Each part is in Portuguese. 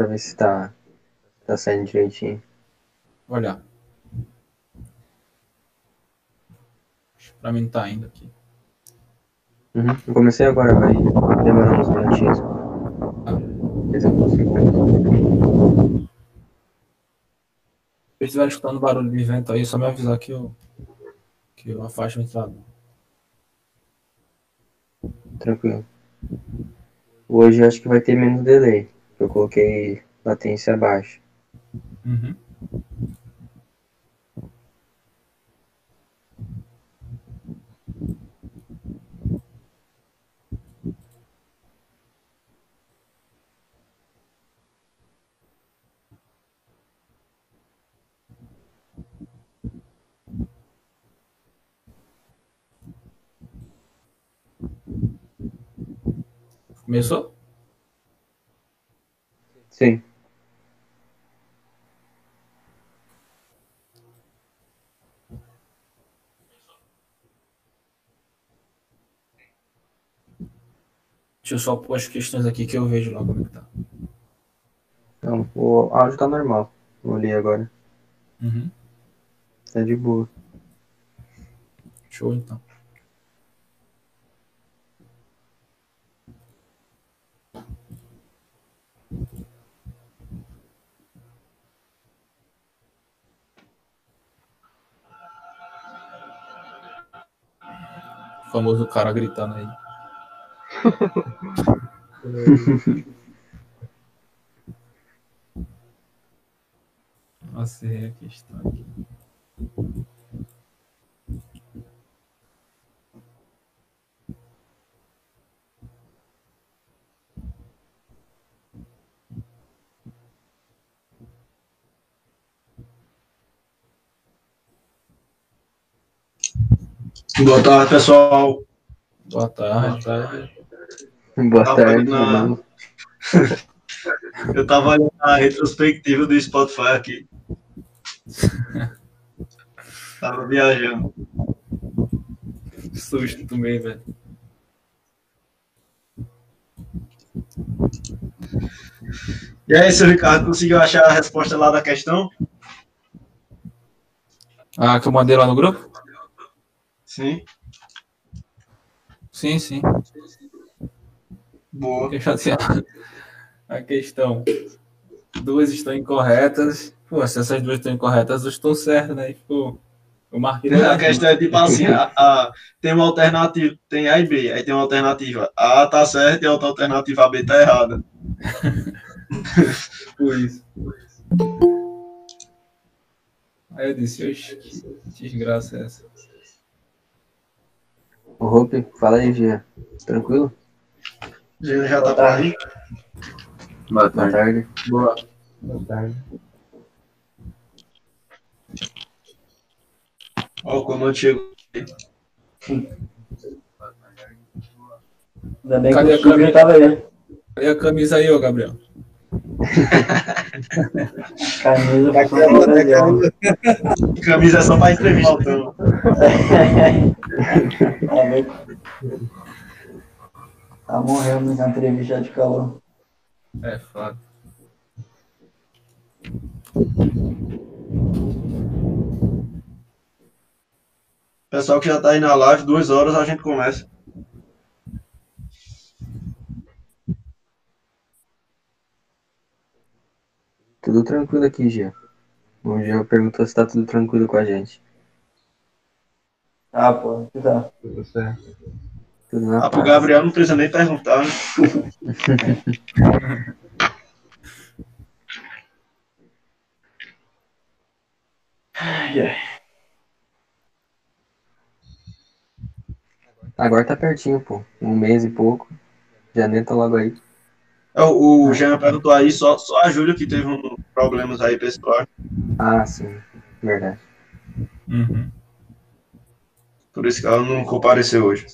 pra ver se tá, tá saindo direitinho. Que Pra mim tá indo aqui. Uhum. Eu comecei agora, vai demorar uns minutinhos. Consigo. Se estiver escutando barulho de vento aí, é só me avisar que eu, que eu afasto o. Tranquilo. Hoje eu acho que vai ter menos delay. Eu coloquei latência baixa. Uhum. Começou? Sim. Deixa eu só pôr as questões aqui que eu vejo lá como é que tá. Não, o áudio tá normal. Vou ler agora. Uhum. Tá de boa. Show então. Famoso cara gritando aí. Nossa, é a questão aqui. Boa tarde, pessoal. Boa tarde. Boa tarde, bom, não. mano. Eu tava olhando a retrospectiva do Spotify aqui. Tava viajando. Susto também, velho. E aí, seu Ricardo, conseguiu achar a resposta lá da questão? Ah, que eu mandei lá no grupo? Sim. Sim, sim. Boa. Deixa assim, a questão. Duas estão incorretas. Pô, se essas duas estão incorretas, eu estou certo, né? Pô, eu marquei A questão é tipo assim, a, a- tem uma alternativa, tem A e B, aí tem uma alternativa A tá certa e a outra alternativa B tá errada. Por isso. Aí eu disse, oxe, que desgraça é essa? O Hope, fala aí, Gia. Tranquilo? Gino já tá por aí? Boa Boa tarde. tarde. Boa. Boa tarde. Ó, quando eu chego. Ainda bem Cadê que a o câmera? tava aí. Cadê a camisa aí, ô Gabriel? Camisa pra sua ocasião. Camisa é só pra entrevista. Então. Tá louco. Tá morrendo na entrevista de calor. É, foda. Pessoal que já tá aí na live, duas horas a gente começa. Tudo tranquilo aqui, Gia. O Gia perguntou se tá tudo tranquilo com a gente. Ah, pô, que tá. Tudo na Ah, pro. Gabriel não precisa nem perguntar, né? Ai, ai. Agora tá pertinho, pô. Um mês e pouco. Janeiro tá logo aí. É, O, o Jean perguntou aí, só, só a Júlia que teve um problemas aí pessoais. Ah, sim. Verdade. Uhum. Por isso que ela não compareceu hoje.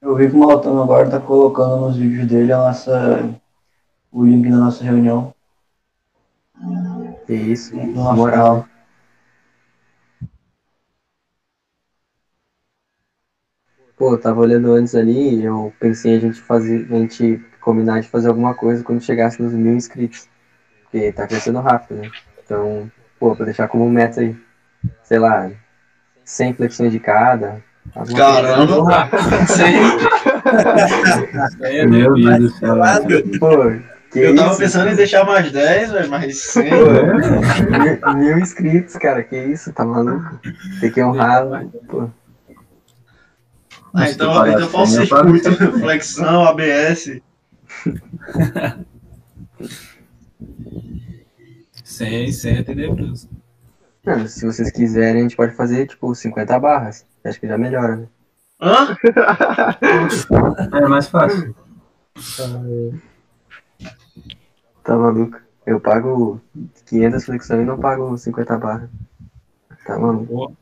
Eu vi que o Maltano agora tá colocando nos vídeos dele a nossa, o link da nossa reunião. Que isso. Moral. Pô, eu tava olhando antes ali eu pensei a gente fazer, a gente combinar de fazer alguma coisa quando chegasse nos mil inscritos. Porque tá crescendo rápido, né? Então, pô, pra deixar como meta aí, sei lá, 100 flexões de cada. alguma Caramba! Sim, É, Meu Deus do céu. Pô, que eu tava isso? pensando em deixar mais 10, velho, mas 100. Mil, mil inscritos, cara, que isso, tá maluco? Tem que honrar, pô. Ah, então, então eu circuito, flexão, ABS. Sem, sem atender Bruce. Não, se vocês quiserem, a gente pode fazer, tipo, 50 barras. Acho que já melhora, né? Hã? É mais fácil. Tá maluco? Eu pago 500 flexões e não pago 50 barras. Tá maluco? Boa.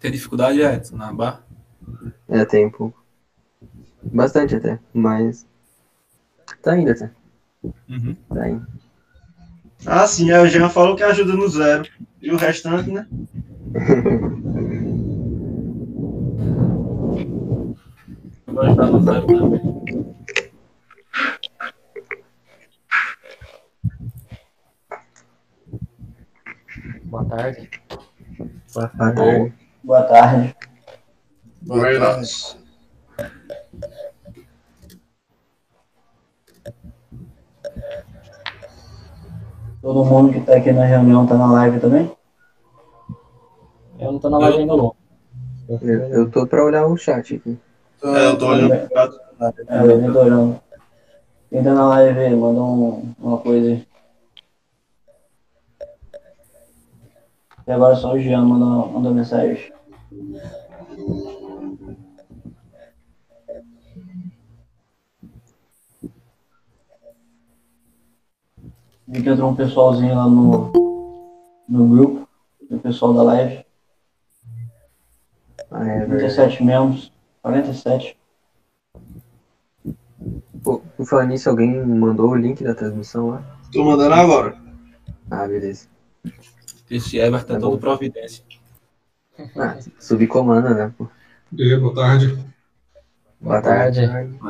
Tem dificuldade, Edson, na barra? É, tem um pouco. Bastante até, mas. Tá indo até. Uhum. Tá indo. Ah, sim, aí o Jean falou que ajuda no zero. E o restante, né? Vai ajudar no zero também. Boa tarde. Boa tarde. Boa tarde. Buenas. Todo mundo que tá aqui na reunião tá na live também? Eu não tô na live ainda não. Eu, tô pra olhar o chat aqui. É, eu tô olhando pro gato. É, eu tô olhando. Quem tá na live aí, manda um- uma coisa aí. E agora só o Jean mandou, mandou mensagem. Vi que entrou um pessoalzinho lá no, no grupo, o pessoal da live. Ah, é verdade. 37 membros. 47. Pô, por falar nisso, alguém mandou o link da transmissão lá? Tô mandando agora. Ah, beleza. Esse Everton Tá é bom. todo providência. Ah, subcomanda, né, pô? E aí, boa tarde. Boa tarde.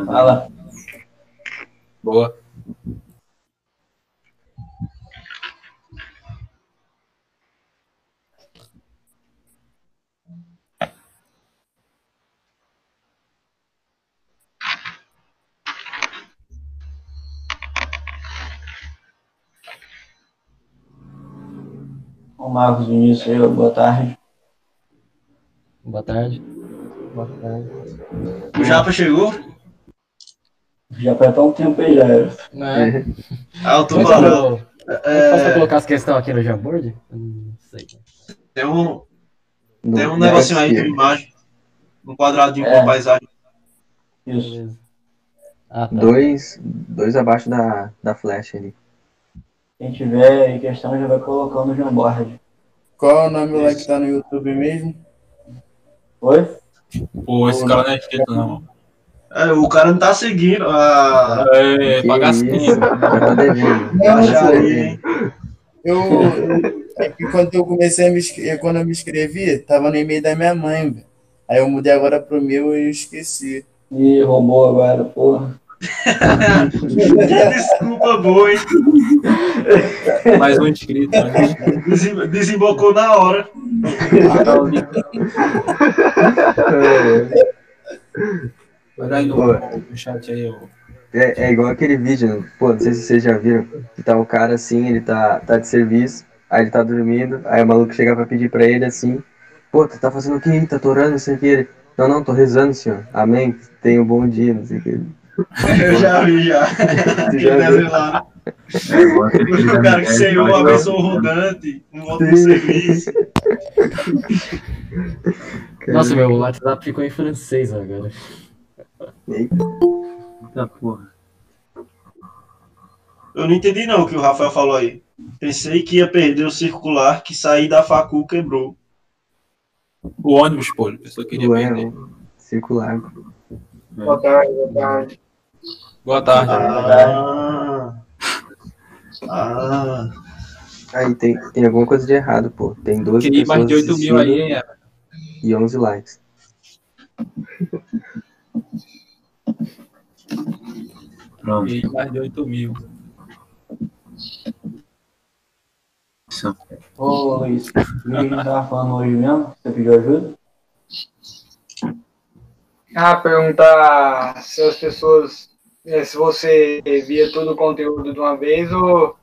Fala. Boa. O Marcos Vinícius aí, boa tarde. Boa tarde. Boa tarde. O Japa chegou? Já faz um tempo aí já. É. Ah, falando. eu- eu posso É, colocar as questões aqui no Jamboard? Não sei. tem um, No- tem um negocinho aí de imagem. Um quadradinho É. com paisagem. Isso. Ah, tá. Dois, dois abaixo da, da flecha ali. Quem tiver aí questão já vai colocando no Jamboard. Qual é o nome lá que tá no YouTube mesmo? Oi? Pô, esse cara não é inscrito, não. É, o cara não tá seguindo. Ah, É, já tá? Eu, eu- é que quando eu comecei a me inscrever, quando eu me inscrevi, tava no e-mail da minha mãe, velho. Aí eu mudei agora pro meu e eu esqueci. Ih, roubou agora, porra. Que desculpa boa, hein? Mais um inscrito. Desem- Desembocou na hora. Olha aí no, chat aí, ó. É, é igual aquele vídeo, pô, não sei se vocês já viram, que tá um cara assim, ele tá, tá de serviço, aí ele tá dormindo, aí o maluco chega pra pedir pra ele assim, pô, tu tá fazendo o quê? Tá torando, não sei o que. Ele, não, não, tô rezando, senhor. Amém. Tenha um bom dia, não sei o que. Eu já vi, já. Já lá. O cara que senhor abençoou o rodante, um outro Sim. serviço. Nossa, meu WhatsApp ficou em francês agora. Eita porra. Eu não entendi não o que o Rafael falou aí. Pensei que ia perder o circular que saí da facu quebrou. O ônibus, pô. A pessoa queria Ué, perder. circular. Boa tarde, boa tarde. Boa tarde. Ah. Ah. Aí tem, tem alguma coisa de errado, pô. Tem 12 Queria mais pessoas de 8 mil aí, hein? E 11 likes. Pronto. E mais de 8 mil. Isso. Ô Luiz, o que a gente tava falando hoje mesmo? Você pediu ajuda? Ah, perguntar se as pessoas, se você via todo o conteúdo de uma vez ou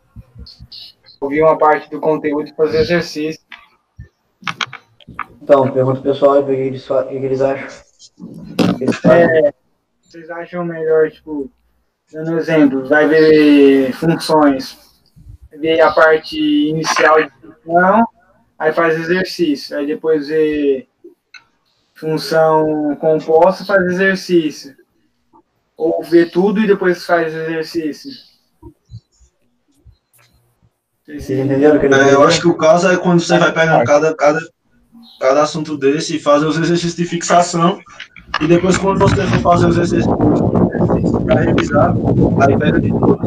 ouvia uma parte do conteúdo e fazer exercício. Então, pergunta pessoal o que eles, o que eles acham. É, vocês acham melhor, tipo, dando exemplo, vai ver funções, ver a parte inicial de função, aí faz exercício, aí depois vê função composta, faz exercício. Ou vê tudo e depois faz exercício. Vocês entenderam É, eu acho que o caso é quando você vai pegando cada, cada, cada assunto desse e fazer os exercícios de fixação. E depois, quando você for fazer os exercícios para revisar, aí pega de novo.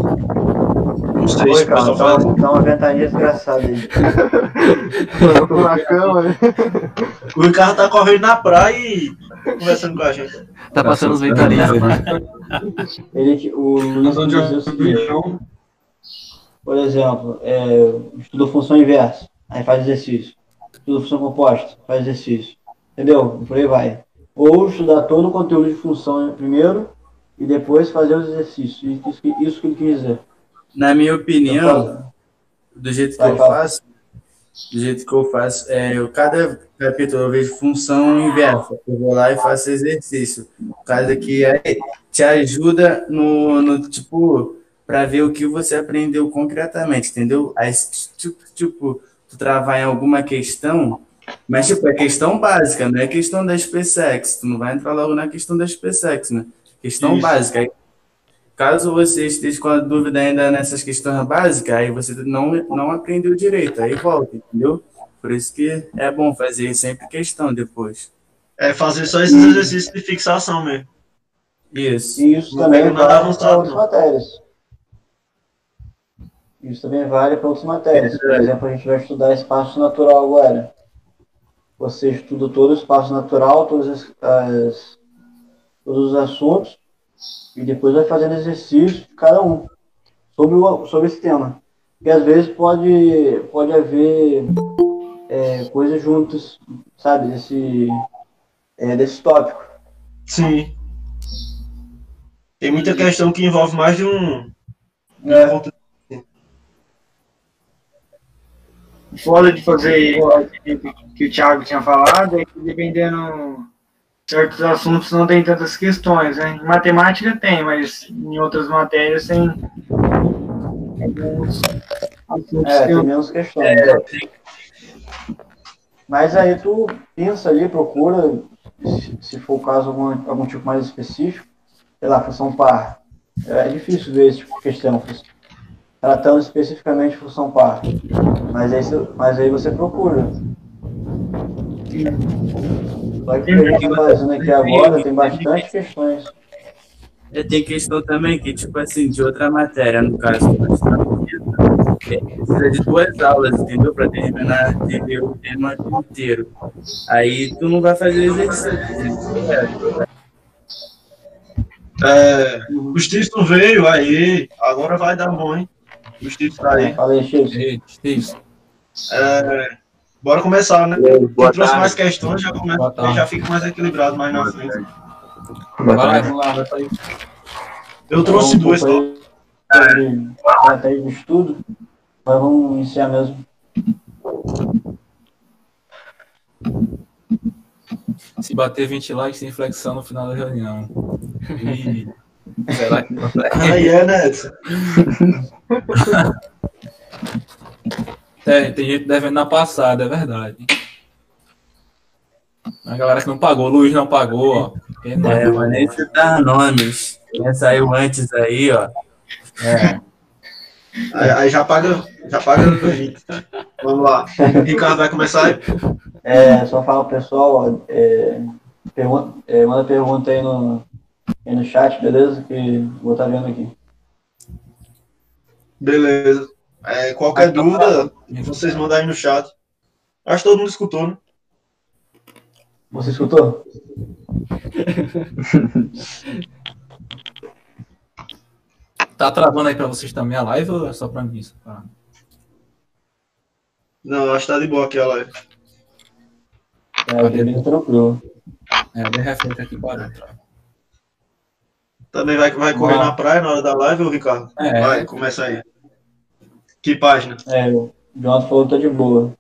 Não sei Oi, se o cara, tá, faz. uma- tá uma ventania desgraçada aí. Eu tô na cama, né? O Ricardo tá correndo na praia e conversando com a gente. Tá passando os ventaninhos. Ele, que- o Luiz dizer o seguinte, por exemplo, é, estuda função inversa, aí faz exercício. Estuda função composta, faz exercício. Entendeu? Por aí vai. Ou estudar todo o conteúdo de função primeiro e depois fazer os exercícios. Isso, que- isso que ele quis dizer. Na minha Então, opinião, fala. do jeito que Vai, eu fala. faço, do jeito que eu faço, é, eu, cada capítulo eu vejo função inversa. Eu vou lá e faço exercício. Cada que aí te ajuda no, no tipo, para ver o que você aprendeu concretamente, entendeu? Aí, tipo, tipo, tu travar em alguma questão, mas, tipo, é questão básica, não é questão da SpaceX. Tu não vai entrar logo na questão da SpaceX, né? Questão Isso. básica. Caso você esteja com a dúvida ainda nessas questões básicas, aí você não, não aprendeu direito, aí volta, entendeu? Por isso que é bom fazer sempre questão depois. É fazer só esses exercícios de fixação mesmo. Isso. E isso Não também vale para outras matérias. Isso também vale para outras matérias. Por exemplo, a gente vai estudar espaço natural agora. Você estuda todo o espaço natural, todas as, as- todos os assuntos, e depois vai fazendo exercício de cada um sobre, o, sobre esse tema. E às vezes pode, pode haver é, coisas juntas, sabe, desse, é, desse tópico. Sim. Tem muita questão que envolve mais de um. É. Foda de fazer que o Thiago tinha falado é que dependendo certos assuntos não tem tantas questões, né? Em matemática tem, mas em outras matérias tem alguns assuntos É, que tem eu- menos questões. Mas aí tu pensa ali, procura, se, for o caso, algum, algum tipo mais específico, sei lá, função par. É difícil ver esse tipo de questão, tratando especificamente de função par. Mas aí, mas aí você procura. Só que o que aqui agora tem bastante questões. E tem questão também que, tipo assim, de outra matéria, no caso, você tá é, precisa de duas aulas, entendeu? Para terminar de ler o tema inteiro. Aí tu não vai fazer exercício. É, o Stilson veio, aí. Agora vai dar bom, hein? O Stilson tá aí. Fala aí, Chico. Ei, Steve, É, bora começar, né? Boa Quem trouxe tarde. mais questões já, começa, já fica mais equilibrado mais na frente. vai lá, vamos lá, vai pra aí. Eu trouxe um duas aí sobre estratégia de estudo, mas vamos iniciar mesmo. Se bater 20 likes, tem flexão no final da reunião. Ih, será que? Aí é, Neto. É, tem gente devendo na passada, é verdade. A galera que não pagou, o Luiz não pagou, ó. Quem não É, mas nem citar nomes. Quem saiu antes aí, ó. É. Aí, aí já paga, já paga o. Vamos lá. Ricardo vai começar aí. É, só fala pro pessoal, ó, é, pergunta, é, manda pergunta aí no, aí no chat, beleza? Que eu vou estar vendo aqui. Beleza. É, qualquer dúvida, vocês mandam aí no chat. Acho que todo mundo escutou, né? Você escutou? Tá travando aí pra vocês também a live ou é só pra mim? Só pra- Não, acho que tá de boa aqui a live. É, bem tranquilo. É, de repente aqui parou. Também vai, vai correr na praia na hora da live, ô Ricardo? É. Vai, começa aí. Que página? É, o Jonathan falou que tá de boa.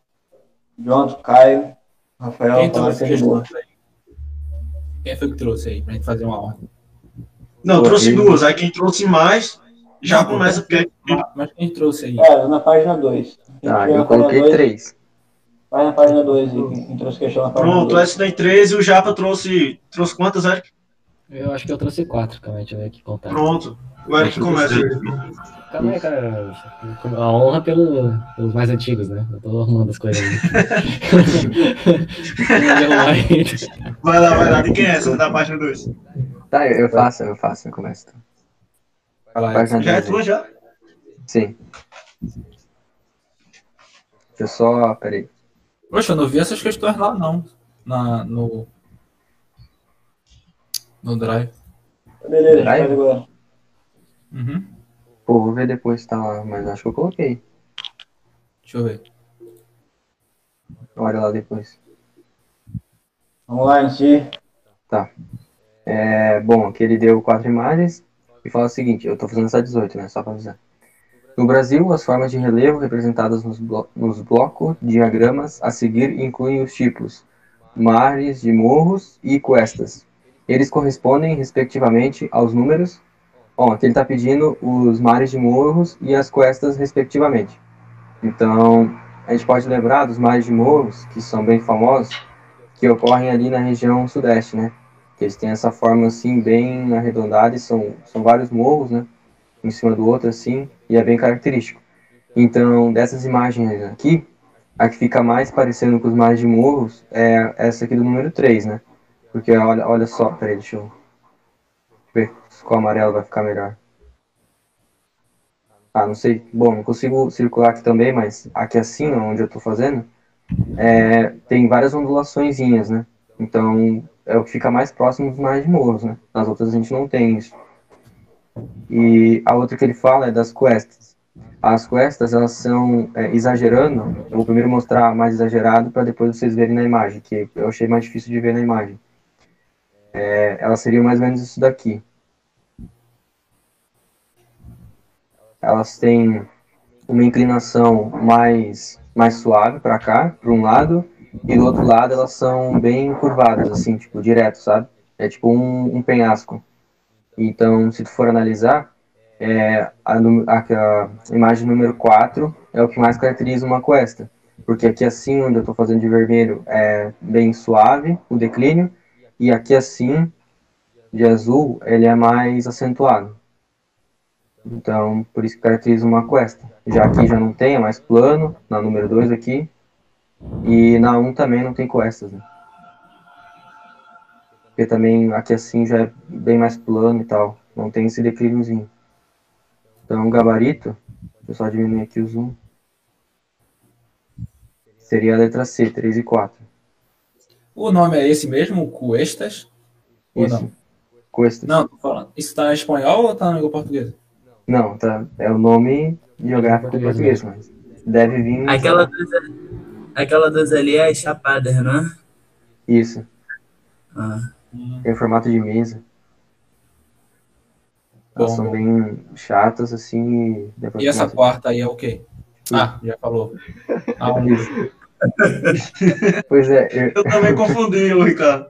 Jonathan, Caio, Rafael Quem falaram trouxe que tá de boa. questões aí? Quem foi que trouxe aí pra gente fazer uma ordem? Não, Pô, trouxe duas. Aí quem trouxe mais já Não, começa, porque Mas- Mas quem trouxe aí? É, na página 2. Ah, eu coloquei três. Vai na página 2 aí, quem quem trouxe questão na página pronto, 2. essa tem 13 e o Japa trouxe. Trouxe quantas, Eric? Eu acho que eu trouxe quatro, calma deixa eu ver aqui contar. Pronto. O Eric começa aí. Calma aí, cara. A honra pelo, pelos mais antigos, né? Eu tô arrumando as coisas. Vai lá, vai lá. De quem é essa da página 2? Tá, eu, eu faço, eu faço, eu começo. Página Já é 10 aí. tua já? Sim. Deixa eu só. Peraí. Poxa, eu não vi essas questões lá, não. Na, no. No Drive. Beleza, agora. Uhum. Pô, vou ver depois se tá lá, mas acho que eu coloquei. Deixa eu ver. Olha lá depois. Vamos lá, MC. É, bom, aqui ele deu quatro imagens e fala o seguinte, eu tô fazendo essa 18, né, só pra avisar. No Brasil, as formas de relevo representadas nos, blo nos blocos diagramas a seguir incluem os tipos mares de morros e cuestas. Eles correspondem, respectivamente, aos números. Ó, aqui ele está pedindo os mares de morros e as cuestas, respectivamente. Então, a gente pode lembrar dos mares de morros, que são bem famosos, que ocorrem ali na região sudeste, né? Que eles têm essa forma assim bem arredondada e são, são vários morros, né? Um em cima do outro assim, e é bem característico. Então, dessas imagens aqui, a que fica mais parecendo com os mares de morros é essa aqui do número 3, né? Porque olha, olha só, peraí, deixa eu ver o amarelo vai ficar melhor. Ah, não sei. Bom, não consigo circular aqui também, mas aqui assim, onde eu tô fazendo, é, tem várias ondulaçõezinhas, né? Então, é o que fica mais próximo dos de morros, né? Nas outras a gente não tem isso. E a outra que ele fala é das questas. As questas, elas são, é, exagerando, eu vou primeiro mostrar mais exagerado para depois vocês verem na imagem, que eu achei mais difícil de ver na imagem. É, elas seriam mais ou menos isso daqui. Elas têm uma inclinação mais, mais suave para cá, para um lado, e do outro lado elas são bem curvadas, assim, tipo, direto, sabe? É tipo um, um penhasco. Então, se tu for analisar, é, a, a, a imagem número 4 é o que mais caracteriza uma cuesta. Porque aqui assim, onde eu estou fazendo de vermelho, é bem suave o declínio, e aqui assim, de azul, ele é mais acentuado. Então, por isso que caracteriza uma cuesta. Já aqui já não tem, é mais plano, na número 2 aqui, e na 1 também não tem cuestas, né? Porque também aqui assim já é bem mais plano e tal. Não tem esse declíniozinho. Então, gabarito, deixa eu só diminuir aqui o zoom. Seria a letra C, 3 e 4. O nome é esse mesmo, Cuestas? Ou Isso. não? Cuestas. Não, tô falando. Isso tá em espanhol ou tá na língua portuguesa? Não, tá. É o nome geográfico Português português, mas deve vir. Aquela dos, aquela dos ali é as chapadas, não é? Isso. Ah. Tem formato de mesa. Elas Bom, são bom. bem chatas, assim. E, E essa quarta aí é o quê? Ah, já falou. Ah, um. Pois é, eu, Eu também confundi, Ricardo.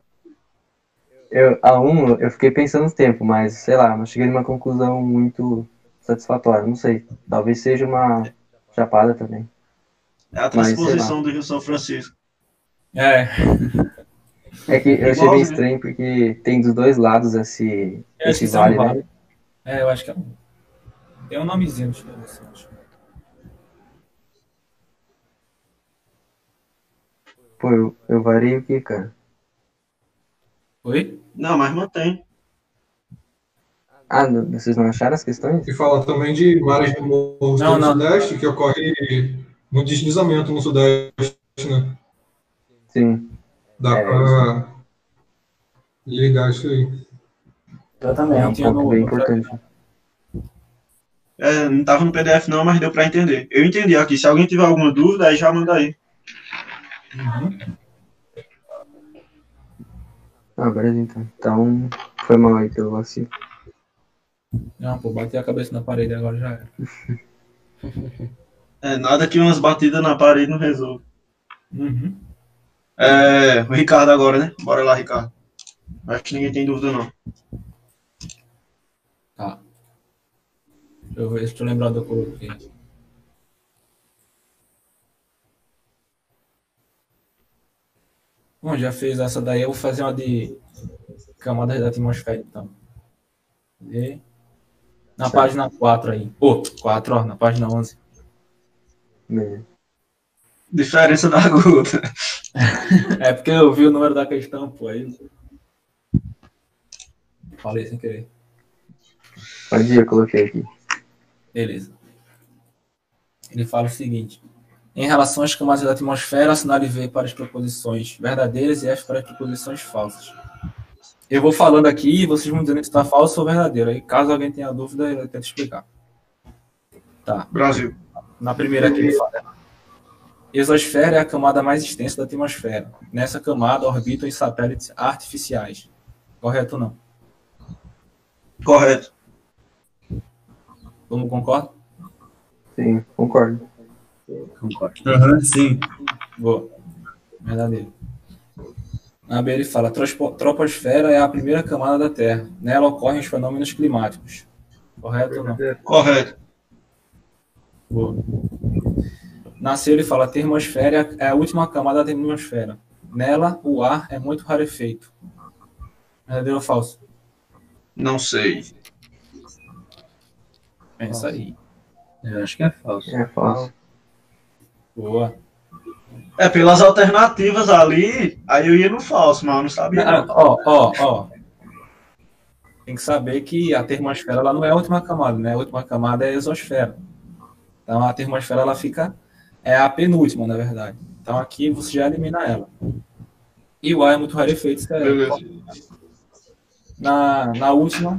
eu, a 1 eu fiquei pensando no tempo, mas sei lá, não cheguei numa conclusão muito satisfatória. Não sei. Talvez seja uma chapada também. É a Mas, transposição do Rio São Francisco. É, É que eu achei bem estranho porque tem dos dois lados esse, esse é um vale, né? vale. É, eu acho que é um. Tem um nomezinho, deixa eu ver se eu acho. Pô, eu, eu varei o que, cara? Oi? Não, mas mantém. Ah, não- vocês não acharam as questões? E fala também de mares de morros Não, no. Sudeste, que ocorre no deslizamento no Sudeste, né? Sim. Dá É, pra Ligar isso aí. Eu É também. um ponto bem importante. É, não tava no PDF não, mas deu pra entender. Eu entendi aqui. Se alguém tiver alguma dúvida, aí já manda aí. Ah, beleza então. Então, foi mal aí pelo vacilo. Não, pô, bati a cabeça na parede agora já era. É, nada que umas batidas na parede não resolva. Uhum. É, o Ricardo agora, né? Bora lá, Ricardo. Acho que ninguém tem dúvida, não. Tá. Deixa eu ver se eu lembrar do coloquei. Bom, já fez essa daí, eu vou fazer uma de camadas da atmosfera, então. Cadê? Na página 4 aí. Pô, 4, ó, na página 11. Beleza. Diferença da gota. É porque eu vi o número da questão, pô, aí... Falei sem querer. Pode ir, eu coloquei aqui. Beleza. Ele fala o seguinte: em relação às camadas da atmosfera, assinale V para as proposições verdadeiras e F para as proposições falsas. Eu vou falando aqui e vocês vão dizendo se está falso ou verdadeiro. Aí, caso alguém tenha dúvida, eu tento explicar. Tá. Brasil. Na primeira aqui ele fala. Exosfera é a camada mais extensa da atmosfera. Nessa camada orbitam os satélites artificiais. Correto ou não? Correto. Todo mundo concorda? Sim, concordo. Aham, sim. Boa. Verdadeiro. Na B ele fala: "Trospo- troposfera é a primeira camada da Terra. Nela ocorrem os fenômenos climáticos. Correto ou não? Correto. Boa. Na C ele fala: termosfera é a última camada da atmosfera. Nela, o ar é muito rarefeito. Verdadeiro ou falso? Não sei. Pensa aí. Eu acho que é falso. É falso. Boa. É, pelas alternativas ali, aí eu ia no falso, mas eu não sabia. Ah, Não. Ó, ó, ó. Tem que saber que a termosfera ela não é a última camada, né? A última camada é a exosfera. Então a termosfera ela fica é a penúltima, na verdade. Então aqui você já elimina ela. E o ar é muito rarefeito, isso é na, na última,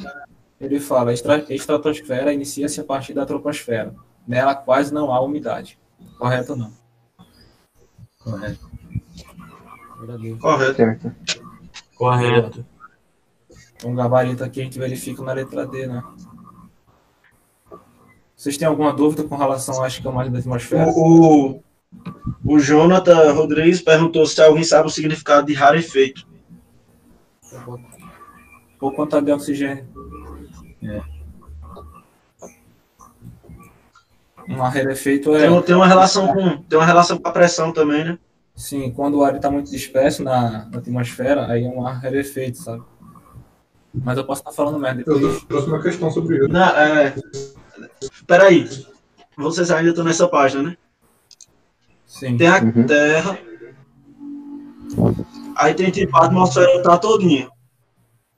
ele fala: "Estra- estratosfera inicia-se a partir da troposfera. Nela quase não há umidade. Correto ou não? Correto. Correto. Correto. Então, gabarito aqui a gente verifica na letra D, né? Vocês têm alguma dúvida com relação às camadas da atmosfera? O, o, o Jonathan Rodrigues perguntou se alguém sabe o significado de rarefeito. Por conta de oxigênio. É. Um rarefeito é. Tem, tem uma relação com tem uma relação com a pressão também, né? Sim, quando o ar está muito disperso na, na atmosfera, aí é um ar rarefeito, sabe? Mas eu posso estar falando merda Eu depois. trouxe uma questão sobre isso. Na, é... Peraí. Vocês ainda estão nessa página, né? Sim. Tem a Uhum. Terra. Aí tem tipo a atmosfera tá todinha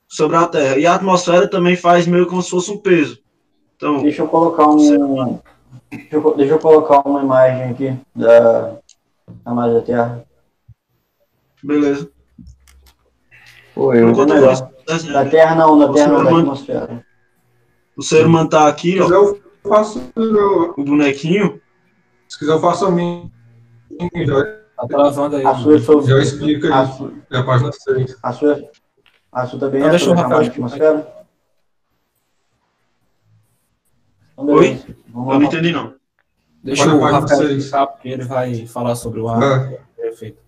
sobre a Terra. E a atmosfera também faz meio como se fosse um peso. Então, Deixa eu colocar um. Deixa eu, deixa eu colocar uma imagem aqui da camada da Terra. beleza. Pô, eu, Enquanto vou desenhar, Da? Terra não, da Terra não, da atmosfera. O ser humano tá aqui, Se ó. quiser, eu faço. O bonequinho. Se quiser, eu faço a minha. Já, Tá travando aí. A sua, sua, já explica a, isso. sua, É a página 6. a sua, a sua também Então é deixa sobre a camada da atmosfera? Então, Oi? Vamos Eu não entendi, não. Deixa a o Rafael explicar, porque ele vai falar sobre o ar É. rarefeito.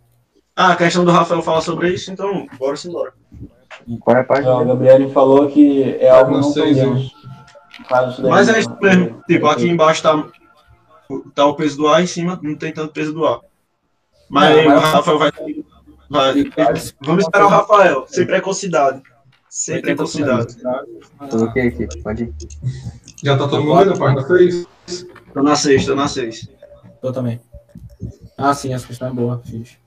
Ah, a questão do Rafael falar sobre isso, então bora se embora. qual é a página? Ó, O Gabriel falou que é algo não Não daí, Mas é né? isso mesmo. Tipo, aqui embaixo tá, tá o peso do ar, em cima não tem tanto peso do ar. Mas Não, aí mas- o Rafael vai. vai- Vamos esperar o Rafael, sem precocidade. Sem precocidade. Coloquei aqui, pode ir. Já tá todo mundo aí na página 6? Tô na seis, tô na seis. Eu também. Ah, sim, essa questão é boa, fiz.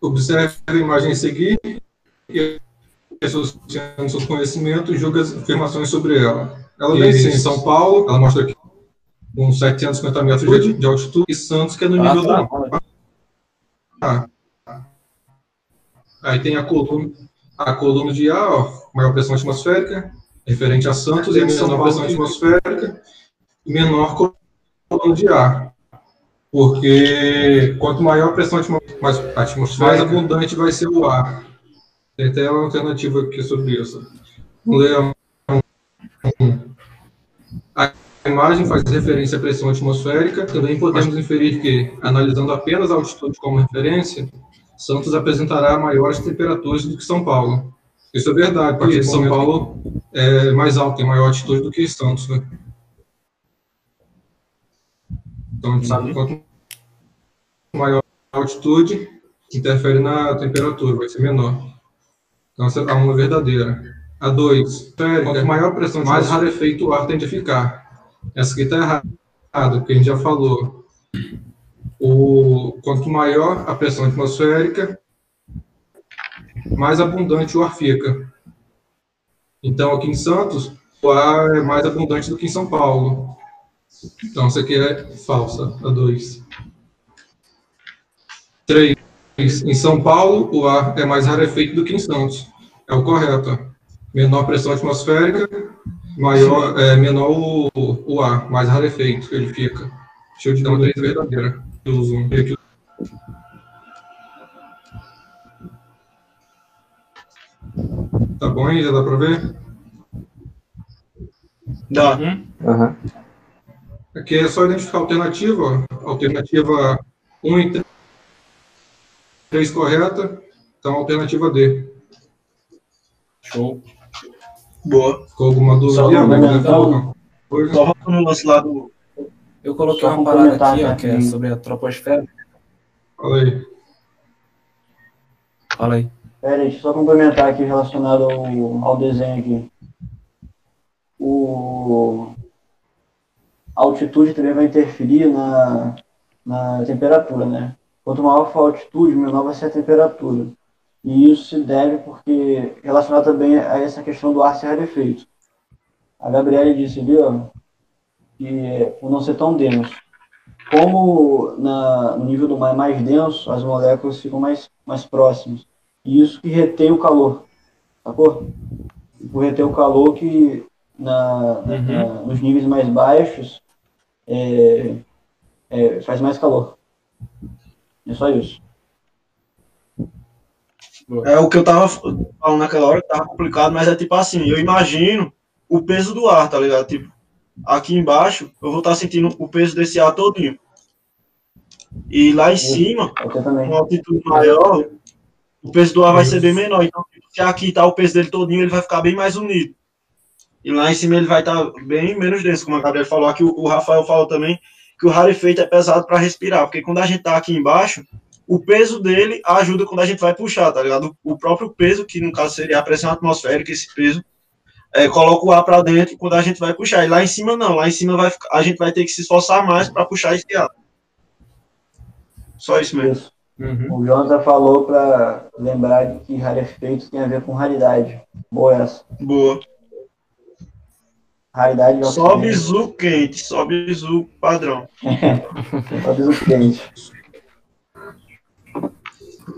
Observe a imagem a seguir e associando seus conhecimentos, julga as afirmações sobre ela. Ela vem em São Paulo, ela mostra aqui uns 750 metros de, de altitude, e Santos, que é no Ah, nível do tá. mar. Aí tem a coluna, a coluna de ar, ó, maior pressão atmosférica, referente a Santos, e a menor pressão atmosférica, e menor coluna de ar. Porque quanto maior a pressão atmosférica, mais, mais abundante vai ser o ar. Tem até uma alternativa aqui sobre isso. Ler a imagem faz referência à pressão atmosférica. Também podemos inferir que, analisando apenas a altitude como referência, Santos apresentará maiores temperaturas do que São Paulo. Isso é verdade, porque São Paulo é mais alto, tem maior altitude do que Santos. Né? Então, a gente sabe que quanto maior a altitude, interfere na temperatura, vai ser menor. Então, essa é uma verdadeira. A 2. Quanto maior a pressão, mais rarefeito o ar tende a ficar. Essa aqui está errada, porque a gente já falou. O, quanto maior a pressão atmosférica, mais abundante o ar fica. Então, aqui em Santos, o ar é mais abundante do que em São Paulo. Então, essa aqui é falsa, a 2. 3. Em São Paulo, o ar é mais rarefeito do que em Santos. É o correto. Menor pressão atmosférica, maior, é, menor o, o ar, mais rarefeito ele fica. Deixa eu te dar uma três verdadeira. Eu uso um aqui. Tá bom aí? Já dá para ver? Dá. Uhum. Aqui é só identificar a alternativa. Alternativa 1 e 3 correta. Então, alternativa D. Show. Boa. Ficou alguma dúvida? Só alguém dúvida. colocou? Só no lance lá do. Eu coloquei Só uma parada aqui, ó, que é sobre a troposfera. Fala aí. Fala aí. Pera só complementar aqui relacionado ao, ao desenho aqui. O, a altitude também vai interferir na, na temperatura, né? Quanto maior for a altitude, menor vai ser a temperatura. E isso se deve porque relacionado também a essa questão do ar ser rarefeito. A Gabriela disse ó, que por não ser tão denso. Como na, no nível do mar é mais denso, as moléculas ficam mais, mais próximas. E isso que retém o calor, sacou? Por reter o calor que na, na- na- nos níveis mais baixos é, é, faz mais calor. É só isso. É o que eu tava falando naquela hora, tava complicado, mas é tipo assim, eu imagino o peso do ar, tá ligado? Tipo, aqui embaixo, eu vou estar sentindo o peso desse ar todinho. E lá em cima, com altitude maior, o peso do ar vai ser bem menor. Então, se aqui tá o peso dele todinho, ele vai ficar bem mais unido. E lá em cima ele vai estar bem menos denso, como a Gabriel falou aqui, o, o Rafael falou também que o rarefeito é pesado para respirar, porque quando a gente tá aqui embaixo, o peso dele ajuda quando a gente vai puxar, tá ligado? O próprio peso, que no caso seria a pressão atmosférica, esse peso, é, coloca o ar para dentro quando a gente vai puxar. E lá em cima não, lá em cima vai, a gente vai ter que se esforçar mais para puxar esse ar. Só isso mesmo. Isso. O Jonathan falou para lembrar que rarefeito tem a ver com raridade. Boa essa. Boa. Raridade de Só bizu quente, só bizu padrão. Só bisu quente.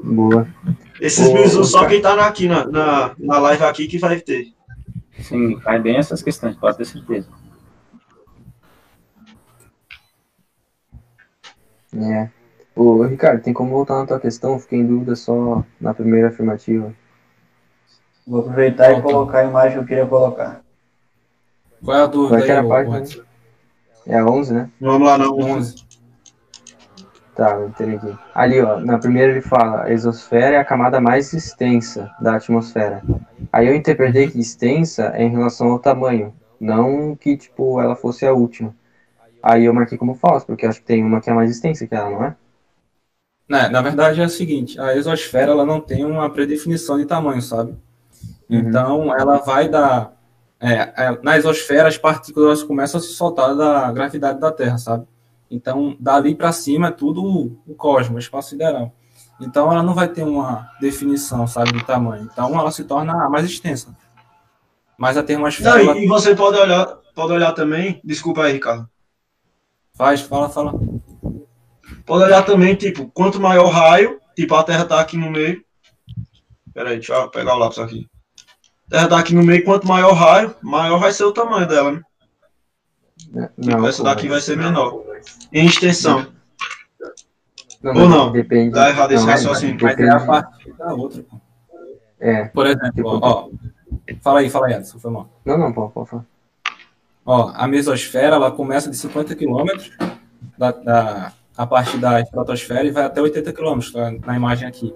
Boa. Esses Ô, bizu só quem tá aqui na, na, na live aqui que vai ter. Sim, cai bem essas questões, pode ter certeza. É. Ô, Ricardo, tem como voltar na tua questão? Fiquei em dúvida só na primeira afirmativa. Vou aproveitar e colocar a imagem que eu queria colocar. Qual é a Qual dúvida é que era aí, a página? Watson? É a 11, né? Vamos lá, não. 11. Tá, eu entendi aqui. Ali, ó, na primeira ele fala, a exosfera é a camada mais extensa da atmosfera. Aí eu interpretei que extensa é em relação ao tamanho, não que, tipo, ela fosse a última. Aí eu marquei como falso, porque eu acho que tem uma que é mais extensa que ela, não é? Né, na verdade é o seguinte, a exosfera ela não tem uma predefinição de tamanho, sabe? Então ela vai dar é, é, na exosfera as partículas começam a se soltar da gravidade da Terra, sabe? Então dali para cima é tudo o cosmos, espaço sideral. Então ela não vai ter uma definição, sabe, de tamanho. Então ela se torna mais extensa. Mas a termosfera Não, ela e, e você pode olhar, pode olhar também, desculpa aí, Ricardo. faz, fala, fala. Pode olhar também, tipo, quanto maior o raio, tipo, a Terra tá aqui no meio. Pera aí, deixa eu pegar o lápis aqui. A Terra tá aqui no meio, quanto maior o raio, maior vai ser o tamanho dela, né? Tipo, Não, essa pô, daqui vai ser menor. Em extensão. Não, Ou mas não? Depende. Tá errado esse não, raciocínio. Mas é a partir da outra. É. Por exemplo, Tipo, ó, ó, fala aí, fala aí, Edson, foi mal. Não, não, pode, pode falar. Ó, a mesosfera ela começa de 50 quilômetros da, da, a partir da estratosfera e vai até 80 quilômetros tá, na imagem aqui.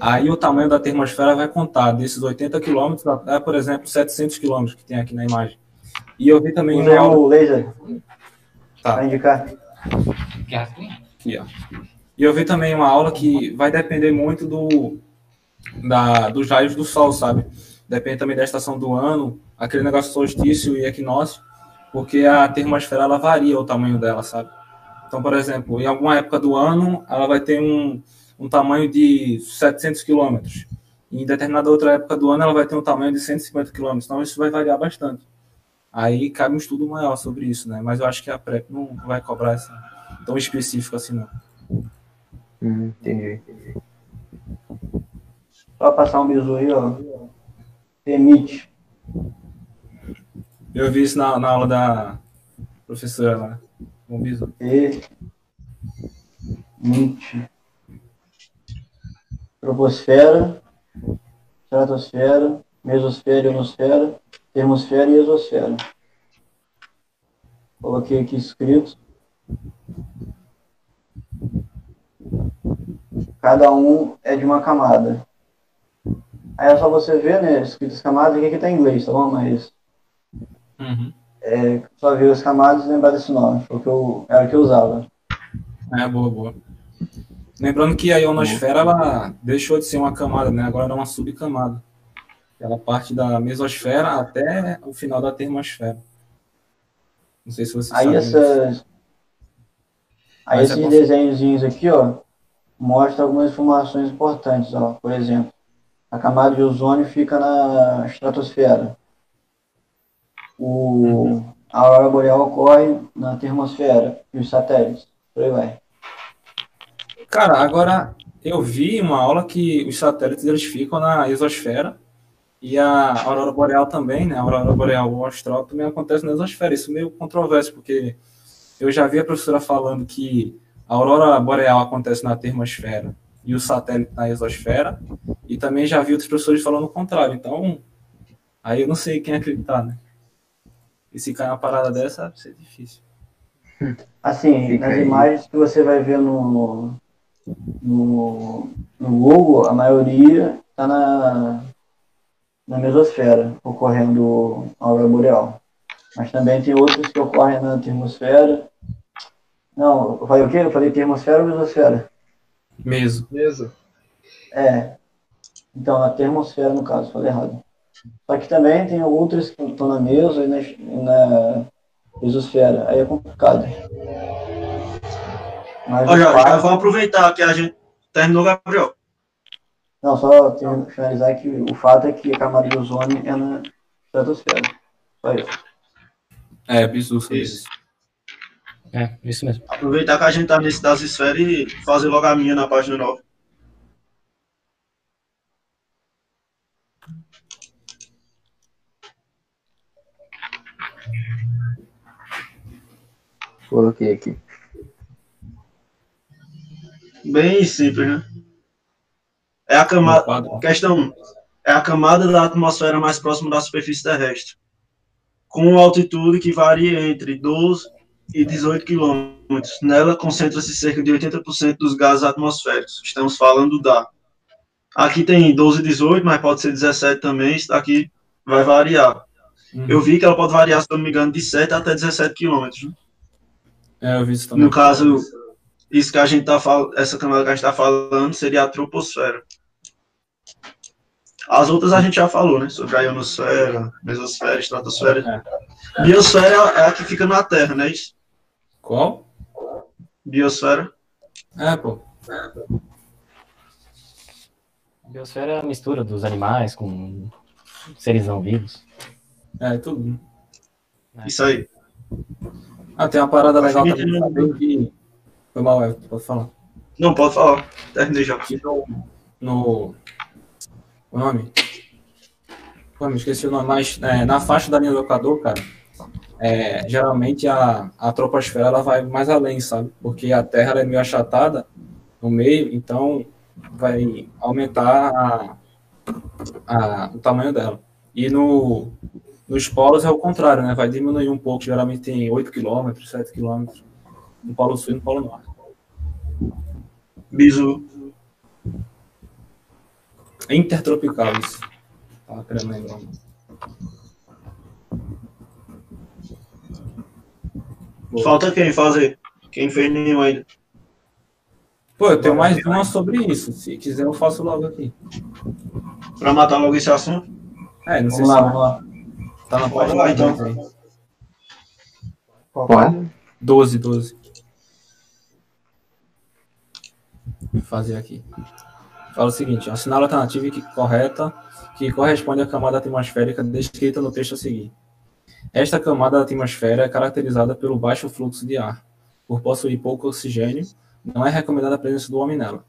Aí o tamanho da termosfera vai contar desses 80 quilômetros até, por exemplo, 700 quilômetros que tem aqui na imagem. E eu vi também Usei uma aula... o laser Tá. para indicar. Aqui, ó. E eu vi também uma aula que vai depender muito do, da, dos raios do Sol, sabe? Depende também da estação do ano, aquele negócio solstício e equinócio, porque a termosfera ela varia o tamanho dela, sabe? Então, por exemplo, em alguma época do ano, ela vai ter um, um tamanho de 700 quilômetros. Em determinada outra época do ano, ela vai ter um tamanho de 150 quilômetros. Então, isso vai variar bastante. Aí cabe um estudo maior sobre isso, né? Mas eu acho que a PrEP não vai cobrar essa, tão específico assim, não. Hum, entendi. Só passar um bisu aí, ó. Permite. Eu vi isso na, na aula da professora lá. Um bisu. Permite. Troposfera, estratosfera, mesosfera, ionosfera, termosfera e exosfera. Coloquei aqui escrito. Cada um é de uma camada. Aí é só você ver, né, escrito as camadas, aqui que tá em inglês, tá bom? Mas Uhum. É, só ver as camadas e lembrar desse nome, porque eu, era o que eu usava. É, boa, boa. Lembrando que a ionosfera, ela deixou de ser uma camada, né? Agora é uma subcamada. Ela parte da mesosfera até o final da termosfera. Não sei se você Aí essas. Aí Mas é esses bom. desenhozinhos aqui, ó, mostram algumas informações importantes, ó. Por exemplo, a camada de ozônio fica na estratosfera. O, a aurora boreal ocorre na termosfera e os satélites. Por aí vai. Cara, agora eu vi uma aula que os satélites eles ficam na exosfera e a aurora boreal também, né? A aurora boreal o austral também acontece na exosfera. Isso é meio controverso, porque eu já vi a professora falando que a aurora boreal acontece na termosfera e o satélite na exosfera, e também já vi outros professores falando o contrário. Então, aí eu não sei quem acreditar, né? E se cair uma parada dessa, vai ser difícil. Assim, Fica nas aí. imagens que você vai ver no, no, no Google, a maioria está na, na mesosfera, ocorrendo a aurora boreal. Mas também tem outras que ocorrem na termosfera. Não, eu falei o quê? Eu falei termosfera ou mesosfera? Meso. Meso. É. Então, na termosfera, no caso, falei errado. Só que também tem outras que estão na meso e na, e na mesosfera. Aí é complicado. Mas Ó, Jorge, vamos aproveitar que a gente terminou, Gabriel. Não, só finalizar que o fato é que a camada de ozônio é na estratosfera. Só isso. É, Isso. isso. É, isso mesmo. Aproveitar que a gente tá nesse das esferas e fazer logo a minha na página 9. Coloquei aqui. Bem simples, né? É a camada. Questão 1. É a camada da atmosfera mais próxima da superfície terrestre. Com altitude que varia entre 12 e 18 quilômetros. Nela concentra-se cerca de 80% dos gases atmosféricos. Estamos falando da. Aqui tem 12 e 18, mas pode ser 17 também. Isso daqui vai variar. Eu vi que ela pode variar, se eu não me engano, de 7 até 17 quilômetros. Né? É, eu vi isso também. No caso, isso que a gente tá falando, essa camada que a gente está falando seria a troposfera. As outras a gente já falou, né? Sobre a ionosfera, mesosfera, estratosfera. Biosfera é a que fica na Terra, não é isso? Qual? Biosfera. É, pô. A biosfera é a mistura dos animais com seres não vivos. É, tudo. Isso aí. Ah, tem uma parada legal que também tem- saber que. Foi mal, Everton, pode falar. Não, pode falar. Terminei já. No, no, o nome? Pô, me esqueci o nome, mas é, na faixa da linha do Equador, cara, é, geralmente a, a troposfera ela vai mais além, sabe? Porque a Terra ela é meio achatada no meio, então vai aumentar a, a, o tamanho dela. E no, nos polos é o contrário, né? Vai diminuir um pouco, geralmente tem 8 km, 7 km no Polo Sul e no Polo Norte. Bisu. Intertropical, isso. Querendo lembrar. Falta quem fazer? Quem fez nenhum ainda? Pô, eu tenho mais uma sobre isso. Se quiser, eu faço logo aqui. Pra matar logo esse assunto? É, não sei Vamos se lá, vamos lá. Tá na Pode página lá, então. 12 aí. Qual? 12, 12. Vou fazer aqui. Fala o seguinte: assinala a alternativa que, correta que corresponde à camada atmosférica descrita no texto a seguir. Esta camada da atmosfera é caracterizada pelo baixo fluxo de ar. Por possuir pouco oxigênio, não é recomendada a presença do homem nela.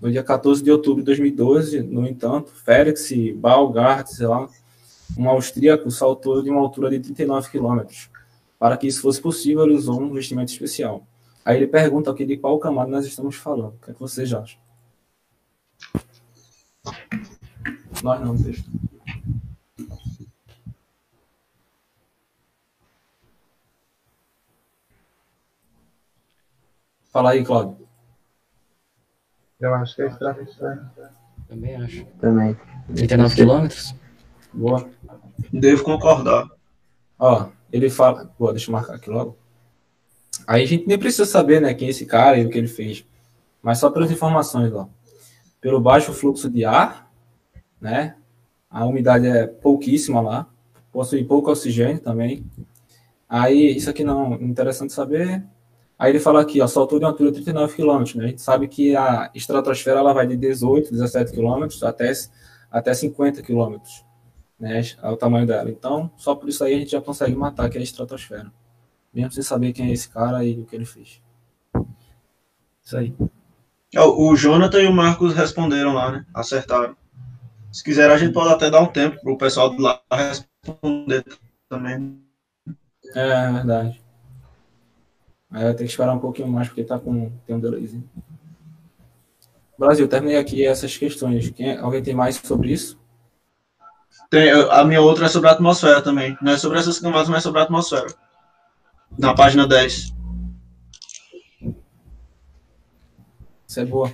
No dia 14 de outubro de 2012, no entanto, Felix Baumgart, sei lá, um austríaco, saltou de uma altura de 39 quilômetros. Para que isso fosse possível, ele usou um vestimento especial. Aí ele pergunta aqui de qual camada nós estamos falando. O que, é que vocês acham? Nós não, texto. Fala aí, Claudio. Eu acho que é estratosfera. Também acho. Também. 39 quilômetros? Boa. Devo concordar. Ó, ele fala. Boa, deixa eu marcar aqui logo. Aí a gente nem precisa saber, né, quem é esse cara e o que ele fez. Mas só pelas informações, ó. Pelo baixo fluxo de ar, né? A umidade é pouquíssima lá. Possui pouco oxigênio também. Aí, isso aqui não interessante saber. Aí ele fala aqui, ó, de uma altura de 39 km, né? A gente sabe que a estratosfera ela vai de 18, 17 km até, até 50 km, né? É o tamanho dela. Então, só por isso aí a gente já consegue matar que é a estratosfera. Mesmo sem saber quem é esse cara e o que ele fez. Isso aí. O Jonathan e o Marcos responderam lá, né? Acertaram. Se quiser, a gente pode até dar um tempo pro pessoal de lá responder também. É, é verdade. Aí vai ter que esperar um pouquinho mais, porque tá com tem um delayzinho. Brasil, terminei aqui essas questões. Quem, alguém tem mais sobre isso? Tem, a minha outra é sobre a atmosfera também. Não é sobre essas camadas, mas é sobre a atmosfera. Na página 10. Isso é boa.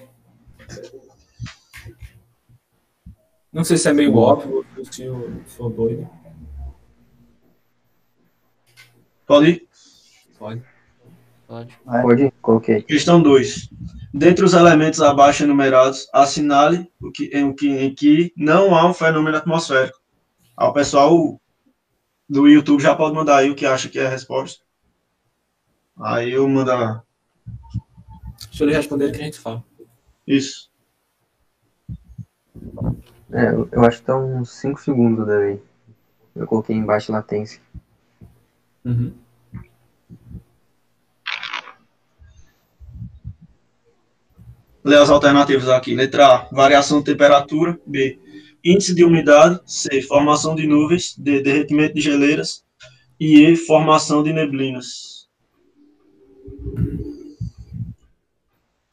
Não sei se é meio óbvio ou se eu sou doido. Pode ir? Pode. Pode. Pode? Coloquei. Questão 2. Dentre os elementos abaixo enumerados, assinale o que, em, o que, em que não há um fenômeno atmosférico. O pessoal do YouTube já pode mandar aí o que acha que é a resposta. Aí eu mando lá. Deixa ele responder que a gente fala. Isso. É, eu- eu acho que tá uns 5 segundos daí. Eu coloquei em baixa latência. Uhum. Lê as alternativas aqui. Letra A, variação de temperatura. B, índice de umidade. C, formação de nuvens. D, derretimento de geleiras. E E, formação de neblinas.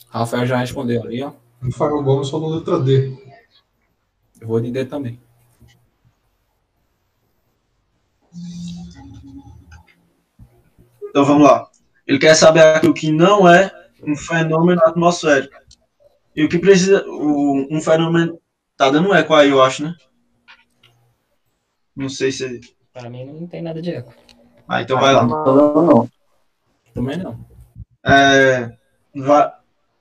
Rafael já respondeu ali, ó. Rafael Gomes falou letra D. Eu vou de D também. Então vamos lá. Ele quer saber aqui o que não é um fenômeno atmosférico. E o que precisa. Um fenômeno. Tá dando eco aí, eu acho, né? Não sei se. Para mim não tem nada de eco. Ah, então vai lá. Não, Também não. É,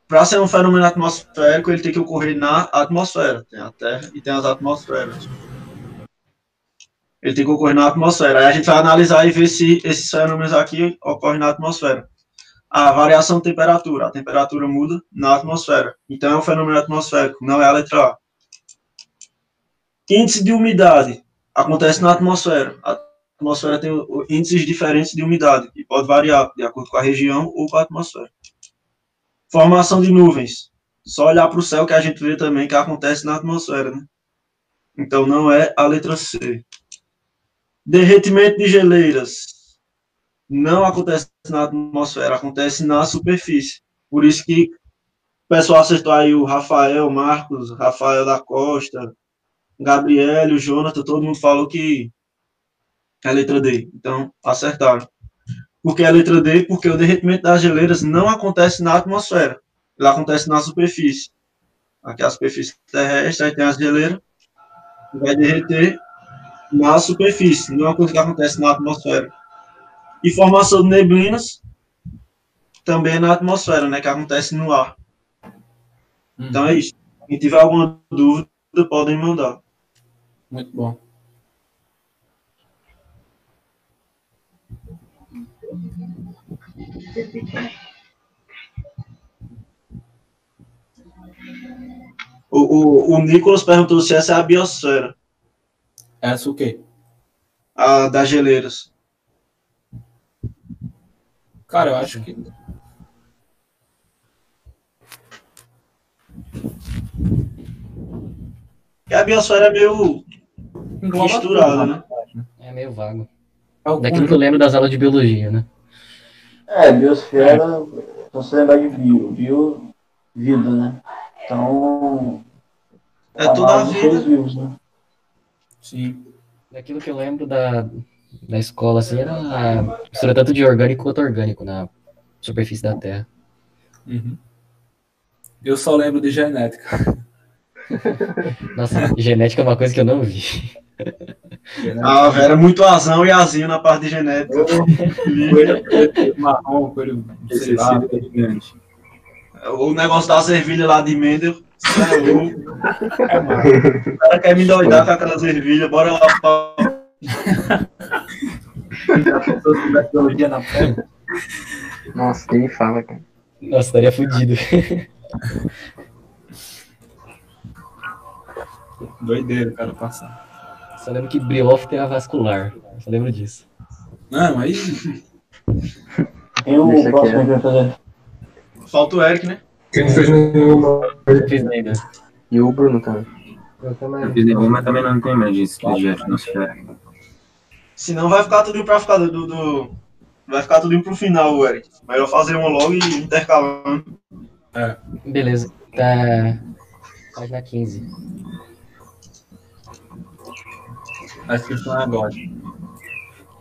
para ser um fenômeno atmosférico, ele tem que ocorrer na atmosfera. Tem a Terra e tem as atmosferas. Ele tem que ocorrer na atmosfera. Aí a gente vai analisar e ver se esses fenômenos aqui ocorrem na atmosfera. A variação de temperatura. A temperatura muda na atmosfera. Então é um fenômeno atmosférico, não é a letra A. Índice de umidade. Acontece na atmosfera. A atmosfera tem índices diferentes de umidade e pode variar de acordo com a região ou com a atmosfera. Formação de nuvens. Só olhar para o céu que a gente vê também que acontece na atmosfera, né? Então não é a letra C. Derretimento de geleiras não acontece na atmosfera, acontece na superfície. Por isso que o pessoal acertou aí o Rafael, Marcos, Rafael da Costa, Gabriel, o Jonathan, todo mundo falou que é a letra D. Então, acertaram. Por que a letra D? Porque o derretimento das geleiras não acontece na atmosfera. Ele acontece na superfície. Aqui é a superfície terrestre, aí tem as geleiras. Vai derreter na superfície. Não é uma coisa que acontece na atmosfera. E formação de neblinas também é na atmosfera, né? Que acontece no ar. Então é isso. Quem tiver alguma dúvida, podem mandar. Muito bom. O, o, o Nicolas perguntou se essa é a biosfera. Essa o quê? A das geleiras. Cara, eu acho que. E a biosfera é meio misturada, né? É meio vago. Daquilo que eu lembro das aulas de biologia, né? É, biosfera, se você lembrar de bio, bio, vida, né? Então. É toda a vida. vivos, né? Sim. Daquilo que eu lembro da, da escola, assim, era a mistura tanto de orgânico quanto orgânico na superfície da Terra. Uhum. Eu só lembro de genética. Nossa, genética é uma coisa que eu não vi. Ah, velho, era muito azão e azinho na parte de genética. Coelho preto, marrom, coelho, sei lá. O negócio da ervilha lá de Mendel. é louco. O cara quer me doidar com aquelas ervilhas, bora lá pra. biologia na pele. Nossa, quem me fala, cara. Nossa, estaria fudido. Doideiro, cara, passar. Só lembro que briófita vascular. Só lembro disso. Não, aí. Tem o próximo quieto. que vai fazer. Falta o Eric, né? Quem não fez nenhuma. Não fiz ainda. E o Bruno, cara? Eu também. Eu fiz nenhuma, mas também não tenho medo disso, que de atmosfera. Senão vai ficar tudo pra ficar do, do. Vai ficar tudo pro final, o Eric. Melhor fazer uma logo e intercalando. Beleza. Tá. Página 15. Acho que é agora.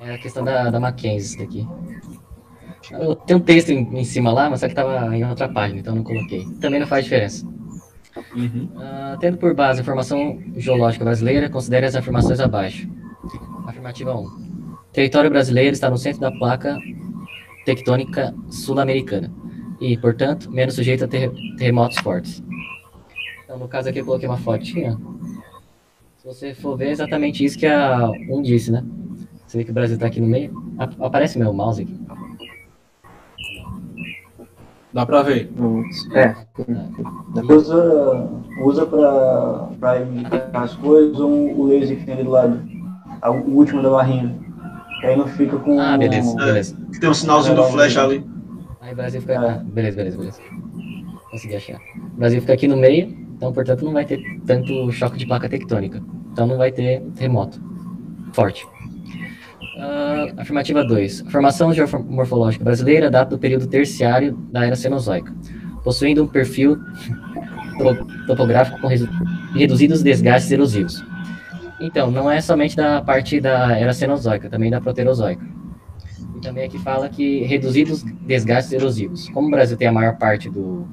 É a questão da, da Mackenzie, isso daqui. Eu tenho um texto em, em cima lá, mas só que estava em outra página, então não coloquei. Também não faz diferença. Uhum. Ah, tendo por base a formação geológica brasileira, considere as afirmações abaixo. Afirmativa 1. Território brasileiro está no centro da placa tectônica sul-americana e, portanto, menos sujeito a ter- terremotos fortes. Então, no caso aqui, eu coloquei uma fotinha. Se você for ver, é exatamente isso que a 1 disse, né? Você vê que o Brasil está aqui no meio. Aparece meu mouse aqui. Dá pra ver. É. Usa, usa pra, pra indicar as coisas um, o laser que tem ali do lado. A- O último da barrinha. Que aí não fica com. Ah, beleza, beleza. Que tem um sinalzinho do flash ali. Aí o Brasil fica. ah, beleza, beleza, beleza. Consegui achar. O Brasil fica aqui no meio, então, portanto, não vai ter tanto choque de placa tectônica. Então, não vai ter terremoto forte. Ah, afirmativa 2. A formação geomorfológica brasileira data do período terciário da era Cenozoica, possuindo um perfil to- topográfico com reduzidos desgastes erosivos. Então, não é somente da parte da era Cenozoica, também da Proterozoica. E também aqui fala que reduzidos desgastes erosivos. Como o Brasil tem a maior parte do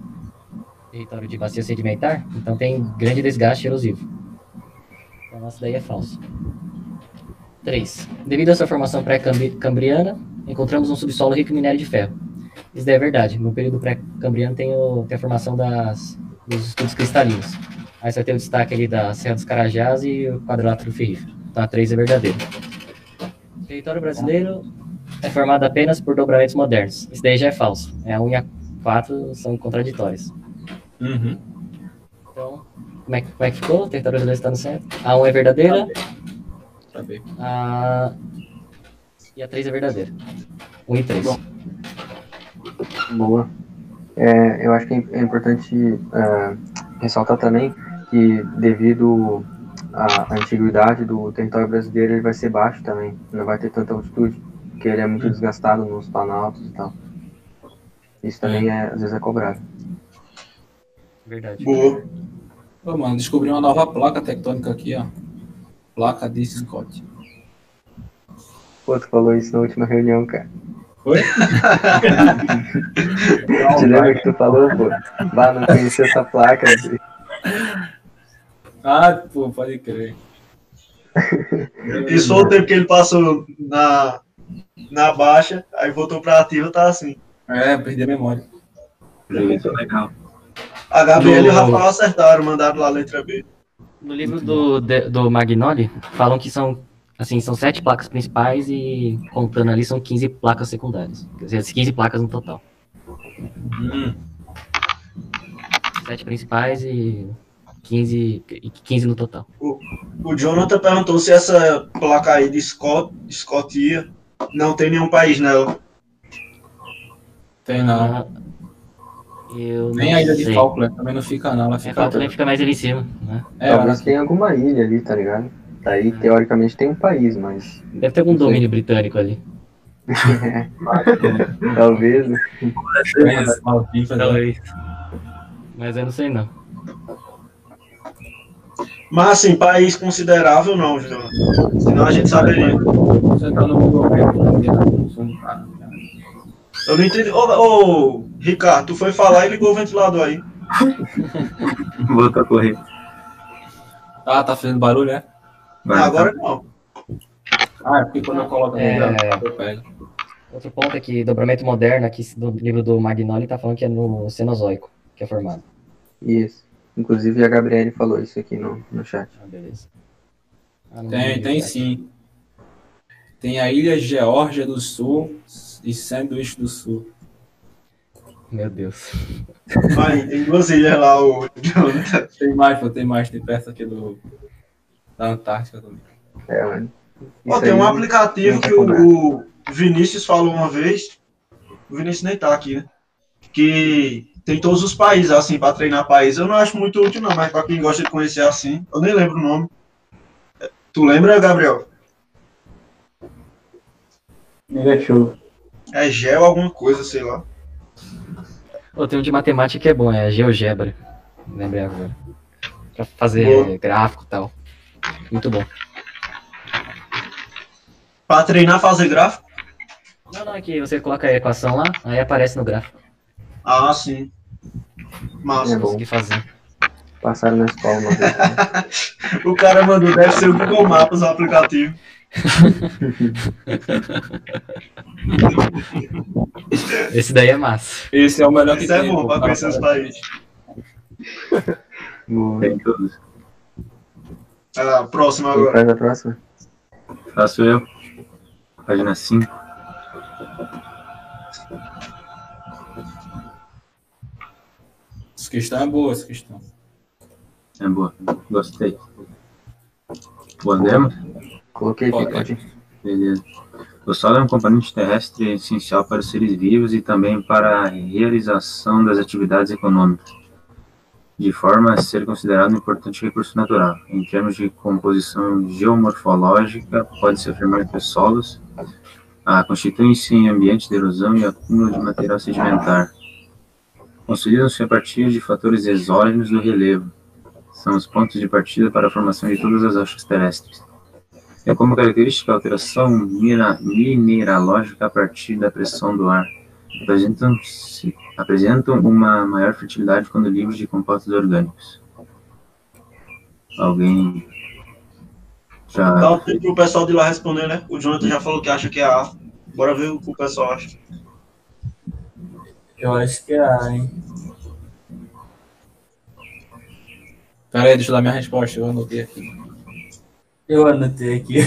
território de bacia sedimentar, então tem grande desgaste erosivo. Então, essa daí é falso. 3. Devido à sua formação pré-cambriana, encontramos um subsolo rico em minério de ferro. Isso daí é verdade. No período pré-cambriano tem, tem a formação das, dos estudos cristalinos. Aí você ter o destaque ali da Serra dos Carajás e o quadrilátero ferrífero. Então a 3 é verdadeiro. O território brasileiro é formado apenas por dobramentos modernos. Isso daí já é falso. É a 1 e a 4 são contraditórias. Uhum. Então, como é, que- como é que ficou? O território brasileiro está no centro. A 1 é verdadeira. Saber. A... E a 3 é verdadeira. 1 e 3. Boa. É, eu acho que é importante é, ressaltar também que devido a antiguidade do território brasileiro ele vai ser baixo também. Não vai ter tanta altitude, porque ele é muito desgastado nos planaltos e tal. Isso também é, às vezes é cobrado. Verdade. Boa. Ô, mano, descobri uma nova placa tectônica aqui, ó. Placa de Scott. Pô, tu falou isso na última reunião, cara. Oi? Te lembra que tu falou, pô? Bah, não conhecia essa placa. Ah, pô, pode crer. Isso foi o tempo que ele passou na, na baixa, aí voltou pra ativa, tá assim. É, perdi a memória. Isso é legal. A Gabriela e o Rafael acertaram, mandaram lá a letra B. No livro do, de- do Magnoli, falam que são, assim, são sete placas principais e, contando ali, são 15 placas secundárias. Quer dizer, 15 placas no total. Hum, Sete principais e 15, e 15 no total. O Jonathan perguntou se essa placa aí de Scott, Escotia não tem nenhum país nela. tem não. Ah, eu Nem a ilha de sei. Falkland também não fica não. Ela É, fica. Falkland fica mais ali em cima, né? É, Talvez ela- tenha alguma ilha ali, tá ligado? Daí, teoricamente, tem um país, mas. Deve ter algum domínio britânico ali. Talvez. né? é, Maldivas, né? Mas eu não sei não. Mas assim, país considerável não, Jonathan. Senão a gente saberia. Você tá no Google Maps. Eu não entendi. Ô, ô, Ricardo, tu foi falar e ligou o ventilador aí. Voltou a correr. Ah, tá fazendo barulho, né? Vai, Agora tá. não. Ah, é porque quando eu coloco É. no lugar, eu pego. Outro ponto é que dobramento moderno, aqui do livro do Magnoli, tá falando que é no Cenozoico que é formado. Isso. Inclusive, a Gabriele falou isso aqui no, no chat. Ah, beleza. Ah, não Tem, tem tá. sim. Tem a ilha Geórgia do Sul e Sandwich do Sul. Meu Deus. Aí, tem duas ilhas lá, o Jonathan. Tem mais, pô, tem mais, tem perto aqui do da Antártica também. É, mano. Tem um aplicativo que o, o Vinícius falou uma vez. O Vinícius nem tá aqui, né? Que tem todos os países, assim, pra treinar país. Eu não acho muito útil, não, mas pra quem gosta de conhecer assim, eu nem lembro o nome. Tu lembra, Gabriel? Negativo. É gel alguma coisa, sei lá. Ô, tem um de matemática que é bom, é GeoGebra. Lembrei agora. Pra fazer Boa. gráfico e tal. Muito bom. Pra treinar, fazer gráfico? Não, não, é que você coloca a equação lá, aí aparece no gráfico. Ah, sim. Massa. É bom. Consegui fazer. Passaram na escola né? O cara mandou, deve ser o Google Maps o aplicativo. Esse daí é massa. Esse é o melhor que Isso é tem. bom pô, pra conhecer os países. Tem todos. Ah, próximo Quem agora. faz a próxima? Faço eu. Página 5. Essa questão é boa, essa questão. É boa. Gostei. Podemos? Coloquei aqui, ir. Beleza. O solo é um componente terrestre essencial para os seres vivos e também para a realização das atividades econômicas, de forma a ser considerado um importante recurso natural. Em termos de composição geomorfológica, pode-se afirmar que os solos ah, constituem-se em ambiente de erosão e acúmulo de material sedimentar. Consolidam-se a partir de fatores exógenos do relevo. São os pontos de partida para a formação de todas as rochas terrestres. É como característica a alteração mina- mineralógica a partir da pressão do ar. Apresentam, apresentam uma maior fertilidade quando livres de compostos orgânicos. Alguém já. Dá um tempo pro pessoal de lá responder, né? O Jonathan já falou que acha que é A. Bora ver o que o pessoal acha. Eu acho que é A, hein? Pera aí, deixa eu dar minha resposta, eu anotei aqui. Eu anotei aqui.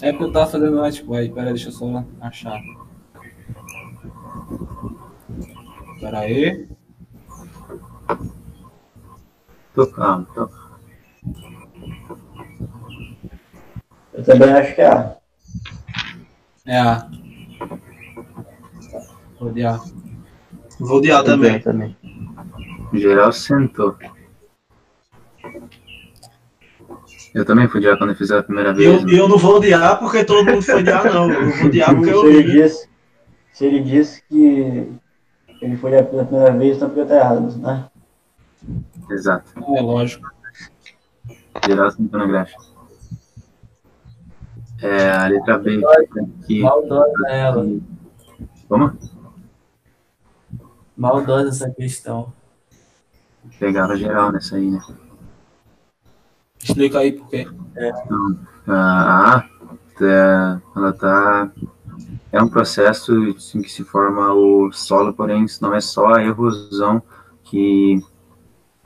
É porque eu tava fazendo pô, aí, pera deixa eu só achar. Pera aí. Tô calmo, tô. Eu também acho que é A. É A. Vou de A. Vou de A também. também. Geral sentou. Eu também fui odiar quando eu fiz a primeira E vez. eu, e eu não vou odiar porque todo mundo foi odiar, não. Eu vou odiar porque eu se, ele vi. disse, se ele disse que ele foi a pela primeira vez, então porque tá errado, né? Exato. É lógico. Geral sentando graxa. É, a letra B. Aqui. Maldosa ela. Como? Maldosa essa questão. Pegava geral nessa aí, né? Explica aí por quê. Então, é, ela tá. É um processo em que se forma o solo, porém não é só a erosão que,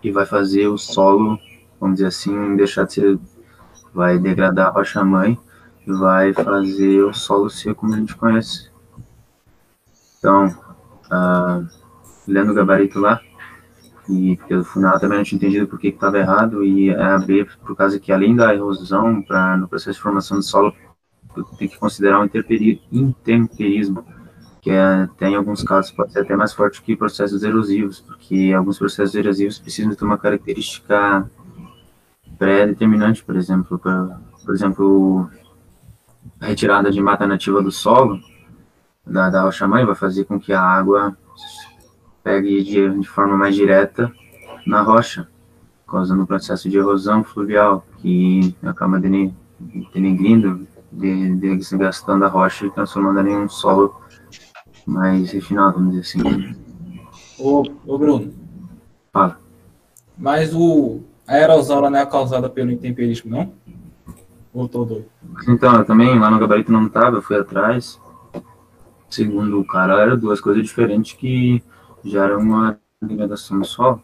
que vai fazer o solo, vamos dizer assim, deixar de ser. Vai degradar a rocha-mãe e vai fazer o solo ser como a gente conhece. Então, ah, lendo o gabarito lá, e pelo final também não tinha entendido por que estava errado, e é a B, por causa que além da erosão, pra, no processo de formação do solo, tem que considerar o intemperismo, que é, tem em alguns casos pode ser até mais forte que processos erosivos, porque alguns processos erosivos precisam ter uma característica pré-determinante, por exemplo, pra, por exemplo, a retirada de mata nativa do solo, da, da rocha-mãe, vai fazer com que a água pegue de, de forma mais direta na rocha, causando um processo de erosão fluvial, que acaba dene- denegrindo, de- desgastando a rocha e transformando ela em um solo mais refinado, vamos dizer assim. Ô, ô Bruno, Fala. mas o, a erosão não é causada pelo intemperismo, não? Ou tô doido? Então, eu também, lá no gabarito não tava, eu fui atrás. Segundo o cara, eram duas coisas diferentes que geram uma degradação do solo.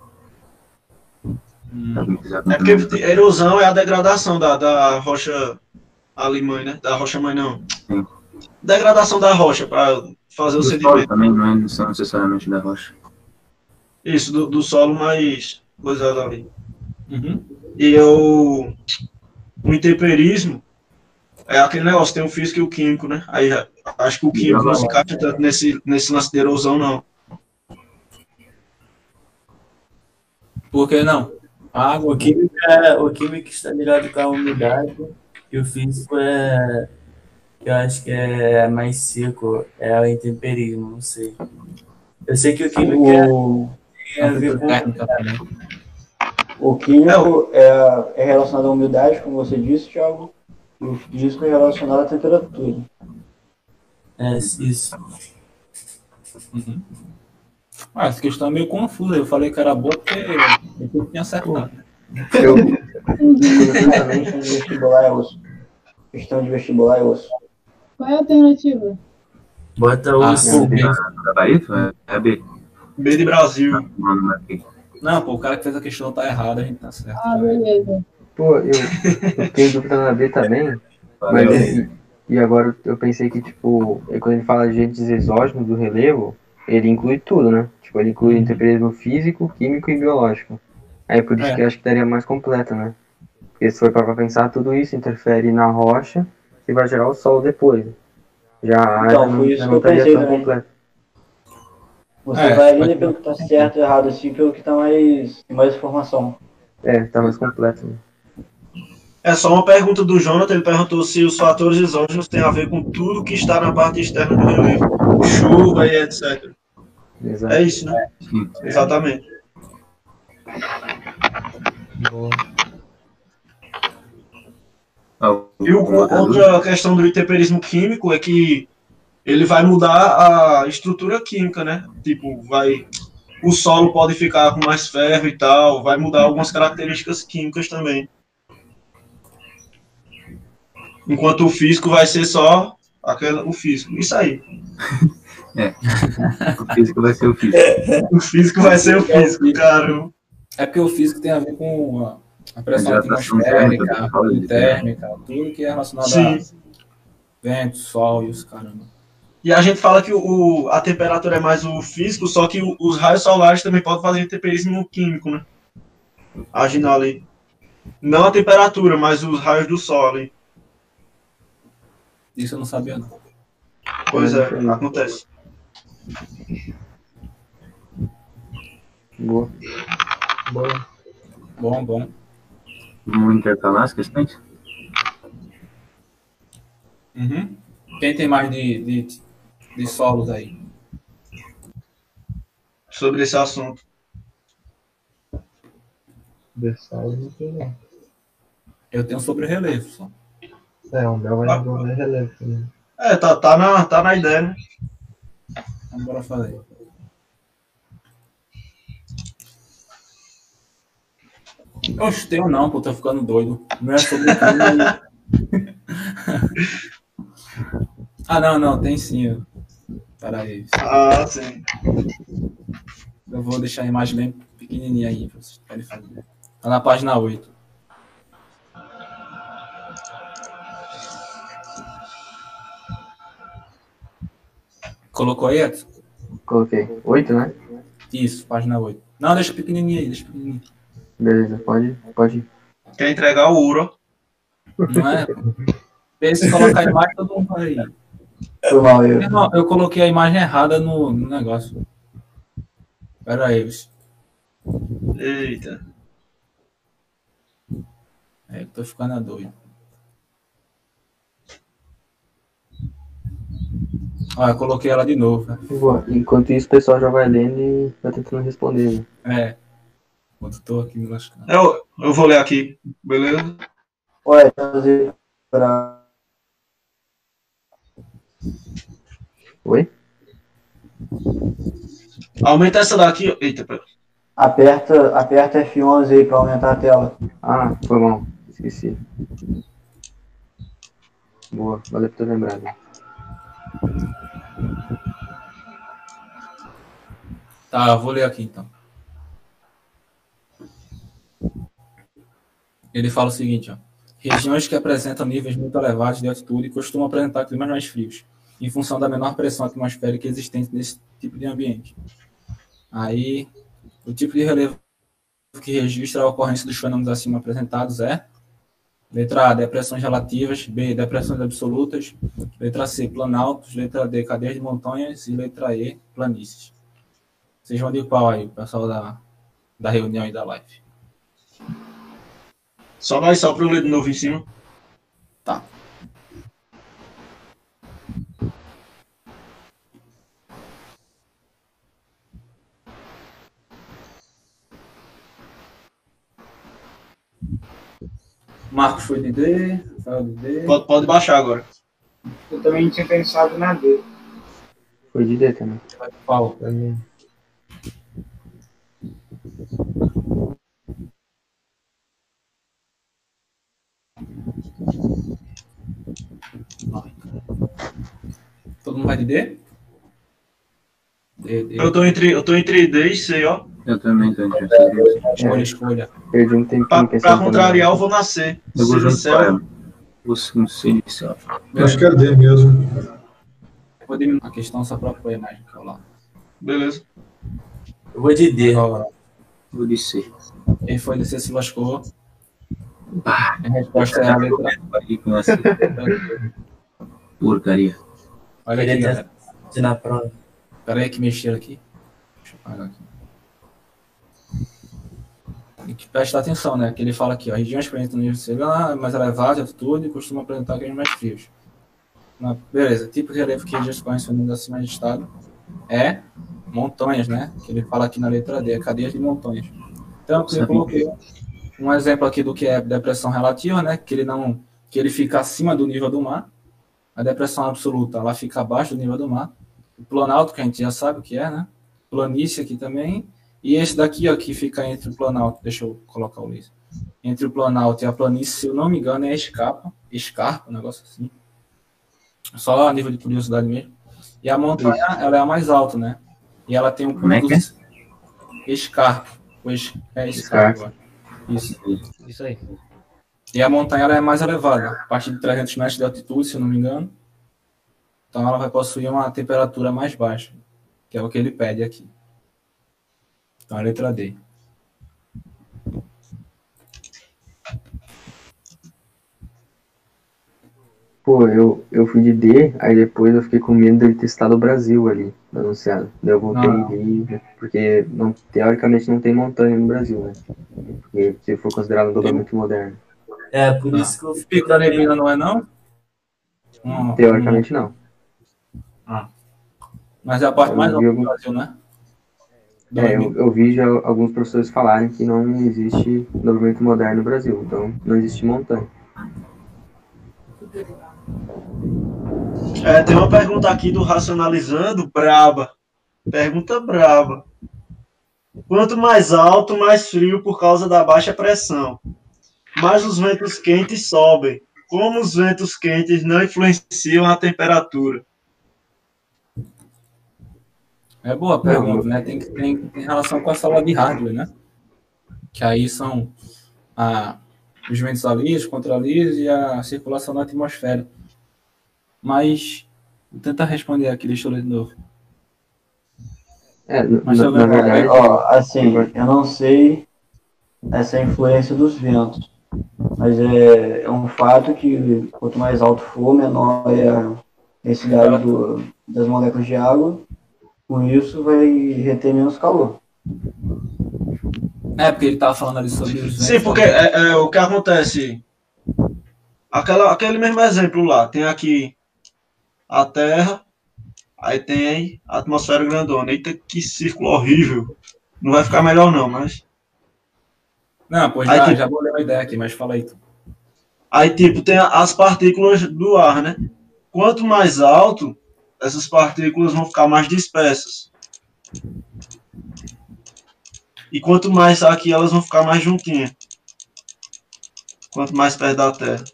Quiser É porque a erosão é a degradação da, da rocha alemã, né? Da rocha mãe, não. Sim. Degradação da rocha para fazer o Do solo sedimento. também, não é não são necessariamente da rocha. Isso, do, do solo mais coisado ali. Uhum. E eu, o intemperismo é aquele negócio, tem o físico e o químico, né? Aí acho que o químico não se encaixa tanto nesse, nesse lance de erosão, não. Por que não? A água O químico, é, o químico está ligado com a umidade e o físico é. eu acho que é mais seco, é o intemperismo, não sei. Eu sei que o químico é, O, a ver com. técnica também. o químico é, é relacionado à umidade, como você disse, Thiago, e o físico é relacionado à temperatura. É, isso. Uhum. Ah, essa questão é meio confusa. Eu falei que era boa porque eu tinha acertado. Eu, Curiosamente, no vestibular é osso. Questão de vestibular é osso. Qual é a alternativa? Bota o Ah, gabarito é B. B de Brasil. Não, B. Pô, o cara que fez a questão tá errado, a gente tá certo. Ah, beleza. pô, eu, eu fiquei em dúvida na B também, mas Valeu. e, e agora eu pensei que, tipo, é quando ele fala de agentes exógenos do relevo, ele inclui tudo, né? Tipo, ele inclui intemperismo físico, químico e biológico. Aí por isso É. que eu acho que daria mais completa, né? Porque se for para pensar, tudo isso interfere na rocha e vai gerar o solo depois. Já a área Então, não, foi isso não eu estaria pensei tão também. completa. Você É, vai ali pelo que tá certo ou errado, assim, pelo que tá mais, mais informação. É, tá mais completo. Né? É só uma pergunta do Jonathan, ele perguntou se os fatores exógenos têm a ver com tudo que está na parte externa do relevo. Chuva e etc. Exato. É isso, né? Sim. Exatamente. O- E o, outra questão do intemperismo químico é que ele vai mudar a estrutura química, né? Tipo, vai. O solo pode ficar com mais ferro e tal, vai mudar algumas características químicas também. Enquanto o físico vai ser só aquela, o físico. Isso aí. O físico vai ser o físico. O físico vai ser o físico, cara. É porque o físico tem a ver com a, a pressão atmosférica, térmica, a térmica, tudo que é relacionado Sim. a vento, sol e os caramba. E a gente fala que o, a temperatura é mais o físico, só que o- os raios solares também podem fazer intemperismo químico, né? Agindo ali. Não a temperatura, mas os raios do sol ali. Isso eu não sabia, não. Pois é, acontece. Boa. Bom, bom. Vamos intercalar as questões? Uhum. Quem tem mais de, de, de solos aí? Sobre esse assunto. Versal não tem não. Eu tenho sobre relevo só. É, o meu vai envolver relevo também. É, tá, tá, na, tá na ideia, né? Então, bora fazer. Oxe, tenho não, pô, tô ficando doido. Não é sobre crime. ah, não, não, tem sim. Peraí. Ah, sim. Eu vou deixar a imagem bem pequenininha aí pra vocês poderem fazer. Tá na página 8. Colocou aí, Edson? Coloquei. Oito, né? Isso, página 8. Não, deixa pequenininha aí, deixa pequenininha. Beleza, pode, pode ir. Quer entregar o ouro. Não é? Vê se colocar a imagem, todo mundo vai aí. Foi mal, eu. Não, eu coloquei a imagem errada no, no negócio. Pera aí, bicho. Eita. É, eu tô ficando doido. Ó, eu coloquei ela de novo. né? Boa. Enquanto isso, o pessoal já vai lendo e vai tentando responder. Né? É. Enquanto eu tô aqui me lascando. Eu, eu vou ler aqui, beleza? Olha, fazer pra. Oi? Aumenta essa daqui. Eita, pera. Aperta, aperta F11 aí pra aumentar a tela. Ah, foi mal. Esqueci. Boa, valeu por ter lembrado. Tá, eu vou ler aqui então. Ele fala o seguinte, ó. Regiões que apresentam níveis muito elevados de altitude costumam apresentar climas mais frios, em função da menor pressão atmosférica existente nesse tipo de ambiente. Aí, o tipo de relevo que registra a ocorrência dos fenômenos acima apresentados é letra A, depressões relativas, B, depressões absolutas, letra C, planaltos, letra D, cadeias de montanhas e letra E, planícies. Vocês vão de qual aí, pessoal da, da reunião e da live? Só mais só pra eu ler de novo em cima. Tá. Marcos foi de D, Rafael de D. Pode, pode baixar agora. Eu também tinha pensado na D. Foi de D também. Qual? Pra mim. Todo mundo vai de D? D, D. Eu tô entre, eu tô entre D e C, ó. Eu também tô entre essas duas. Escolha, escolha. Perdi um tempinho Pra, pensando pra contrariar, eu vou na C. Eu vou C de junto com céu. ela. Vou um C de céu. Acho que é D mesmo. Vou diminuir a questão só para apoiar mais. eu lá. Beleza. Eu vou de D. Agora, Vou de C. quem foi de C se lascou. A resposta é a letra com porcaria. Olha aqui, galera. ter na prova. Pera aí que mexeram aqui. Deixa eu apagar aqui. E que presta atenção, né? Que ele fala aqui, ó, regiões que apresentam nível de segurança mais elevado de altitude costumam apresentar climas mais frios. Beleza, tipo de relevo que regiões conhecem o acima de estado é montanhas, né? Que ele fala aqui na letra D, cadeias de montanhas. Então, eu coloquei um exemplo aqui do que é depressão relativa, né? Que ele não, que ele fica acima do nível do mar. A depressão absoluta, ela fica abaixo do nível do mar. O planalto, que a gente já sabe o que é, né? Planície aqui também. E esse daqui, ó, que fica entre o planalto, deixa eu colocar o laser. Entre o planalto e a planície, se eu não me engano, é escapa, escarpa, um negócio assim. Só a nível de curiosidade mesmo. E a montanha, ela é a mais alta, né? E ela tem um Como é que é? escarpa. O es- É Escarpa. escarpa. Isso. Isso aí. E a montanha ela é mais elevada, a partir de 300 metros de altitude, se eu não me engano. Então ela vai possuir uma temperatura mais baixa, que é o que ele pede aqui. Então a letra D. pô, eu, eu fui de D, aí depois eu fiquei com medo de ter estado o Brasil ali, anunciado. Daí eu voltei Não. e vi, porque não, teoricamente não tem montanha no Brasil, né? Porque se for considerado um dobramento moderno. É, por isso que eu O pico da neblina não é não? Hum, Teoricamente não. Mas é a parte Eu mais alta do Brasil, né? É, eu, eu vi já alguns professores falarem que não existe dobramento moderno no Brasil, então não existe montanha. É, tem uma pergunta aqui do Racionalizando, braba. Pergunta braba. Quanto mais alto, mais frio por causa da baixa pressão. Mas os ventos quentes sobem. Como os ventos quentes não influenciam a temperatura? É boa pergunta, né? Tem, que- tem, tem relação com a sala de hardware, né? Que aí são a, os ventos alísios, contralísios e a circulação na atmosfera. Mas vou tentar responder aqui, deixa eu ler de novo. É, na, Mas na lembro- verdade, Ó, assim, eu não sei essa influência dos ventos, mas é, é um fato que quanto mais alto for, menor é a densidade do, das moléculas de água. Com isso, vai reter menos calor. É, porque ele tava falando ali sobre os. Sim, porque é, é, o que acontece. Aquela, aquele mesmo exemplo lá. Tem aqui a Terra, aí tem a atmosfera grandona. Eita, que círculo horrível. Não vai ficar melhor, não, mas. Não, pois Aí já, tem- já vou ler uma ideia aqui, mas fala aí. tu. Aí, tipo, tem as partículas do ar, né? Quanto mais alto, essas partículas vão ficar mais dispersas. E quanto mais aqui, elas vão ficar mais juntinhas. Quanto mais perto da Terra.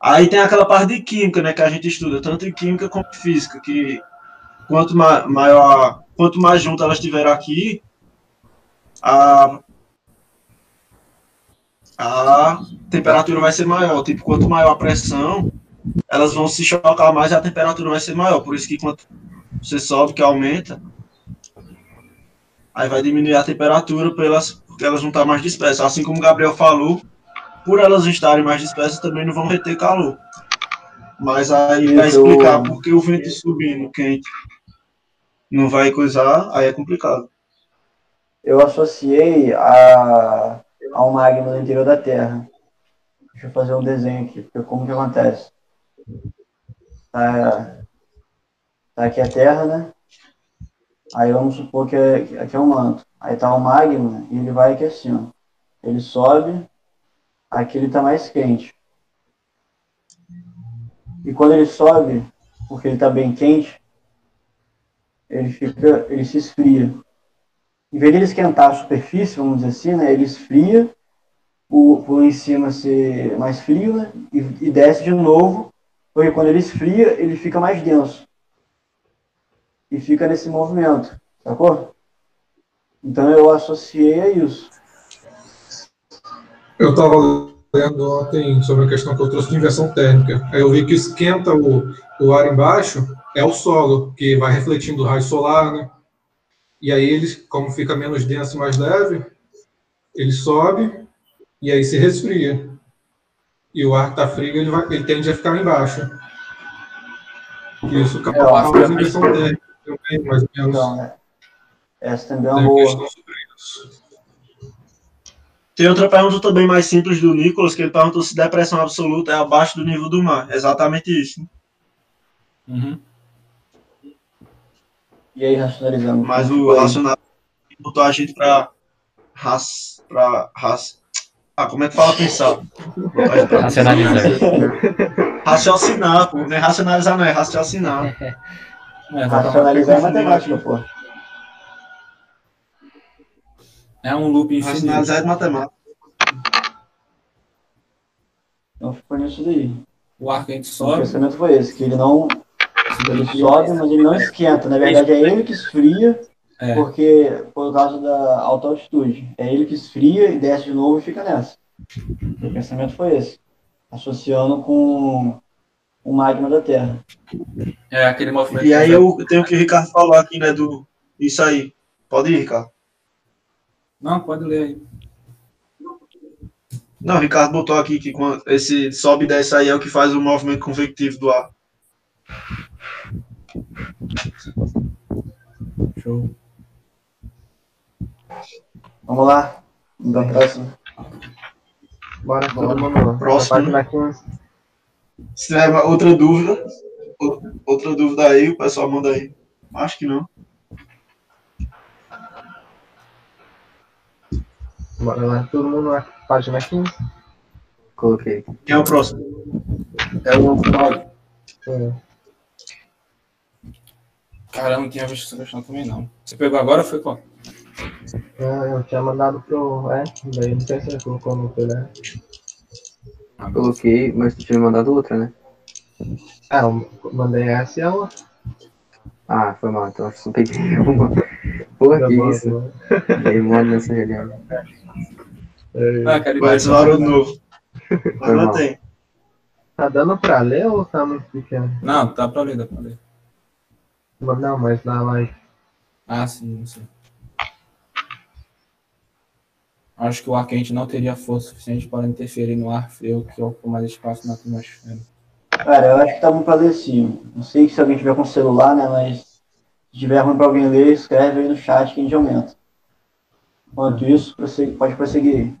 Aí tem aquela parte de química, né? Que a gente estuda, tanto em química como em física, que quanto ma- maior, quanto mais junto elas estiverem aqui, a, a temperatura vai ser maior. Tipo, quanto maior a pressão, elas vão se chocar mais e a temperatura vai ser maior. Por isso que quanto você sobe, que aumenta, aí vai diminuir a temperatura pra elas, porque elas vão estar mais dispersas. Assim como o Gabriel falou, por elas estarem mais dispersas, também não vão reter calor. Mas aí vai explicar por que o vento subindo quente não vai coisar, aí é complicado. Eu associei a, ao magma do interior da Terra. Deixa eu fazer um desenho aqui, porque como que acontece? Tá, tá aqui a Terra, né? Aí vamos supor que é- aqui é um manto. Aí tá o magma e ele vai aqui assim, ó. Ele sobe, aqui ele tá mais quente. E quando ele sobe, porque ele tá bem quente, ele fica, ele se esfria. Em vez de ele esquentar a superfície, vamos dizer assim, né, ele esfria, o por em cima ser mais frio, né, e, e desce de novo, porque quando ele esfria, ele fica mais denso. E fica nesse movimento, sacou? Então eu associei a isso. Eu estava lendo ontem sobre a questão que eu trouxe de inversão térmica. Aí eu vi que esquenta o, o ar embaixo é o solo, que vai refletindo o raio solar, né? E aí ele, como fica menos denso e mais leve, ele sobe e aí se resfria. E o ar está frio, ele, vai, ele tende a ficar embaixo. E isso causa é inversão térmica também, mais ou menos. Então, né? Essa também é uma Tem boa. Tem outra pergunta também mais simples do Nicolas, que ele perguntou se depressão absoluta é abaixo do nível do mar. Exatamente isso. né? Uhum. E aí, racionalizando. Mas o racional botou a gente pra raça. Pra raça. Ah, como é que fala pensar? A gente Racionalizar. Raciocinar, pô. Não é racionalizar, não, é raciocinar. Racionalizar é matemática, pô. É um loop infinito. Racionalizar é matemática. Então ficou nisso daí. O ar quente O sobe. pensamento foi esse, que ele não. Ele sobe, mas ele não esquenta. Na verdade, é ele que esfria, É. porque por causa da alta altitude. É ele que esfria e desce de novo e fica nessa. O pensamento foi esse. Associando com o magma da Terra. É aquele movimento. E aí eu tenho o que o Ricardo falou aqui, né? Do. Isso aí. Pode ir, Ricardo. Não, pode ler aí. Não, o Ricardo botou aqui que quando esse sobe e desce aí é o que faz o movimento convectivo do ar. Show. Vamos lá. Então, próximo. Bora, todo mundo. Próximo. Página 15. Se tiver uma- outra dúvida, ou- outra dúvida aí, o pessoal manda aí. Acho que não. Bora lá, todo mundo na página 15. Coloquei. Quem é o próximo? É o Cláudio. É. Caramba, não tinha visto essa questão também, não. Você pegou agora ou foi qual? Ah, eu tinha mandado pro. É, daí não sei se ele colocou no telé. Coloquei, mas tu tinha me mandado outra, né? Ah, eu mandei essa e a outra. Ah, foi mal, então acho que só peguei uma. Porra, Tá que bom, isso? Dei mole nessa reunião. Ah, cara, Vai desvarar de novo. Mas mal. mantém. Tá dando pra ler ou tá muito pequeno? Não, dá pra ler, dá pra ler. Mas Não, mas na live. Ah, sim, não sei. Acho que o ar quente não teria força suficiente para interferir no ar frio que ocupa mais espaço na atmosfera. Cara, eu acho que tá bom pra ler sim. Não sei se alguém tiver com celular, né? Mas se tiver ruim pra alguém ler, escreve aí no chat que a gente aumenta. Enquanto isso, pode prosseguir aí.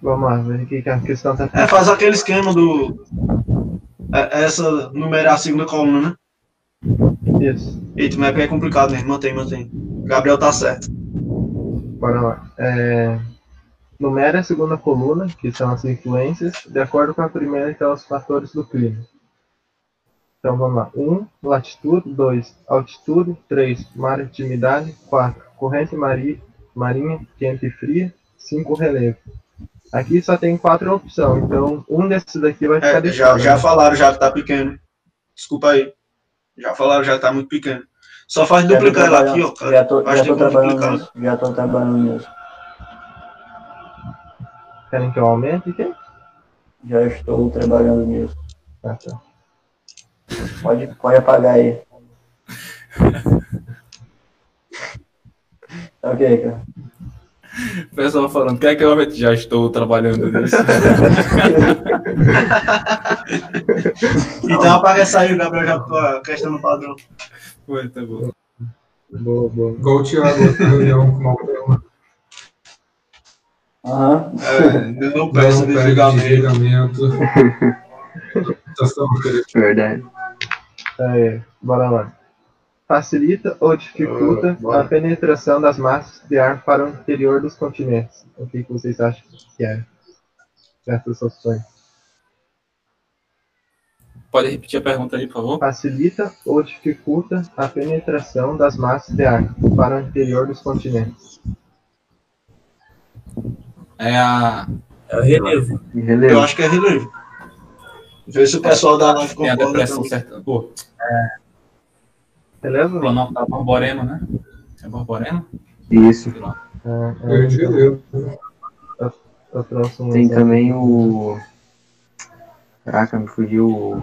Vamos lá, ver o que a questão tá É, faz aquele esquema do. é, essa numerar a segunda coluna, né? Isso. Eita, mas é complicado mesmo. Mantém, mantém. Gabriel tá certo. Bora lá. É, numera a segunda coluna, que são as influências, de acordo com a primeira, que são os fatores do clima. Então vamos lá. 1. Um, latitude. 2. Altitude. 3. Maritimidade. 4. Corrente mari, marinha, quente e fria. 5. Relevo. Aqui só tem quatro opções, então um desses daqui vai ficar É, de já, já falaram já que tá pequeno. Desculpa aí. Já falaram já que tá muito pequeno. Só faz duplicar ela aqui, ó. Cara. Já tô, Faz já tô trabalhando. Já tô trabalhando nisso. Querem que eu aumente? Já estou trabalhando nisso. Ah, tá. Pode, pode apagar aí. Ok, cara. O pessoal falando, quer que eu aumente? Já estou trabalhando nisso. Então apaga essa aí, o Gabriel já botou a questão no padrão. Foi, tá bom. Boa, boa. O Thiago, reunião com uma Aham. É, não peça Não de desligamento. desligamento. Estação, Verdade. É, bora lá. Facilita ou dificulta bora. a penetração das massas de ar para o interior dos continentes. O que, que vocês acham que é essas opções? Pode repetir a pergunta aí, por favor? Facilita ou dificulta a penetração das massas de ar para o interior dos continentes. É a. É o relevo. Eu acho que é relevo. Vê se o pessoal da live Tem a concorda. depressão também. certa. Pô, Beleza? Planalto tá Borborema, né? É Borborema? Isso. É, É, relevo. eu, eu trouxe um Tem exemplo. também o. Caraca, me fugiu o.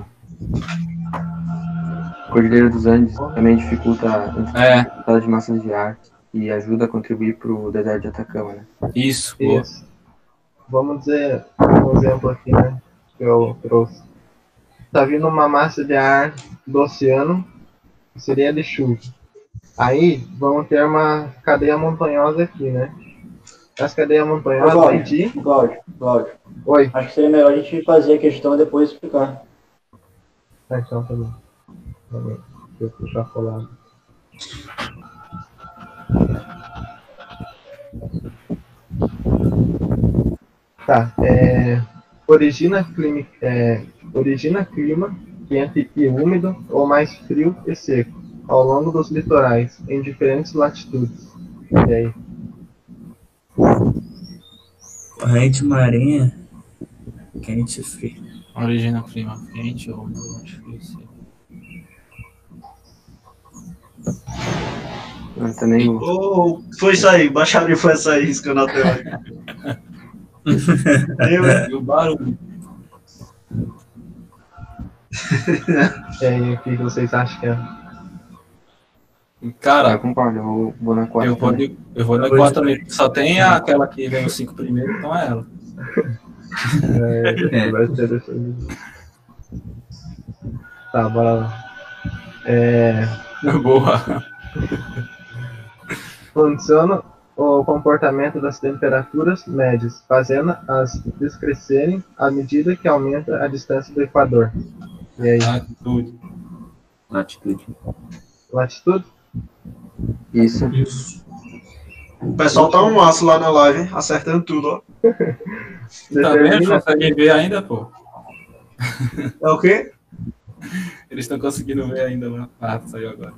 Cordilheira dos Andes também dificulta a É. entrada de massas de ar e ajuda a contribuir para o deserto de Atacama, né? Isso. Isso. Vamos dizer um exemplo aqui, né? Que eu trouxe. Tá vindo uma massa de ar do oceano, que seria de chuva. Aí vamos ter uma cadeia montanhosa aqui, né? Essa cadeia Ô, montanhosa vai Cláudio, de. Cláudio, Cláudio. Oi. Acho que seria melhor a gente fazer a questão e depois explicar. Ah, então tá bom. Tá bom. Deixa eu puxar colado. Tá, é, origina, clima, é, origina clima quente e úmido ou mais frio e seco ao longo dos litorais em diferentes latitudes. E aí? Corrente marinha. Quente e frio. Origina clima quente ou mais frio. seco. Ah, também o. Ô, foi isso aí, baixaria foi essa aí, riscando a tela. Eu, E o barulho. E aí, o que vocês acham que é? Eu Cara, concordo, eu vou, na quarta. eu vou, também. de, eu vou na 4 também. Só tem aquela que vem os cinco primeiros, então é ela. É, É. vai ser Tá, bora lá. É, Boa. Funciona o comportamento das temperaturas médias, fazendo as descrescerem à medida que aumenta a distância do Equador. E aí, Latitude. Latitude. latitude? Isso. Isso. O pessoal tá um aço lá na live, hein? acertando tudo, ó. Tá vendo? Conseguem ver ainda, pô? É o quê? Eles estão conseguindo ver ainda lá. Ah, saiu agora.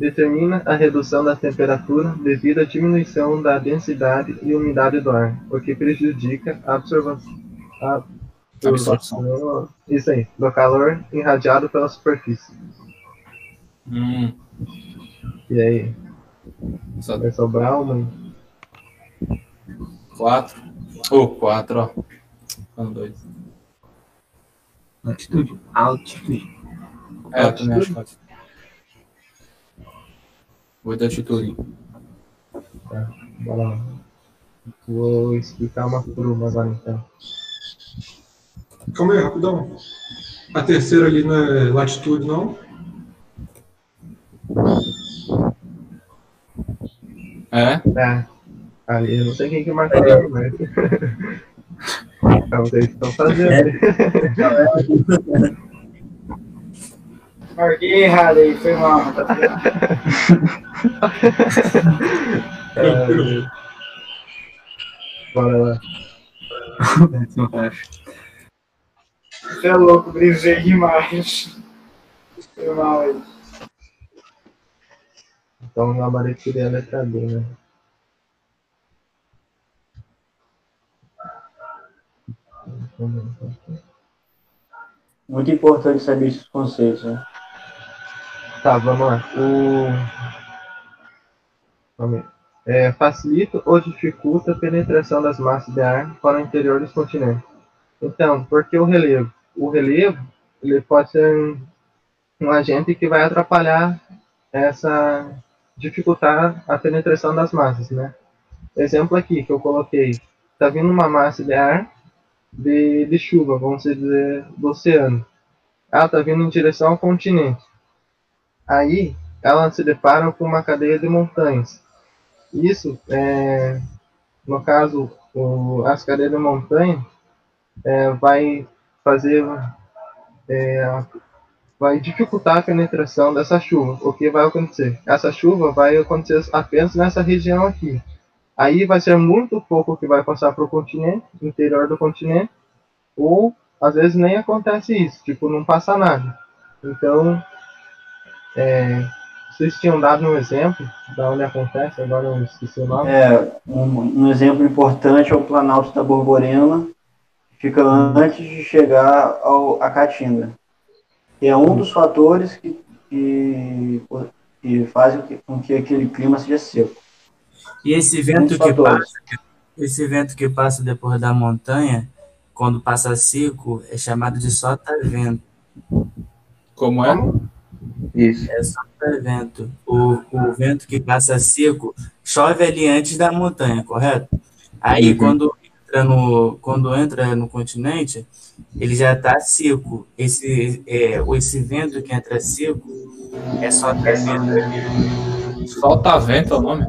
Determina a redução da temperatura devido à diminuição da densidade e umidade do ar, o que prejudica a absorvação. A absorção. Isso aí, do calor irradiado pela superfície. Hum, E aí, só vai sobrar uma? quatro. Ou quatro, ó. Falando dois. Latitude. Altitude. É, eu também acho quatro. Vou de altitude. Bora lá. Vou explicar uma por uma agora então. Calma aí, rapidão. A terceira ali não é latitude, não? É? É. Ali, eu não sei quem que marcou, é. mas. É vocês que estão fazendo. Marquei errado aí, foi mal. É, Bora lá. Você é louco, brisei demais. Foi mal aí. Então, o gabarito seria a letra B, né? Muito importante saber esses conceitos, né? Tá, vamos lá. O... Vamos. É, facilita ou dificulta a penetração das massas de ar para o interior dos continentes. Então, por que o relevo? O relevo ele pode ser um, um agente que vai atrapalhar essa dificultar a penetração das massas, né? Exemplo aqui que eu coloquei, tá vindo uma massa de ar de, de chuva, vamos dizer, do oceano. Ela tá vindo em direção ao continente. Aí, ela se depara com uma cadeia de montanhas. Isso, é, no caso, o, as cadeias de montanha é, vai fazer, é, vai dificultar a penetração dessa chuva. O que vai acontecer? Essa chuva vai acontecer apenas nessa região aqui. Aí vai ser muito pouco que vai passar para o continente, interior do continente, ou às vezes nem acontece isso, tipo, não passa nada. Então, é, vocês tinham dado um exemplo da onde acontece, agora eu esqueci o nome. É, um, um exemplo importante é o Planalto da Borborema, que fica antes de chegar ao, a Caatinga. E é um dos fatores que, que, que fazem com que aquele clima seja seco. E esse Um vento dos que fatores. passa, esse vento que passa depois da montanha, quando passa seco, é chamado de sotavento. Como é? Isso. É sotavento. O, o vento que passa seco chove ali antes da montanha, correto? Aí Uhum. quando entra no quando entra no continente, ele já está seco. Esse é, esse vento que entra seco é sotavento. Solta vento é o nome?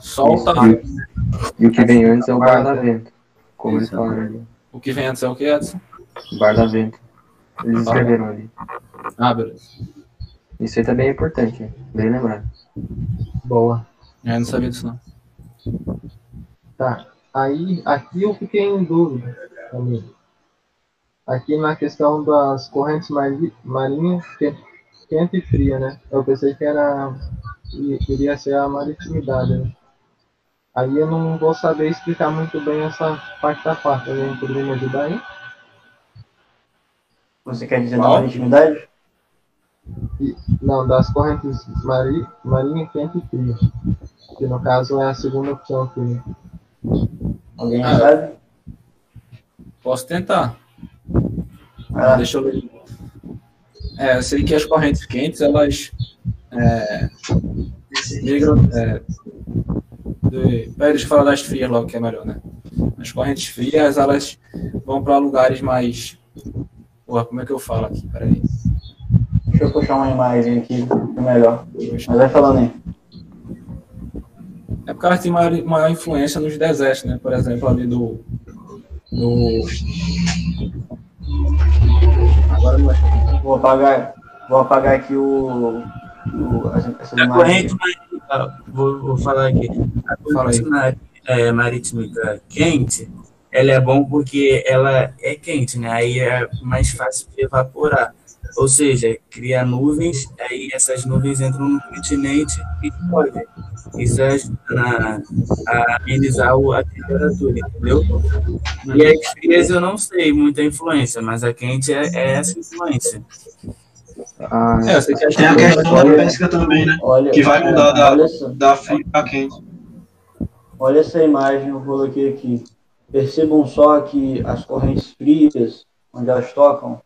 Solta Isso. vento. E o que vem antes é o guarda-vento. Como eles falaram ali. O que vem antes é o que, Edson? Guarda-vento. Eles escreveram ali. Ah, beleza. Isso aí também é importante, bem lembrado. Boa. Eu não sabia disso, não. Tá. Aí, aqui eu fiquei em dúvida também. Aqui na questão das correntes mari- marinhas, quente, quente e fria, né? Eu pensei que era i- iria ser a maritimidade, né? Aí eu não vou saber explicar muito bem essa parte da parte. Alguém poderia me ajudar aí? Você quer dizer Qual? da intimidade? E- não, das correntes mari, marinha, quente e fria. Que no caso é a segunda opção aqui. né? Alguém Ah, sabe? Posso tentar. Ah, Deixa eu ver. É, eu sei que as correntes quentes, elas é, migram, é, de- Peraí, deixa eu falar das frias logo, que é melhor, né? As correntes frias, elas vão para lugares mais. Porra, como é que eu falo aqui? Peraí. Deixa eu puxar uma imagem aqui, é melhor. Mas vai falando aí. É porque elas têm maior, maior influência nos desertos, né? Por exemplo, ali do. do... Agora não é. Vou apagar, vou apagar aqui o, o essa, essas A corrente marítima, vou, vou falar aqui. A corrente é, marítima quente, ela é bom porque ela é quente, né? Aí é mais fácil de evaporar. Ou seja, cria nuvens, aí essas nuvens entram no continente e chove. Isso ajuda na, a amenizar o- a temperatura, entendeu? E as frias eu não sei muita influência, mas a quente é, é essa influência. Ah, É, que Tem a frias- questão da pesca também, né? Olha, Que vai mudar da, olha, essa, da fria pra quente. olha essa imagem, eu coloquei aqui. Percebam só que as correntes frias, onde elas tocam,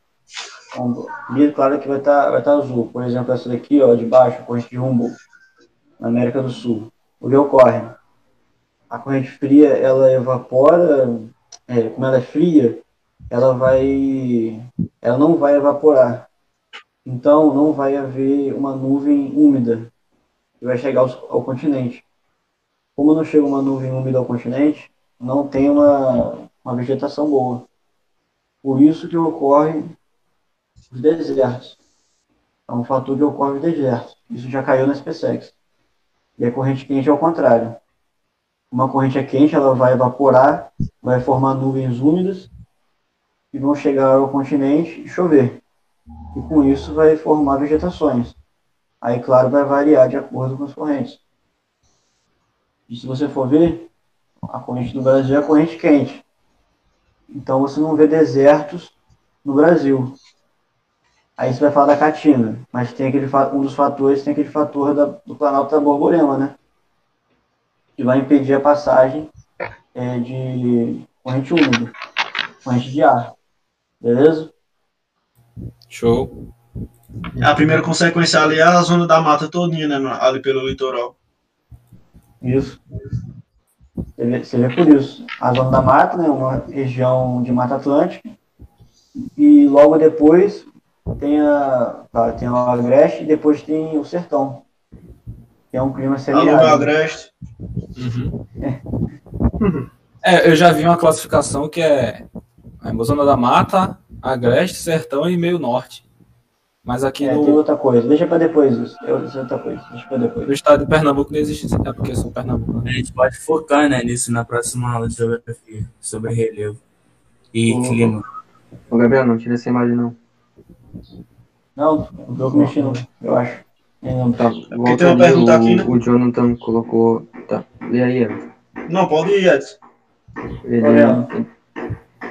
claro que vai estar vai tá azul. Por exemplo, essa daqui, ó, de baixo, corrente de Humboldt, na América do Sul. O que ocorre? A corrente fria, ela evapora, é, como ela é fria, ela vai, ela não vai evaporar. Então, não vai haver uma nuvem úmida que vai chegar ao, ao continente. Como não chega uma nuvem úmida ao continente, não tem uma, uma vegetação boa. Por isso que ocorre os desertos. É um fator que ocorre nos desertos. Isso já caiu na SpaceX. E a corrente quente é o contrário. Uma corrente é quente, ela vai evaporar, vai formar nuvens úmidas que vão chegar ao continente e chover. E com isso vai formar vegetações. Aí, claro, vai variar de acordo com as correntes. E se você for ver, a corrente do Brasil é a corrente quente. Então você não vê desertos no Brasil. Aí você vai falar da Caatinga, mas tem aquele um dos fatores tem aquele fator da- do Planalto da Borborema, né? Que vai impedir a passagem é, de corrente úmida, corrente de ar. Beleza? Show. A primeira consequência ali é a zona da mata todinha, né? Ali pelo litoral. Isso. Você vê, por isso. A Zona da Mata, né, uma região de Mata Atlântica, e logo depois tem, a, tá, tem o Agreste e depois tem o Sertão, que é um clima Alô, semiárido. meu agreste. É, eu já vi uma classificação que é a Zona da Mata, Agreste, Sertão e Meio Norte. Mas aqui É, tem no, outra coisa. Deixa pra depois isso. Eu- Isso é outra coisa. Deixa pra depois. no estado de Pernambuco não existe isso. É porque eu sou Pernambuco. A Né? gente pode focar né, nisso na próxima aula de geografia, sobre relevo e Uhum. clima. Ô, Gabriel, não tira essa imagem, não. Não, não tô mexendo, eu acho. Tá, tem volta uma ali, pergunta o, aqui, né? o Jonathan colocou... Tá, lê aí, Everton. Não, pode ir, Edson. Ele.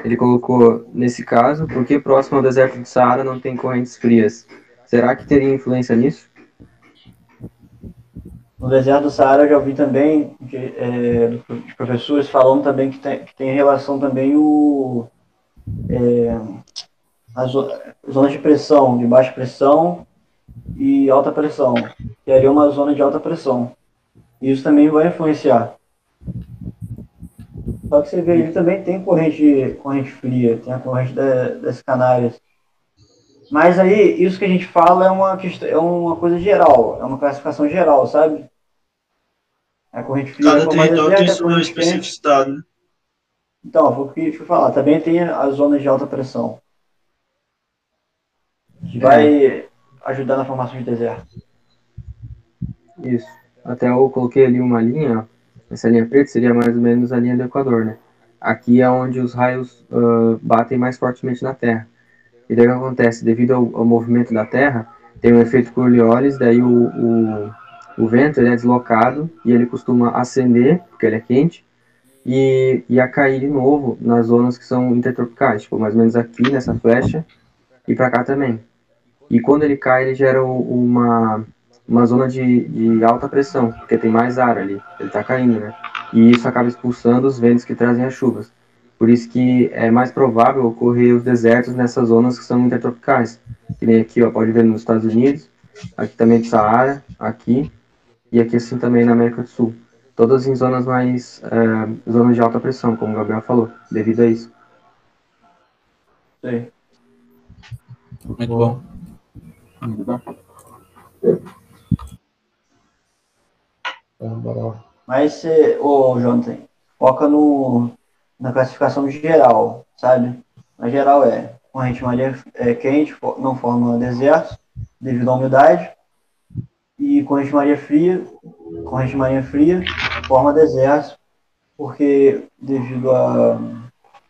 Ele colocou, nesse caso, por que próximo ao deserto do Saara não tem correntes frias? Será que teria influência nisso? No deserto do Saara eu já ouvi também de, é, de professores falando também que tem, que tem relação também o é, as zo- zonas de pressão, de baixa pressão e alta pressão, que ali é uma zona de alta pressão. Isso também vai influenciar. Só que você vê ali também tem corrente, corrente fria, tem a corrente da- das Canárias. Mas aí, isso que a gente fala é uma, questão, é uma coisa geral, é uma classificação geral, sabe? A corrente fria Cada é território tem sua especificidade, né? Então, foi o que eu falar. Também tem as zonas de alta pressão. Que vai ajudar na formação de deserto. Isso. Até eu coloquei ali uma linha. Essa linha preta seria mais ou menos a linha do Equador, né? Aqui é onde os raios ah, batem mais fortemente na Terra. E daí o que acontece? Devido ao, ao movimento da Terra, tem um efeito Coriolis, daí o, o, o vento é deslocado e ele costuma ascender, porque ele é quente, e, e a cair de novo nas zonas que são intertropicais, tipo, mais ou menos aqui nessa flecha e para cá também. E quando ele cai, ele gera uma, uma zona de, de alta pressão, porque tem mais ar ali, ele está caindo, né? E isso acaba expulsando os ventos que trazem as chuvas. Por isso que é mais provável ocorrer os desertos nessas zonas que são intertropicais. Que nem aqui, ó, pode ver nos Estados Unidos, aqui também do Saara, aqui, e aqui assim também na América do Sul. todas em zonas mais. é, zonas de alta pressão, como o Gabriel falou, devido a isso. Sim. Muito bom. Muito bom. Mas ô Jonathan, foca no, na classificação geral, sabe? A geral é corrente maria é, quente, não forma deserto, devido à umidade. E corrente maria fria, corrente maria fria, forma deserto, porque devido a,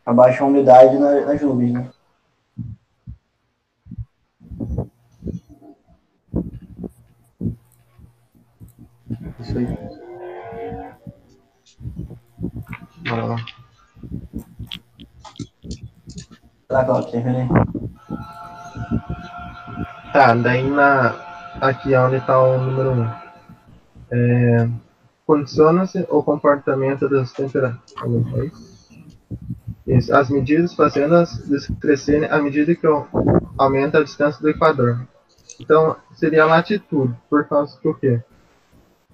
a baixa umidade na- nas nuvens, né? Isso aí. Bora lá. Tá, Cláudio, terminei. Tá, daí na. Aqui onde está o número 1. Um. É, Condiciona-se o comportamento das temperaturas. Isso, as medidas fazendo-as crescerem à medida que aumenta a distância do Equador. Então, seria a latitude, por causa que o quê?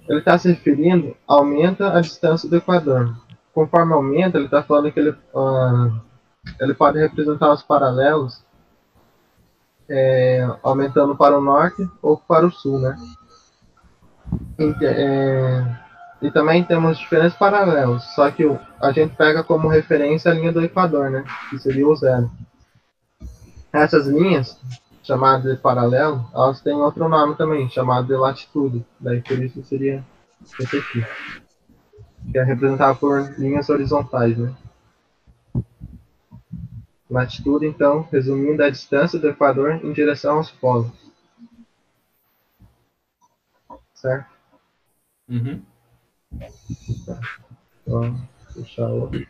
Ele está se referindo, aumenta a distância do Equador. Conforme aumenta, ele está falando que ele, ah, ele pode representar os paralelos é, aumentando para o norte ou para o sul, né? Ente- é, e também temos diferentes paralelos, só que a gente pega como referência a linha do Equador, né? Que seria o zero. Essas linhas, chamadas de paralelo, elas têm outro nome também, chamado de latitude. Daí por isso seria esse aqui. Que é representado por linhas horizontais, né? Latitude, então, resumindo, é a distância do Equador em direção aos polos. Certo? Uhum. Então, puxar outro.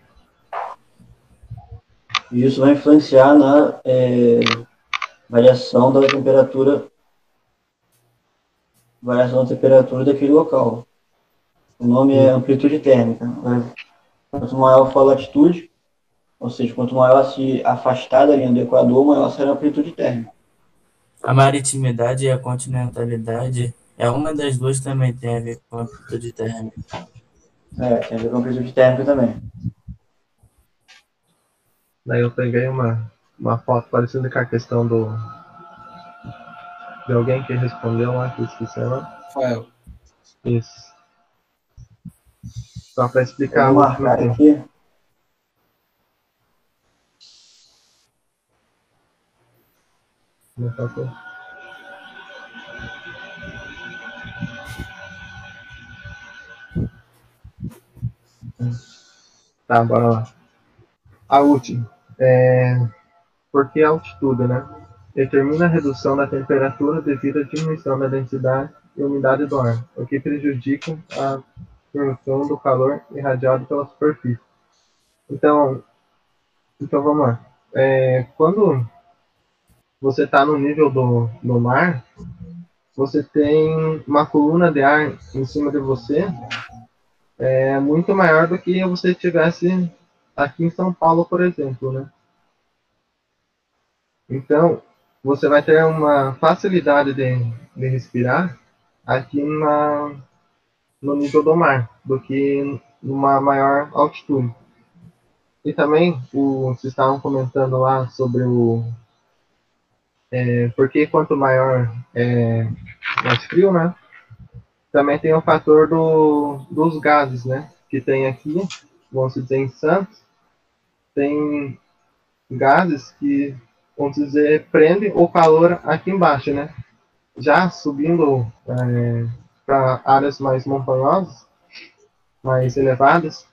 E isso vai influenciar na é, variação da temperatura variação da temperatura daquele local. O nome é amplitude térmica. né? Quanto maior for a latitude, ou seja, quanto maior se afastar da linha do Equador, maior será a amplitude térmica. A maritimidade e a continentalidade é uma das duas também tem a ver com a amplitude térmica. É, tem a ver com a amplitude térmica também. Daí eu peguei uma, uma foto parecida com a questão do. De alguém que respondeu lá, que eu esqueci lá. Rafael. Isso. Só para explicar Vou marcar aqui. Não faltou. Tá, bora lá. A última. É... Por que a altitude, né? Determina a redução da temperatura devido à diminuição da densidade e umidade do ar, o que prejudica a absorção do calor irradiado pela superfície. Então, então vamos lá. É, quando você está no nível do, do mar, você tem uma coluna de ar em cima de você é muito maior do que você tivesse aqui em São Paulo, por exemplo, né? Então, você vai ter uma facilidade de, de respirar aqui na, no nível do mar do que numa maior altitude. E também, o, vocês estavam comentando lá sobre o. É, porque quanto maior é mais frio, né? Também tem o fator do, dos gases, né? Que tem aqui, vamos dizer, em Santos, tem gases que, vamos dizer, prendem o calor aqui embaixo, né? Já subindo é, para áreas mais montanhosas, mais elevadas,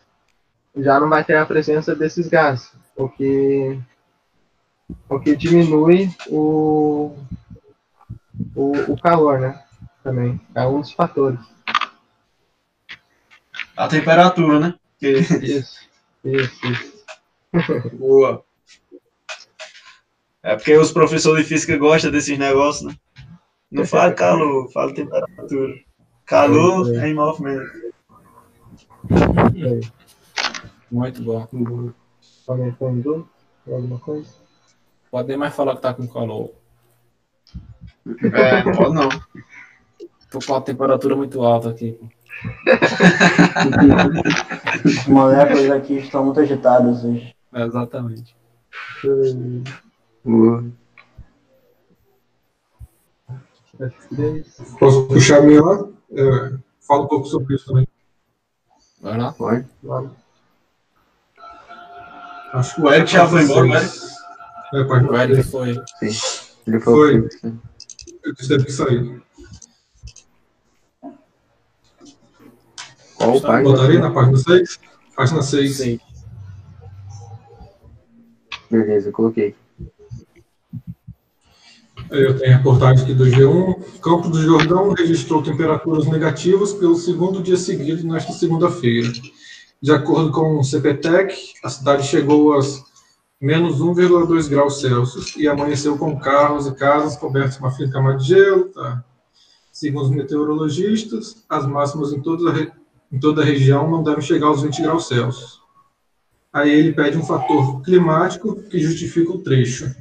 já não vai ter a presença desses gases, o que, o que diminui o, o, o calor, né? Também é um dos fatores. A temperatura, né? Isso, isso, isso. Boa. É porque os professores de física gostam desses negócios, né? Não fala calor, fala temperatura. Calor é em movimento. Muito bom. Comentando alguma coisa? Pode nem mais falar que tá com calor. É, pode não. Tô com a temperatura muito alta aqui. As moléculas aqui estão muito agitadas hoje. Exatamente. Posso puxar a minha lá? É, fala um pouco sobre isso também. Vai lá. Pode. Acho O Eric já foi embora, o Eric? É, página O Eric foi. Sim. Ele Foi. foi. Ele teve que sair. Qual página? Botaria na página 6? Página 6. Sim. Beleza, coloquei. Eu tenho a reportagem aqui do G1. Campo do Jordão registrou temperaturas negativas pelo segundo dia seguido nesta segunda-feira. De acordo com o CPTEC, a cidade chegou aos menos 1,2 graus Celsius e amanheceu com carros e casas cobertos com uma fina camada de gelo. Tá? Segundo os meteorologistas, as máximas em toda, em toda a região não devem chegar aos 20 graus Celsius. Aí ele pede um fator climático que justifica o trecho.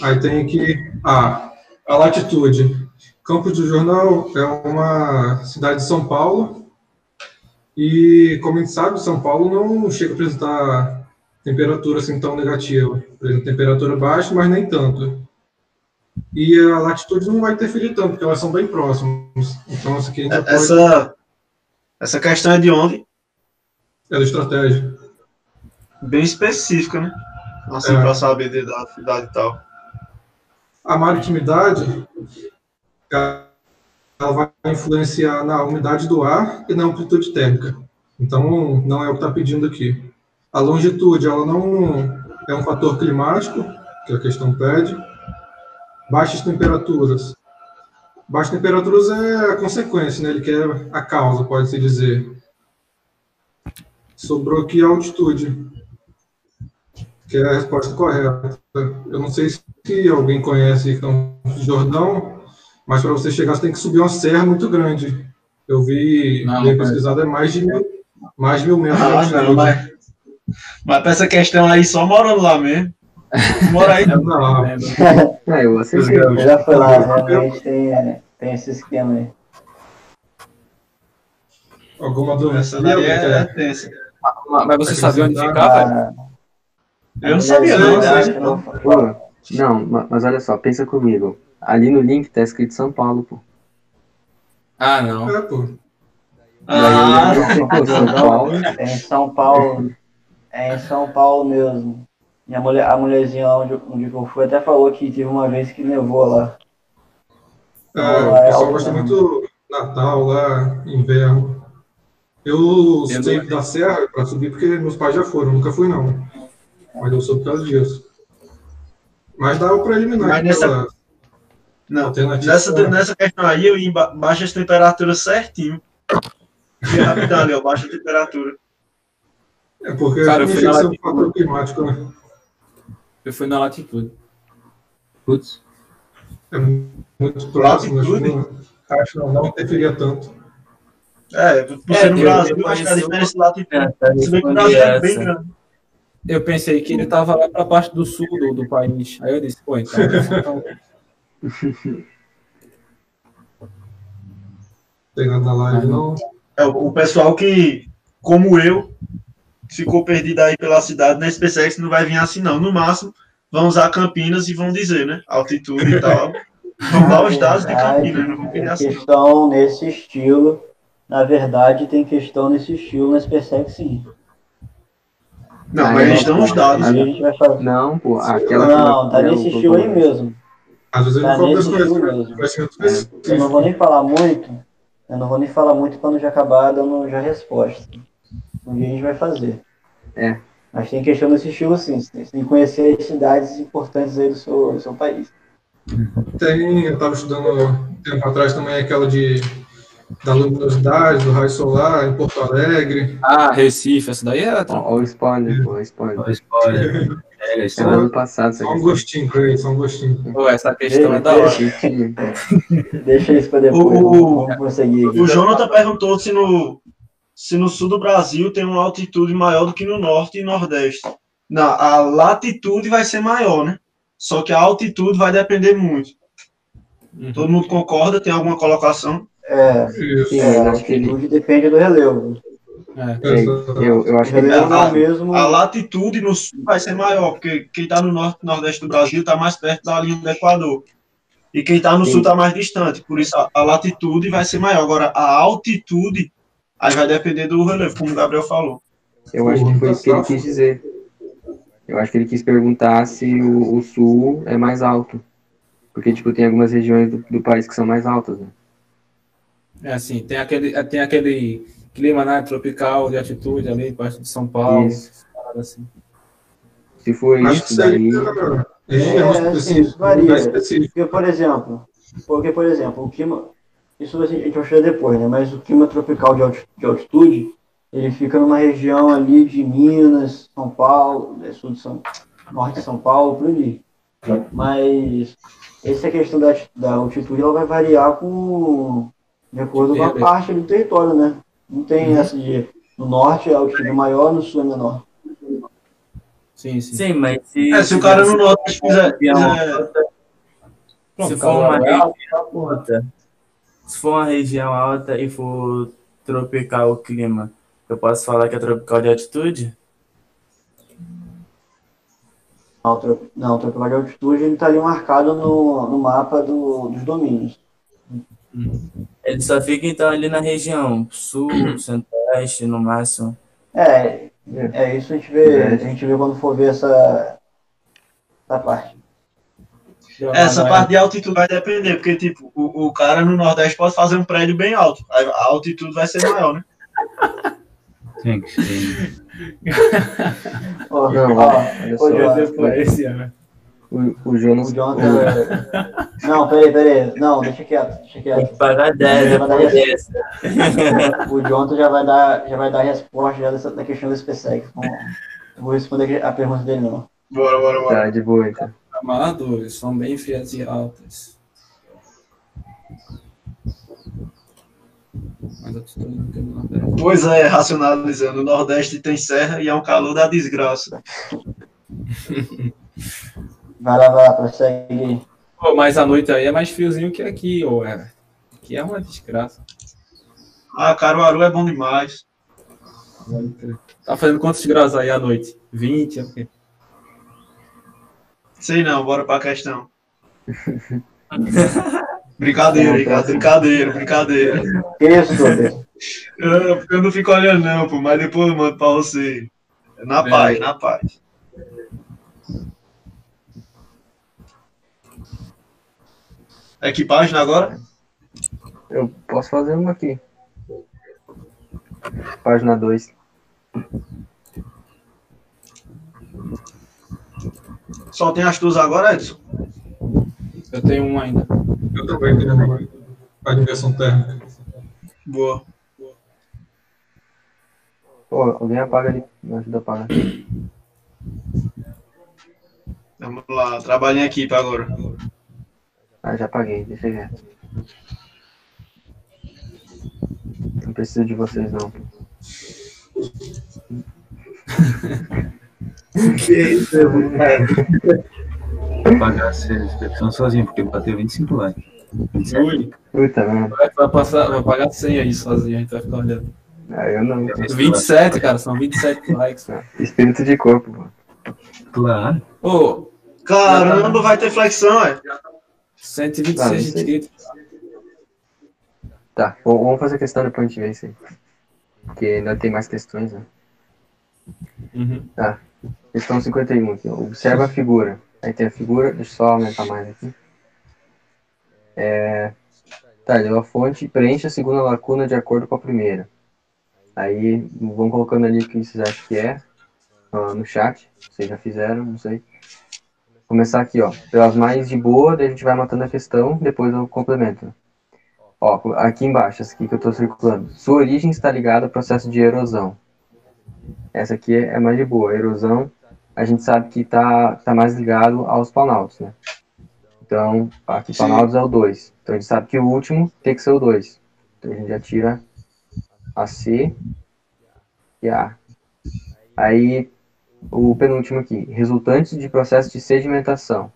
Aí tem aqui a, a latitude. Campos do Jornal é uma cidade de São Paulo. E, como a gente sabe, São Paulo não chega a apresentar temperatura assim tão negativa. Apresenta temperatura baixa, mas nem tanto. E a latitude não vai interferir tanto, porque elas são bem próximas. Então, isso aqui a gente já pode... Essa, essa questão é de onde? É da estratégia. Bem específica, né? Assim, É. pra saber de- da cidade e tal. A maritimidade ela vai influenciar na umidade do ar e na amplitude térmica. Então, não é o que está pedindo aqui. A longitude, ela não é um fator climático, que a questão pede. Baixas temperaturas. Baixas temperaturas é a consequência, né? Ele quer a causa, pode-se dizer. Sobrou aqui a altitude, que é a resposta correta. Eu não sei se alguém conhece Campos de Jordão, mas para você chegar você tem que subir uma serra muito grande. Eu vi, Não, bem não pesquisado, é mais de mil, mais de mil metros Ah, não, mas, mas pra essa questão aí, só morando lá mesmo. Mora aí. Não, É, eu acertei. Eu já fui lá, realmente tem, tem esse esquema aí. alguma dúvida? Essa daí é, é tensa. Mas você sabia onde ficava? Ah, Eu não sabia, não. acho né? que não- não, ma- mas olha só, pensa comigo. Ali no link tá escrito São Paulo, pô. Ah, não. É, pô. Ah, lembro, pô, São Paulo. É em São Paulo. É em São Paulo mesmo. E a, mulher, a mulherzinha lá onde, eu- onde eu fui até falou que teve uma vez que nevou lá. É, Não, o é pessoal gosta né? muito Natal lá, inverno. Eu sei não- da serra para subir porque meus pais já foram, nunca fui não. Mas eu sou por causa disso. Mas dá para eliminar Mas nessa- Não, nessa, nessa questão aí, eu ia em ba- baixas temperaturas certinho. E rapidão ali, ó, baixa temperatura. É porque Cara, eu fui na um latitude. fator climático, né? Eu fui na latitude. Putz. É muito próximo, acho que Latitude? não, acho que não, não interferia tanto. É, por É, ser no Brasil, eu acho que a diferença de latitude. É, Se bem que o Brasil é bem essa. grande. Eu pensei que ele tava lá pra parte do sul do, do país. Aí eu disse, pô, então. então Pegando na live, não. É, o pessoal que, como eu, ficou perdido aí pela cidade, na SpaceX não vai vir assim, não. No máximo, vão usar Campinas e vão dizer, né? Altitude e tal. Vão dar os dados de Campinas, não vão querer Tem assim. questão nesse estilo. Na verdade, tem questão nesse estilo na SpaceX sim. Não, Ah, mas eles dão os dados. Aí a gente vai fazer. Não, pô, aquela. Não, tá nesse estilo aí mesmo. Às vezes ele Tá cobra nesse esse estilo conhecimento, mesmo. Eu não vou nem falar muito. Eu não vou nem falar muito para não já acabar dando já resposta. Um dia a gente vai fazer. É. Mas tem questão desse estilo sim. Você tem que conhecer as cidades importantes aí do seu, do seu país. Tem, eu estava estudando um tempo atrás também aquela de da luminosidade, do raio solar em Porto Alegre. Ah, Recife, essa daí é. Ó o spoiler, pô, o spoiler. Olha, spoiler. É, isso É do é ano passado, isso Só um gostinho pra ele, só um gostinho. Pô, essa questão é da hora. Deixa isso para depois. O- vamos, aqui. O Jonathan perguntou se no, se no sul do Brasil tem uma altitude maior do que no norte e nordeste. Não, a latitude vai ser maior, né? Só que a altitude vai depender muito. Todo mundo concorda? Tem alguma colocação? É, é, a acho que ele- altitude depende do relevo. É, eu, eu acho que ele a, não é o mesmo. a latitude no sul vai ser maior, porque quem está no norte nordeste do Brasil está mais perto da linha do Equador. E quem está no Sim. sul está mais distante. Por isso a, a latitude vai ser maior. Agora, a altitude aí vai depender do relevo, como o Gabriel falou. Eu acho que foi isso que ele quis dizer. Eu acho que ele quis perguntar se o, o sul é mais alto. Porque, tipo, tem algumas regiões do, do país que são mais altas, né? É assim, tem aquele, tem aquele clima né, tropical de altitude ali, perto de São Paulo. Isso. Assim. Se for Acho isso, daí... melhor. É, Região assim, isso varia. Porque, por exemplo, porque, por exemplo, o clima. Isso a gente vai chegar depois, né? Mas o clima tropical de alti- de altitude, ele fica numa região ali de Minas, São Paulo, né, sul de São, norte de São Paulo, por ali. Mas essa questão da, da altitude ela vai variar com de acordo com a parte do território, né? Não tem essa de no norte a altitude é maior, no sul é menor. Sim, sim. Sim, mas se. É, se o cara no norte fizer. se for uma região alta, se for uma região alta e for tropical o clima, eu posso falar que é tropical de altitude? Não, o tro- não, o tropical de altitude ele está ali marcado no, no mapa do, dos domínios. Ele só fica então ali na região sul, centro-oeste, no máximo. É, é isso a gente vê, a gente vê quando for ver essa, essa parte. Essa parte de altitude vai depender, porque, tipo, o, o cara no Nordeste pode fazer um prédio bem alto. A altitude vai ser maior, né? Tem que ser. Ó, Não, ó, olha O, o Jonas... o Jonathan. Não, peraí, peraí. Não, deixa quieto, deixa Tem quieto. que pagar 10, Já vai dar é res- O Jonathan já vai dar, já vai dar a resposta já dessa, da questão do SpaceX. Então, eu vou responder a pergunta dele não. Bora, bora, bora. Tá, de boa, então. Amadores, são bem frias e altas. Pois é, racionalizando. O Nordeste tem serra e é um calor da desgraça. Vai lá, vai lá, prossegue. Pô, mas à noite aí é mais friozinho que aqui, ô Everton. Aqui é uma desgraça. Ah, Caruaru é bom demais. Tá fazendo quantos graus aí à noite? 20? É o quê? Sei não, bora pra questão. brincadeira, Ricardo, brincadeira, brincadeira. Que isso? Eu, eu não fico olhando não, pô, mas depois eu mando pra você. Na É. paz, na paz. É que página agora? Eu posso fazer uma aqui. Página 2. Só tem as tuas agora, Edson? Eu tenho um ainda. Eu também tenho uma a inversão térmica. Boa. Pô, alguém apaga ali. Me ajuda a apagar. Vamos lá, trabalho em equipe agora. Ah, já apaguei. Deixa quieto. Não preciso de vocês, não. Que isso, Pagar essa inscrição sozinho, porque bateu 25 likes. 27. Puta, mano. Vai, vai passar, vai pagar 100 aí sozinho, a gente vai ficar olhando. Ah, eu não. 27, cara, são 27 likes. Espírito de corpo, mano. Claro. Pô, Caramba, vai ter flexão, é? 126 Ah, de inscritos. Tá, vamos fazer questão depois a gente vê isso aí. Porque ainda tem mais questões, né? Uhum. Tá. Questão 51 aqui. Observa a figura. Aí tem a figura, deixa eu só aumentar mais aqui. É... Tá, deu a fonte preenche a segunda lacuna de acordo com a primeira. Aí vão colocando ali o que vocês acham que é no chat. Vocês já fizeram, não sei. Começar aqui, ó. Pelas mais de boa, daí a gente vai matando a questão, depois eu complemento. Ó, aqui embaixo, essa aqui que eu tô circulando. Sua origem está ligada ao processo de erosão. Essa aqui é mais de boa. Erosão, a gente sabe que tá, tá mais ligado aos planaltos, né? Então, aqui Sim. planaltos é o 2. Então a gente sabe que o último tem que ser o 2. Então a gente já tira a C e a A. Aí, o penúltimo aqui. Resultantes de processo de sedimentação.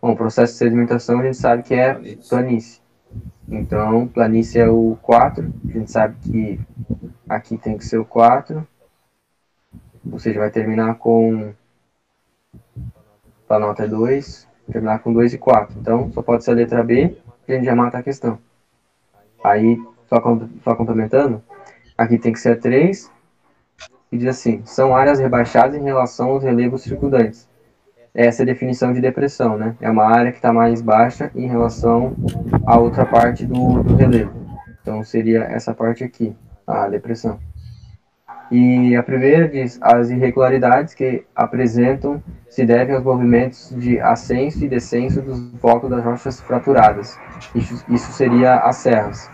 Bom, processo de sedimentação a gente sabe que é planície. Então, planície é o 4. A gente sabe que aqui tem que ser o 4. Ou seja, vai terminar com. Planalto é 2. Terminar com 2 e 4. Então, só pode ser a letra B. E a gente já mata a questão. Aí, só, só complementando. Aqui tem que ser a 3. E diz assim: são áreas rebaixadas em relação aos relevos circundantes. Essa é a definição de depressão, né? É uma área que está mais baixa em relação à outra parte do, do relevo. Então seria essa parte aqui, a depressão. E a primeira diz as irregularidades que apresentam se devem aos movimentos de ascenso e descenso dos blocos das rochas fraturadas. Isso, isso seria as serras.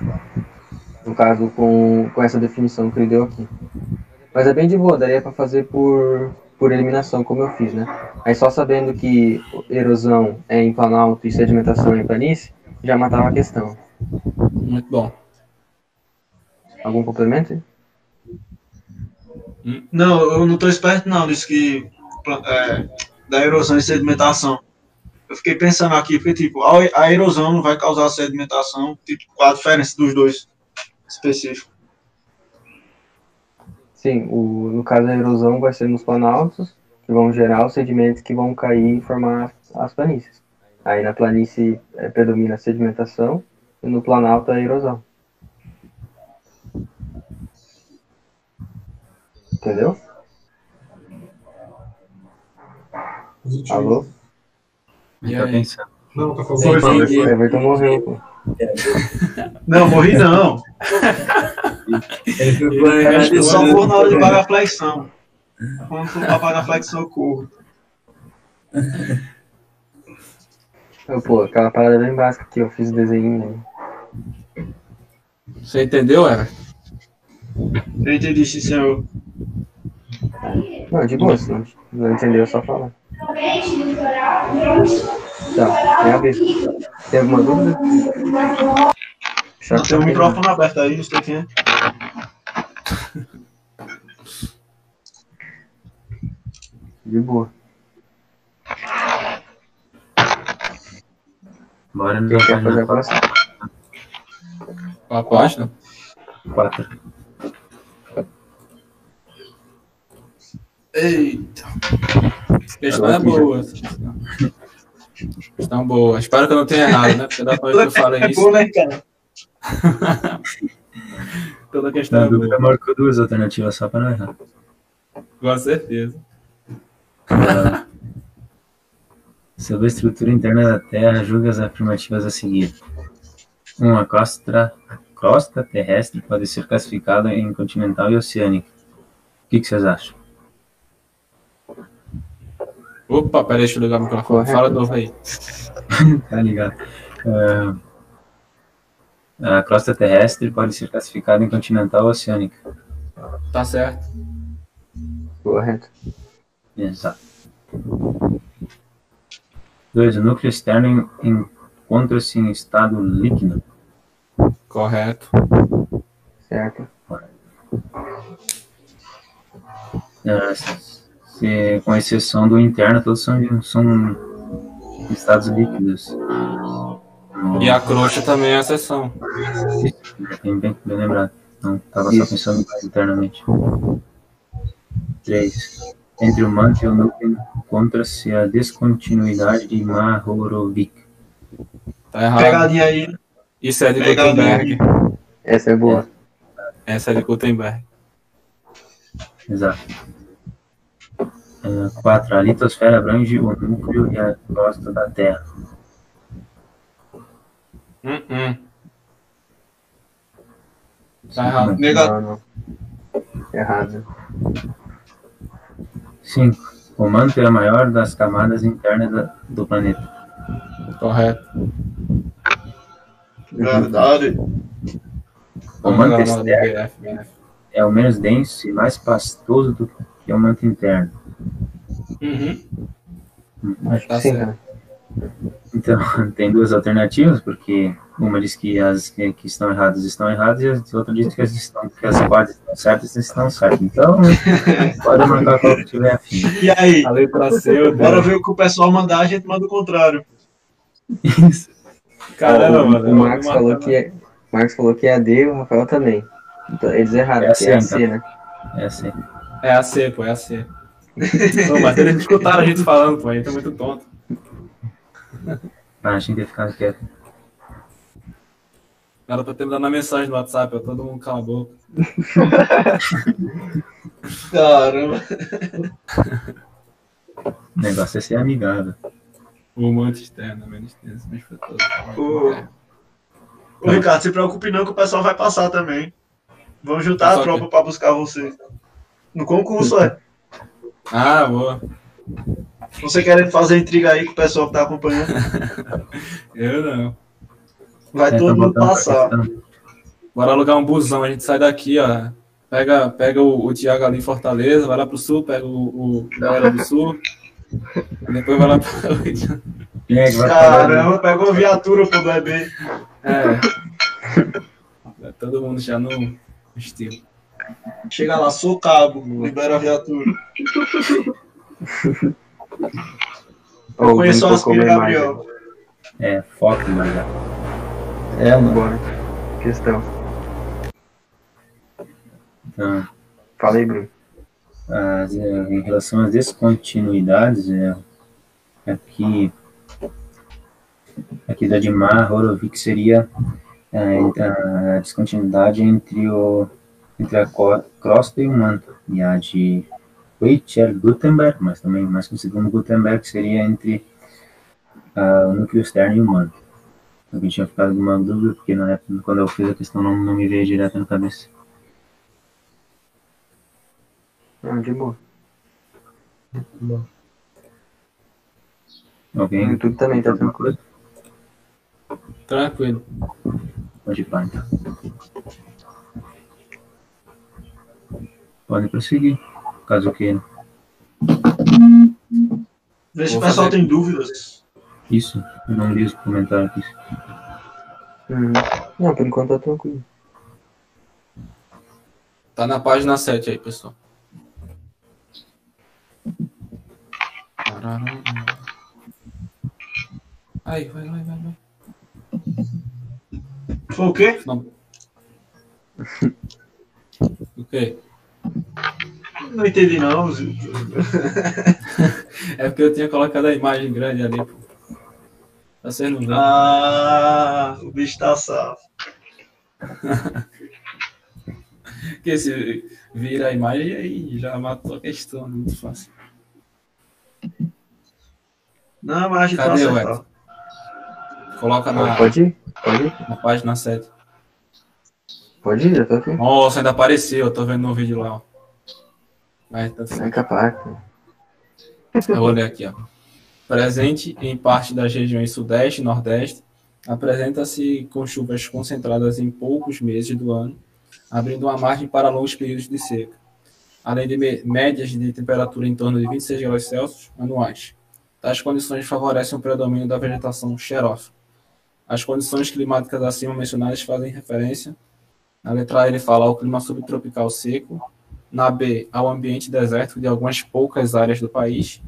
No caso, com, com essa definição que ele deu aqui. Mas é bem de boa, daria para fazer por, por eliminação, como eu fiz, né? Aí só sabendo que erosão é em planalto e sedimentação é em planície, já matava a questão. Muito bom. Algum complemento? Não, eu não tô esperto não, disse que é, da erosão e sedimentação. Eu fiquei pensando aqui, porque tipo, a, a erosão não vai causar sedimentação, tipo, qual a diferença dos dois específicos? Sim, o, no caso a erosão vai ser nos planaltos, que vão gerar os sedimentos que vão cair e formar as planícies. Aí na planície eh, predomina a sedimentação e no planalto a erosão. Entendeu? Positivo. Alô? E Tá aí? pensando. Não, tá falando. Everton morreu, pô. Não, morri não. Ele foi Eu só vou na hora de pagar a flexão. Quando for pra pagar a flexão, eu corro. Pô, aquela parada bem básica aqui, eu fiz o desenho. Né? Você entendeu, Everton? Eu entendi, sim, senhor. Não, de boa, se não, não entendeu, é só falar. Tá, tem a ver. Tem alguma dúvida? Não, tem o microfone aberto aí, não sei quem é. De boa. Bora Quem na quer fazer a próxima? Qual a página? 4. Eita. Questão é boa. Questão boa. Espero que eu não tenha errado, né? Porque da vez que eu falei É isso, bom, né, cara? toda questão Na é dúvida, boa. marcou duas alternativas só para não errar. Com certeza. Ah, Sobre a estrutura interna da Terra, julga as afirmativas a seguir. 1. Um, a costa, a crosta terrestre pode ser classificada em continental e oceânica. O que, que vocês acham? Opa, peraí, deixa eu ligar o microfone. Correto. Fala de novo aí. tá ligado? Ah, a crosta terrestre pode ser classificada em continental ou oceânica. Tá certo. Correto. Exato. 2. O núcleo externo en- encontra-se em estado líquido. Correto. Certo. Ah, se- com exceção do interno, todos são, são estados líquidos. E a crosta também é a exceção. Bem, bem, bem lembrado. Não estava só pensando internamente. 3. Entre o manto e o núcleo encontra-se a descontinuidade de Mahorovik. Tá errado. Pegadinha aí. Isso é de Pegadinha Gutenberg. Essa é boa. Essa é de Gutenberg. Exato. 4. A litosfera abrange o núcleo e a crosta da Terra. Hum, hum. Tá errado. Nega- Não, não. Errado. 5. O manto é a maior das camadas internas da- do planeta. Correto. Verdade. O manto externo BF. é o menos denso e mais pastoso do que o manto interno. Uhum. Acho Tá que sim, cara. Então, tem duas alternativas, porque uma diz que as que, que estão erradas estão erradas e a outra diz que as, estão, que as quatro estão certas estão certas. Então, pode marcar qual que tiver afim. E aí? A letra C, Bora dei. ver o que o pessoal mandar, a gente manda o contrário. Isso. Caramba, o, mano. O Marcos falou que é. o Marcos falou que é AD e o Rafael também. Então, eles erraram, É porque é assim, AC, né? É assim. É a C, pô, é a C. Pô, mas eles escutaram a gente falando, pô, a gente é muito tonto. Ah, tinha que ter ficado quieto. Ela tá terminando a mensagem no WhatsApp, ó, todo mundo cala a boca. Caramba. O negócio é ser amigável. O manto externo, menos tenso, mas foi todo. Ô, Ô, Ricardo, se preocupe não que o pessoal vai passar também. Vamos juntar a Só que- tropa pra buscar você. No concurso, é. Ah, boa. Você querendo fazer intriga aí com o pessoal que tá acompanhando? Eu não. Vai É, todo tá mundo passar. Bora alugar um busão, a gente sai daqui, ó. Pega, pega o, o Thiago ali em Fortaleza, vai lá pro sul, pega o, o galera do sul. e depois vai lá pro. É falar? Caramba, pegou uma viatura pro bebê. É. Todo mundo já no estilo. Chega lá, sou cabo, libera a viatura. Eu conheço o Aspira. Gabriel. É, foco, mano. É, mano. Bora. Questão. Então, Fala aí, Bruno. as, eh, em relação às descontinuidades, é, aqui, aqui da Dimar, Horovic seria é, a descontinuidade entre, o, entre a crosta e o manto, e a de Weichel Gutenberg, mas também mais conhecido como Gutenberg, seria entre ah, o núcleo externo e o manto. Alguém tinha ficado alguma dúvida, porque na época, quando eu fiz a questão, não, não me veio direto na cabeça. Ah, de boa. Bom. Alguém? No YouTube também tá tranquilo. Tranquilo. Pode ir, então. Pode prosseguir, caso queira. Vê se o pessoal fazer- tem dúvidas. Isso, eu não li os comentários aqui. Uhum. Não, por enquanto tá tranquilo. Tá na página 7 aí, pessoal. Aí, vai, vai, vai, vai. Foi o quê? Não. O quê? Não entendi não. Zil. É porque eu tinha colocado a imagem grande ali, pô. Vocês não vêem. Ah, o bicho tá safo. Porque se vira a imagem aí já matou a questão, né? muito fácil. Não, mas a gente vai Cadê o acertar. Edson? Coloca na, Pode ir? Pode ir? na página 7. Pode ir, já tô aqui. Nossa, ainda apareceu, eu tô vendo no vídeo lá, ó. Mas tá É capaz. Eu vou ler aqui, ó. Presente em parte das regiões Sudeste e Nordeste, apresenta-se com chuvas concentradas em poucos meses do ano, abrindo uma margem para longos períodos de seca, além de médias de temperatura em torno de 26 graus Celsius anuais. Tais condições favorecem o predomínio da vegetação xerófila. As condições climáticas acima mencionadas fazem referência, na letra A ele fala ao clima subtropical seco, na B, ao ambiente desértico de algumas poucas áreas do país.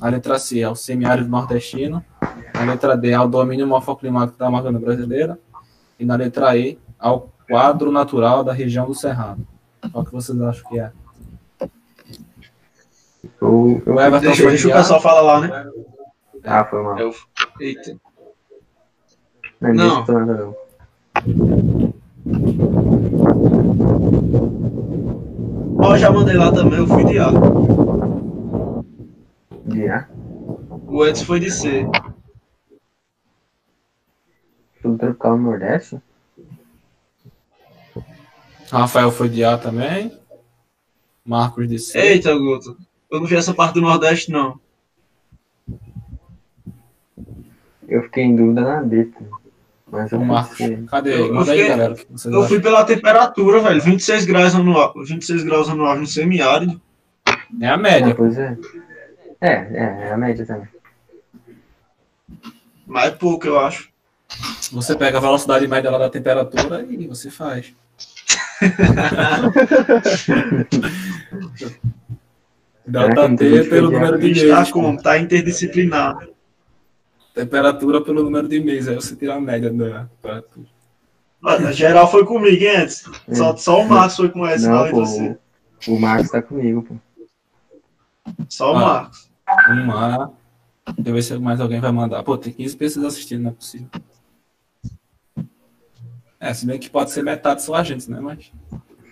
Na letra C, ao semiárido nordestino. Na letra D, ao domínio morfoclimático da Amazônia brasileira. E na letra E, ao quadro natural da região do Cerrado. Qual que vocês acham que é? Eu, eu... O Everton Deixa, foi deixa o pessoal falar lá, né? Ah, foi mal. Eu... Eita. Não, não. Não. deixa eu nada, não. Ó, já mandei lá também, eu fui de A. De A. O Edson foi de C. Tudo tropical no Nordeste? Rafael foi de A também. Marcos de C. Eita, Guto. Eu não vi essa parte do Nordeste, não. Eu fiquei em dúvida na D. Mas eu O Marcos. Cadê? Eu- eu Manda aí, galera. Eu acham? fui pela temperatura, velho. 26 graus anual, 26 graus anual no semiárido. É a Ah, média. pois é. É, é, é a média também. Mais pouco, eu acho. Você pega a velocidade média lá da temperatura e você faz. Tem T muito pelo que número de tá vezes. como? Tá interdisciplinar. Temperatura pelo número de meses, aí você tira a média da temperatura. Olha, geral foi comigo, hein, antes. Só, só o Marcos foi com essa, Não, pô, você. o, o Marcos tá comigo, pô. Só o Ah. Marcos. Uma. Deixa eu ver se mais alguém vai mandar. Pô, tem 15 pessoas assistindo, não é possível. É, se bem que pode ser metade só a gente, né? Mas.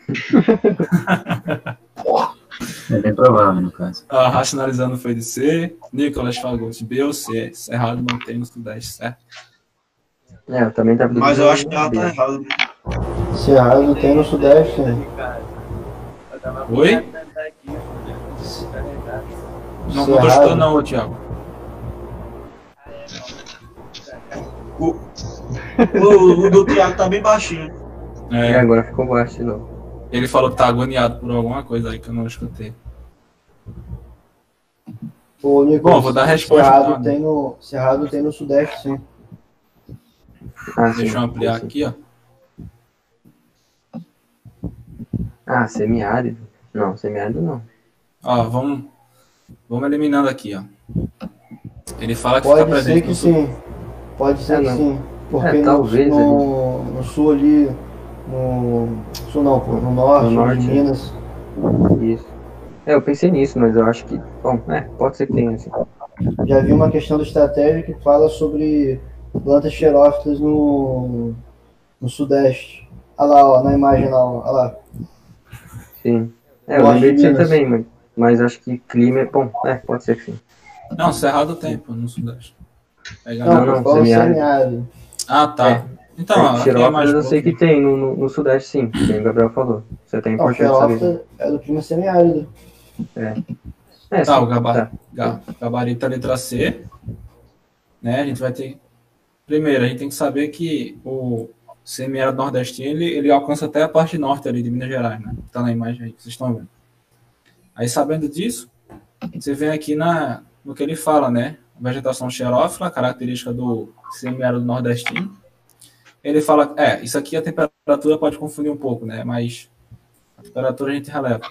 É bem provável, no caso. Ah, racionalizando foi de C. Nicolas Fagotti, B ou C. Cerrado não tem no Sudeste, certo? É, eu também tava Mas eu acho que ela tá errada. Cerrado tem no Sudeste, né? Oi? Não gostou não, ô, Thiago. O, o, o do Thiago tá bem baixinho. E É, agora ficou baixo de novo. Ele falou que tá agoniado por alguma coisa aí que eu não escutei. Ô, Nicolas, Bom, vou dar a resposta, Cerrado tem no, Cerrado tem no Sudeste, sim. Ah, sim, Deixa eu ampliar sim. aqui, ó. Ah, semiárido. Não, semiárido não. Ó, vamos, vamos eliminando aqui, ó. Ele fala que fica Pode presente ser que no sul. sim. Pode ser É, que não. sim. Porque É, talvez no, no sul ali, no sul não, pô, no norte, No norte, de é. Minas, Isso. É, eu pensei nisso, mas eu acho que. Bom, é, pode ser que tenha, assim. já vi uma questão da estratégia que fala sobre plantas xerófitas no, no sudeste. Olha lá, ó, na imagem lá, ó, olha lá. Sim. É, eu lembrei acho disso também, mas, mas acho que clima é. Bom, é, pode ser que sim. Não, Cerrado tem, pô, no Sudeste. Pega Não, Não, não, semiárido. Ah, tá. É. Então, é, aqui é eu sei que tem no, no, no Sudeste, sim. Tem o Gabriel falou. É Não, importante saber. é do clima semiárido. É, Tá, sim, o gaba- tá. ga- gabarito é a letra C. Né? A gente vai ter. Primeiro, a gente tem que saber que o semiárido nordestino ele, ele alcança até a parte norte ali de Minas Gerais, né? Tá na imagem aí que vocês estão vendo. Aí, sabendo disso, você vem aqui na, no que ele fala, né? Vegetação xerófila, característica do semiárido nordestino. Ele fala, é, isso aqui a temperatura pode confundir um pouco, né? Mas a temperatura a gente releva.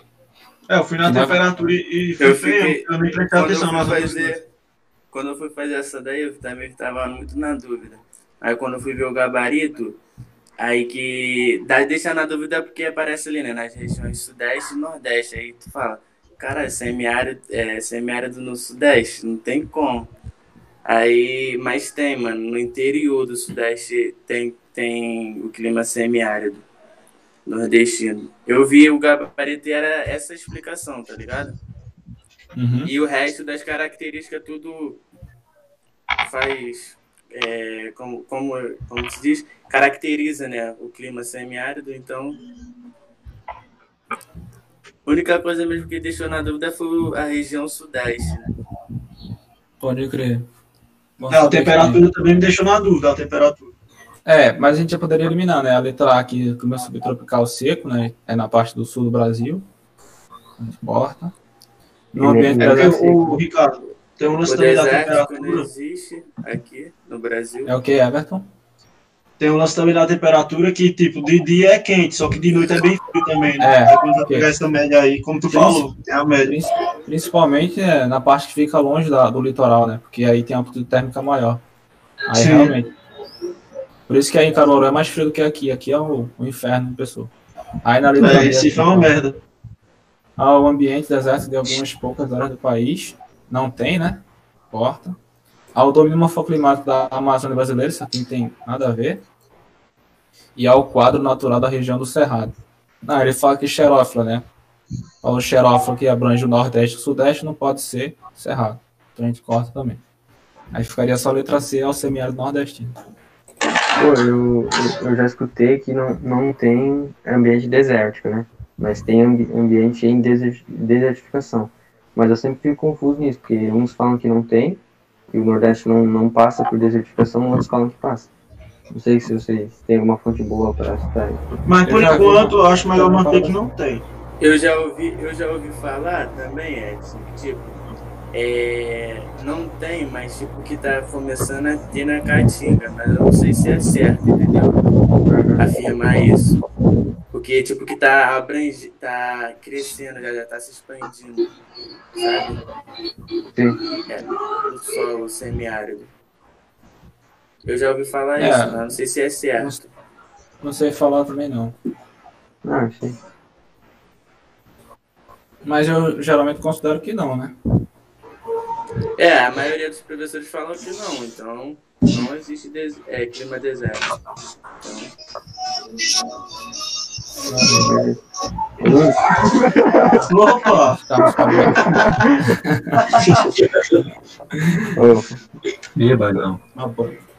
É, eu fui na temperatura e, e fui Eu fiquei. eu nem prestei atenção fui nas fazer, quando eu fui fazer essa daí, eu também estava muito na dúvida. Aí quando eu fui ver o gabarito, aí que dá, deixa na dúvida porque aparece ali, né, nas regiões sudeste e nordeste. Aí tu fala, cara, semiárido, é, semiárido no sudeste, não tem como. Aí, mas tem, mano, no interior do sudeste tem, tem o clima semiárido nordestino. Eu vi o gabarito e era essa explicação, tá ligado? Uhum. E o resto das características tudo faz, é, como, como, como se diz, caracteriza né, o clima semiárido. Então, a única coisa mesmo que deixou na dúvida foi a região sudeste. Né? Pode crer. Bom É, a temperatura também me deixou na dúvida, a temperatura. É, mas a gente já poderia eliminar, né? A letra A aqui, clima subtropical seco, né? É na parte do sul do Brasil. Não importa. No ambiente É porque, desértico. o, Ricardo, tem um lance O também da temperatura. existe aqui no Brasil. É o que, Everton? Tem um lance também da temperatura que, tipo, de dia é quente, só que de noite é bem frio também, né? É, Aí quando pegar essa média aí, como tu Sim. falou, tem a média. Princi- Principalmente é, na parte que fica longe da- do litoral, né? Porque aí tem amplitude térmica maior. Aí Sim. realmente. Por isso que aí em Caruaru é mais frio do que aqui. Aqui é o, o inferno em pessoa. Aí na É, litoral. Recife é uma merda. ao ambiente deserto de algumas poucas áreas do país. Não tem, né? Porta. Ao domínio morfoclimático da Amazônia brasileira, isso aqui não tem nada a ver. E ao quadro natural da região do Cerrado. Não, ele fala que xerófila, né? O xerófilo que abrange o Nordeste e o Sudeste não pode ser Cerrado. Então a gente corta também. Aí ficaria só a letra C ao semiárido nordestino. Pô, eu, eu, eu já escutei que não, não tem ambiente desértico, né? Mas tem ambi ambiente em deser- desertificação. Mas eu sempre fico confuso nisso, porque uns falam que não tem, e o Nordeste não, não passa por desertificação, outros falam que passa. Não sei se vocês têm alguma fonte boa para citar aí. Mas Eu por vi enquanto eu acho melhor eu manter que não tem. Eu já ouvi, eu já ouvi falar também, Edson, que tipo, é, não tem, mas tipo que tá começando a ter na Caatinga, mas eu não sei se é certo, entendeu? Afirmar isso. Porque tipo que tá abrange, tá crescendo, já, já tá se expandindo, sabe? Sim. É, o solo semiárido. Eu já ouvi falar É. isso, mas não sei se é certo. Não sei falar também não. Ah, sei. Mas eu geralmente considero que não, né? É, a maioria dos professores falam que não, então não existe des- é, clima deserto. Opa! E bagão.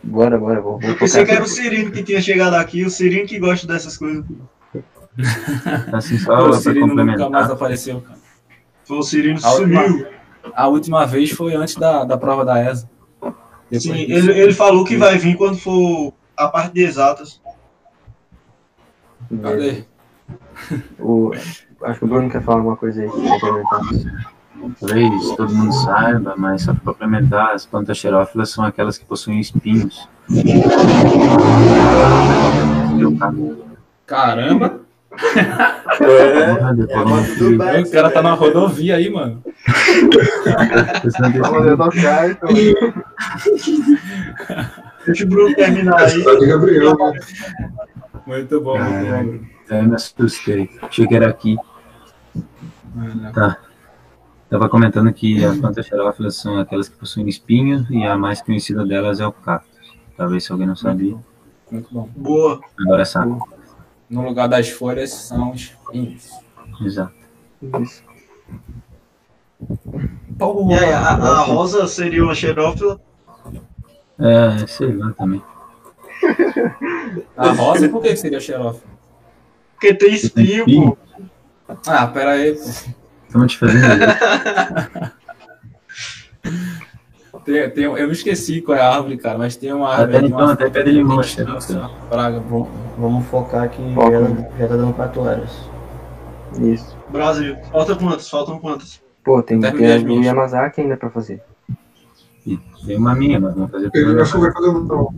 Bora, bora, vou, vou Eu pensei que era o aqui. Cirino que tinha chegado aqui, o Cirino que gosta dessas coisas. Assim, o só pra Cirino nunca mais apareceu, cara. Foi o Cirino sumiu. A última vez foi antes da, da prova da ESA. Depois Sim, disso- ele, ele falou que vai vir quando for a parte de exatas. Cadê? O, acho que o Bruno quer falar alguma coisa aí, complementar. Talvez todo mundo saiba, mas só para complementar, as plantas xerófilas são aquelas que possuem espinhos. Caramba! Depois eu não O cara tá na rodovia aí, mano. Deixa o Bruno terminar aí. Gabriel. Muito bom, muito bom. Até me assustei. Achei que era aqui. Tá. Tava comentando que as plantas xerófilas são aquelas que possuem espinhos e a mais conhecida delas é o cactus. Talvez se alguém não sabia, Muito bom. Boa. agora sabe. No lugar das folhas são espinhos. Exato. Isso. E aí, a, a rosa seria uma xerófila? É, sei lá também. A rosa, por que seria xerófilo? Porque tem espinho, pô. Ah, pera aí, pô. Estamos te fazendo Tem, tem, eu me esqueci qual é a árvore, cara, mas tem uma árvore. Até tem então, uma- até pé de limão, Praga, bom. Vamos focar que Foca. já, já tá dando 4 horas. Isso. Brasil. Falta quantas? Faltam quantas? Pô, tem, tem as minhas. Yamazaki ainda pra fazer. E tem uma minha, mas vamos fazer Eu primeiro. acho que vai fazer um.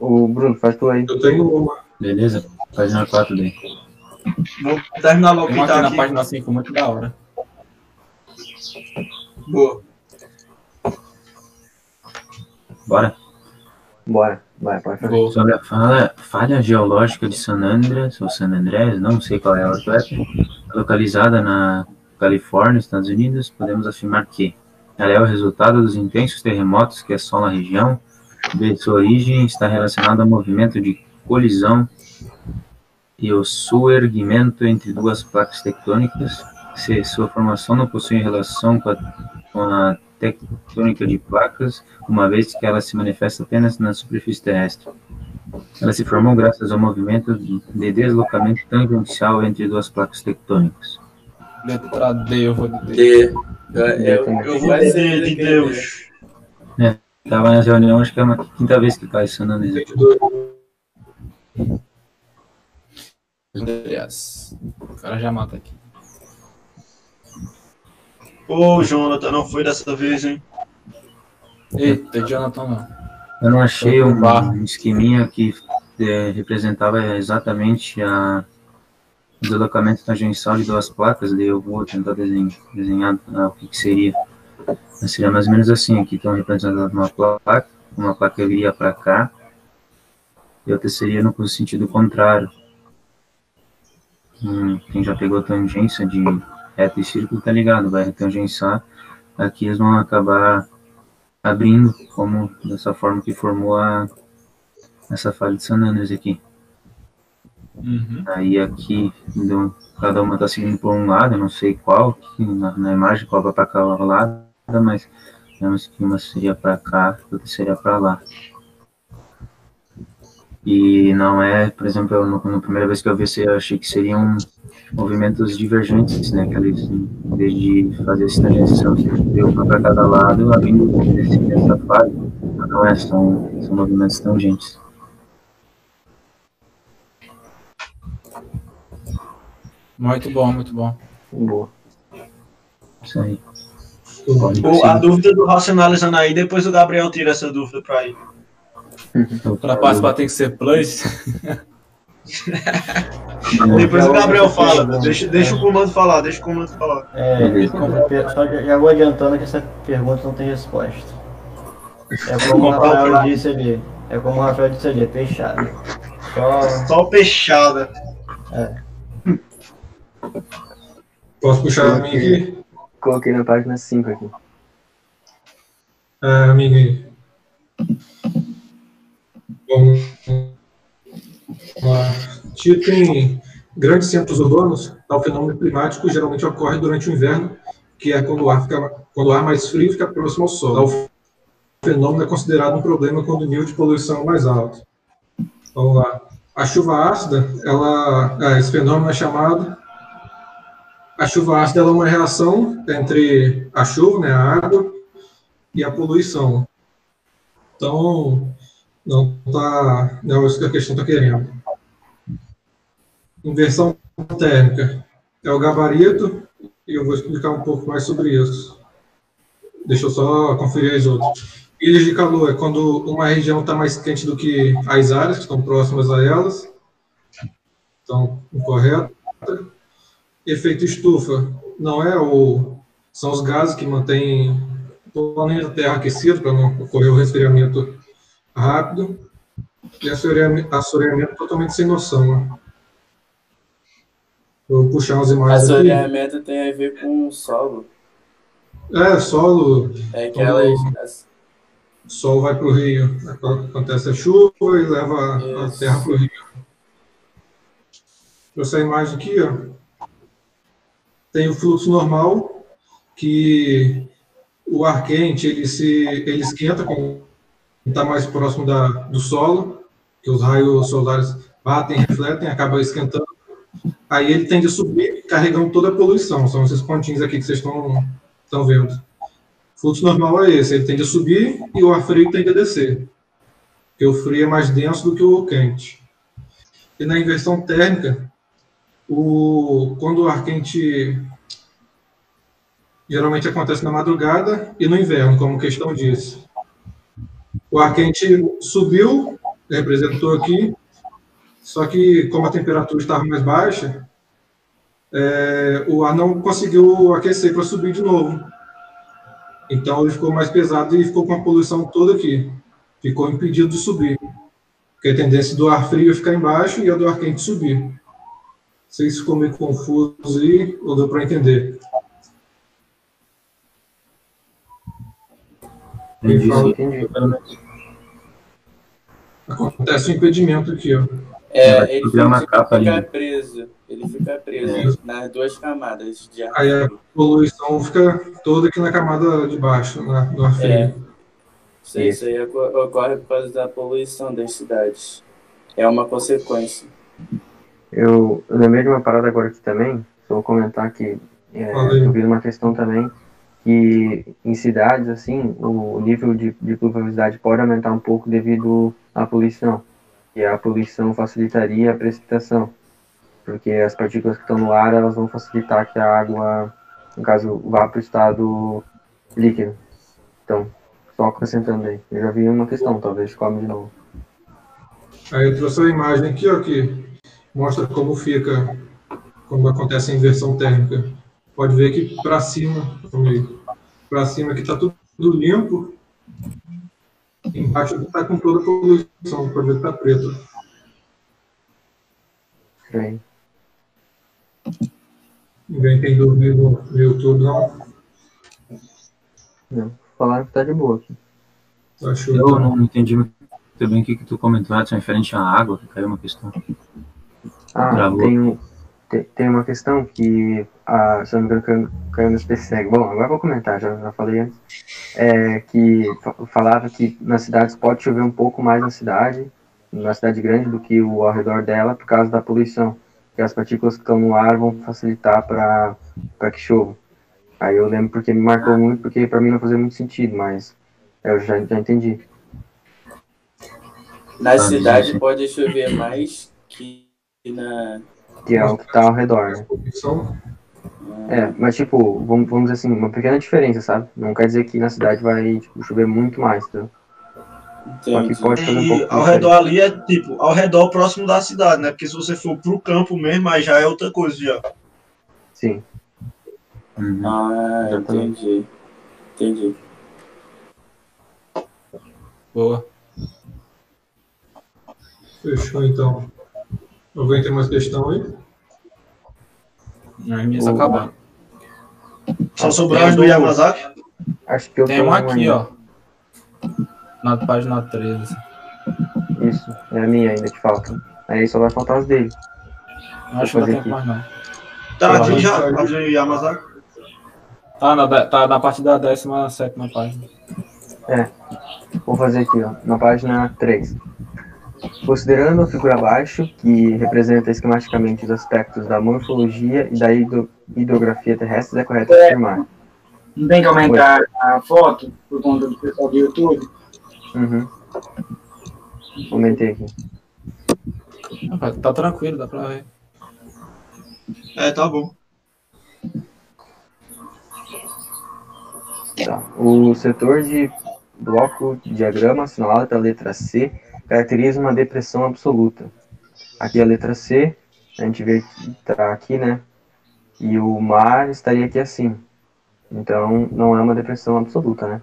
O Bruno, faz tu aí. Eu tenho uma. Beleza? Página 4 daí. Vamos terminar logo Tem uma aqui tá na aqui. página 5 muito da hora. Boa. Bora. Bora, vai, pode fazer. Sobre a falha, falha geológica de San Andreas, ou San Andrés, não sei qual é a ortoépica, localizada na Califórnia, Estados Unidos, podemos afirmar que ela é o resultado dos intensos terremotos que assolam a região, de sua origem está relacionada ao movimento de colisão e o suerguimento entre duas placas tectônicas, se sua formação não possui relação com a, com a tectônica de placas, uma vez que ela se manifesta apenas na superfície terrestre. Ela se formou graças ao movimento de deslocamento tangencial entre duas placas tectônicas. Letra D, eu vou dizer. D. Eu, eu, eu Eu vou dizer de que é Deus. Estava na reunião, acho que é uma quinta vez que cai isso na mesa. Andreas. O cara já mata aqui. Ô, Jonathan, não foi dessa vez, hein? Eita, Jonathan não. Eu não achei um, um esqueminha que eh, representava exatamente a, o deslocamento tangencial de duas placas, daí eu vou tentar desenhar, desenhar ah, o que, que seria. Mas seria mais ou menos assim, aqui estão representadas uma placa, uma placa viria para cá, e outra seria no sentido contrário. Hum, quem já pegou tangência de reta e círculo tá ligado, vai tangenciar, aqui eles vão acabar abrindo, como dessa forma que formou a, essa falha de San Andreas aqui. Uhum. Aí aqui, deu- cada uma está seguindo por um lado, eu não sei qual, na, na imagem qual vai para cá ao lado, mas digamos que uma seria para cá, outra seria para lá. E não é, por exemplo, eu, na primeira vez que eu vi isso, eu achei que seriam movimentos divergentes, né? Que eles, em vez de fazer essa tangência, de uma para cada lado, abrindo desse, dessa fase. Não é, são, são movimentos tangentes. Muito bom, muito bom. Boa. Isso aí. Ou a dúvida do Racionalizando aí, depois o Gabriel tira essa dúvida pra ele. Pra participar tem que ser plus. Depois o Gabriel fala. Deixa, deixa o comando falar, deixa o comando falar. É, só já já vou adiantando que essa pergunta não tem resposta. É como o Rafael disse ali. É como o Rafael disse ali, é fechado. Só. Só peixada. É. Posso puxar a minha aqui? Coloquei na página 5 aqui. É, a minha lá. Tito em grandes centros urbanos, tal fenômeno climático geralmente ocorre durante o inverno, que é quando o ar, fica, quando o ar mais frio fica próximo ao sol. Tal fenômeno é considerado um problema quando o nível de poluição é mais alto. Vamos lá. A chuva ácida, ela, é, esse fenômeno é chamado. A chuva ácida é uma reação entre a chuva, né, a água, e a poluição. Então, não tá, não é isso que a questão está querendo. Inversão térmica é o gabarito, e eu vou explicar um pouco mais sobre isso. Deixa eu só conferir as outras. Ilhas de calor é quando uma região está mais quente do que as áreas que estão próximas a elas. Então, incorreto. Efeito estufa não é o são os gases que mantêm o planeta Terra aquecido para não ocorrer o resfriamento rápido. E assoreamento, totalmente sem noção. Né? Vou puxar umas imagens aqui. Assoreamento tem a ver com solo. É, solo. É aquelas. O sol vai para o rio, acontece a chuva e leva a Isso. terra para o rio. Essa imagem aqui, ó, tem o fluxo normal, que o ar quente ele se ele esquenta quando está mais próximo da, do solo, que os raios solares batem, refletem, acaba esquentando. Aí ele tende a subir, carregando toda a poluição. São esses pontinhos aqui que vocês estão estão vendo. O fluxo normal é esse, ele tende a subir e o ar frio tende a descer. Porque o frio é mais denso do que o quente. E na inversão térmica, o, quando o ar quente geralmente acontece na madrugada e no inverno, como questão disse. O ar quente subiu, representou aqui, só que como a temperatura estava mais baixa, é, o ar não conseguiu aquecer para subir de novo. Então ele ficou mais pesado e ficou com a poluição toda aqui. Ficou impedido de subir. Porque a tendência do ar frio é ficar embaixo e a do ar quente subir. Não sei se ficou meio confuso aí, ou deu para entender. Entendi, Fala. sim. Acontece um impedimento aqui, ó. É, ele fica, capa fica ali. preso. Ele fica preso nas duas camadas de ar. Aí a poluição fica toda aqui na camada de baixo, na, no ar frio. É. Isso, isso aí oco- ocorre por causa da poluição das cidades. É uma consequência. Eu, eu lembrei de uma parada agora aqui também, só vou comentar que é, eu vi uma questão também que em cidades, assim, o nível de, de pluviosidade pode aumentar um pouco devido à poluição. E a poluição facilitaria a precipitação, porque as partículas que estão no ar, elas vão facilitar que a água, no caso, vá para o estado líquido. Então, só acrescentando aí. Eu já vi uma questão, talvez come de novo. Aí eu trouxe a imagem aqui, ó, que mostra como fica quando acontece a inversão térmica. Pode ver que para cima, para cima aqui está tudo, limpo. Embaixo está com toda a poluição, ver que está preto. Estranho. Ninguém tem dúvida no, YouTube, não? Não, falaram que tá de boa aqui. Achou, Eu não entendi muito bem o que, que tu comentou, Edson, referente à água, que caiu uma questão. Ah, Travou. tem, um- tem, tem uma questão que, a, se me caiu- no. Bom, agora vou comentar, já, já falei antes. É, que fa- falava que nas cidades pode chover um pouco mais na cidade, na cidade grande, do que o ao redor dela, por causa da poluição. Que as partículas que estão no ar vão facilitar para que chova. Aí eu lembro porque me marcou muito, porque para mim não fazia muito sentido, mas eu já, já entendi. Na cidade pode chover mais que na. Que é o que tá ao redor, né? É, mas tipo, vamos, vamos dizer assim, uma pequena diferença, sabe? Não quer dizer que na cidade vai tipo, chover muito mais, tá? Só que pode fazer um pouco ao redor ali é tipo, ao redor próximo da cidade, né? Porque se você for pro campo mesmo, aí já é outra coisa já. Sim. Uhum. Ah, Exatamente. entendi. Entendi. Boa. Fechou, então. Alguém tem mais questão aí? As minhas O- acabaram. Só sobrou as do Yamazaki? Acho que eu Tem tenho um aqui, ó. Na página 13. Isso, é a minha ainda que falta. Aí só vai faltar as dele. Acho que não tem mais não. Tá lá. já, as do Yamazaki? Tá na, tá na parte da 17 página. É. Vou fazer aqui, ó, na página 3. Considerando a figura abaixo, que representa esquematicamente os aspectos da morfologia e da hidro- hidrografia terrestre, é correto afirmar. Não tem que aumentar a foto por conta do pessoal do YouTube? Uhum. Aumentei aqui. Ah, Tá tranquilo, dá pra ver. É, tá bom. Tá. O setor de bloco de diagrama assinalado pela letra C caracteriza uma depressão absoluta. Aqui a letra C, a gente vê que tá aqui, né? E o mar estaria aqui assim. Então não é uma depressão absoluta, né?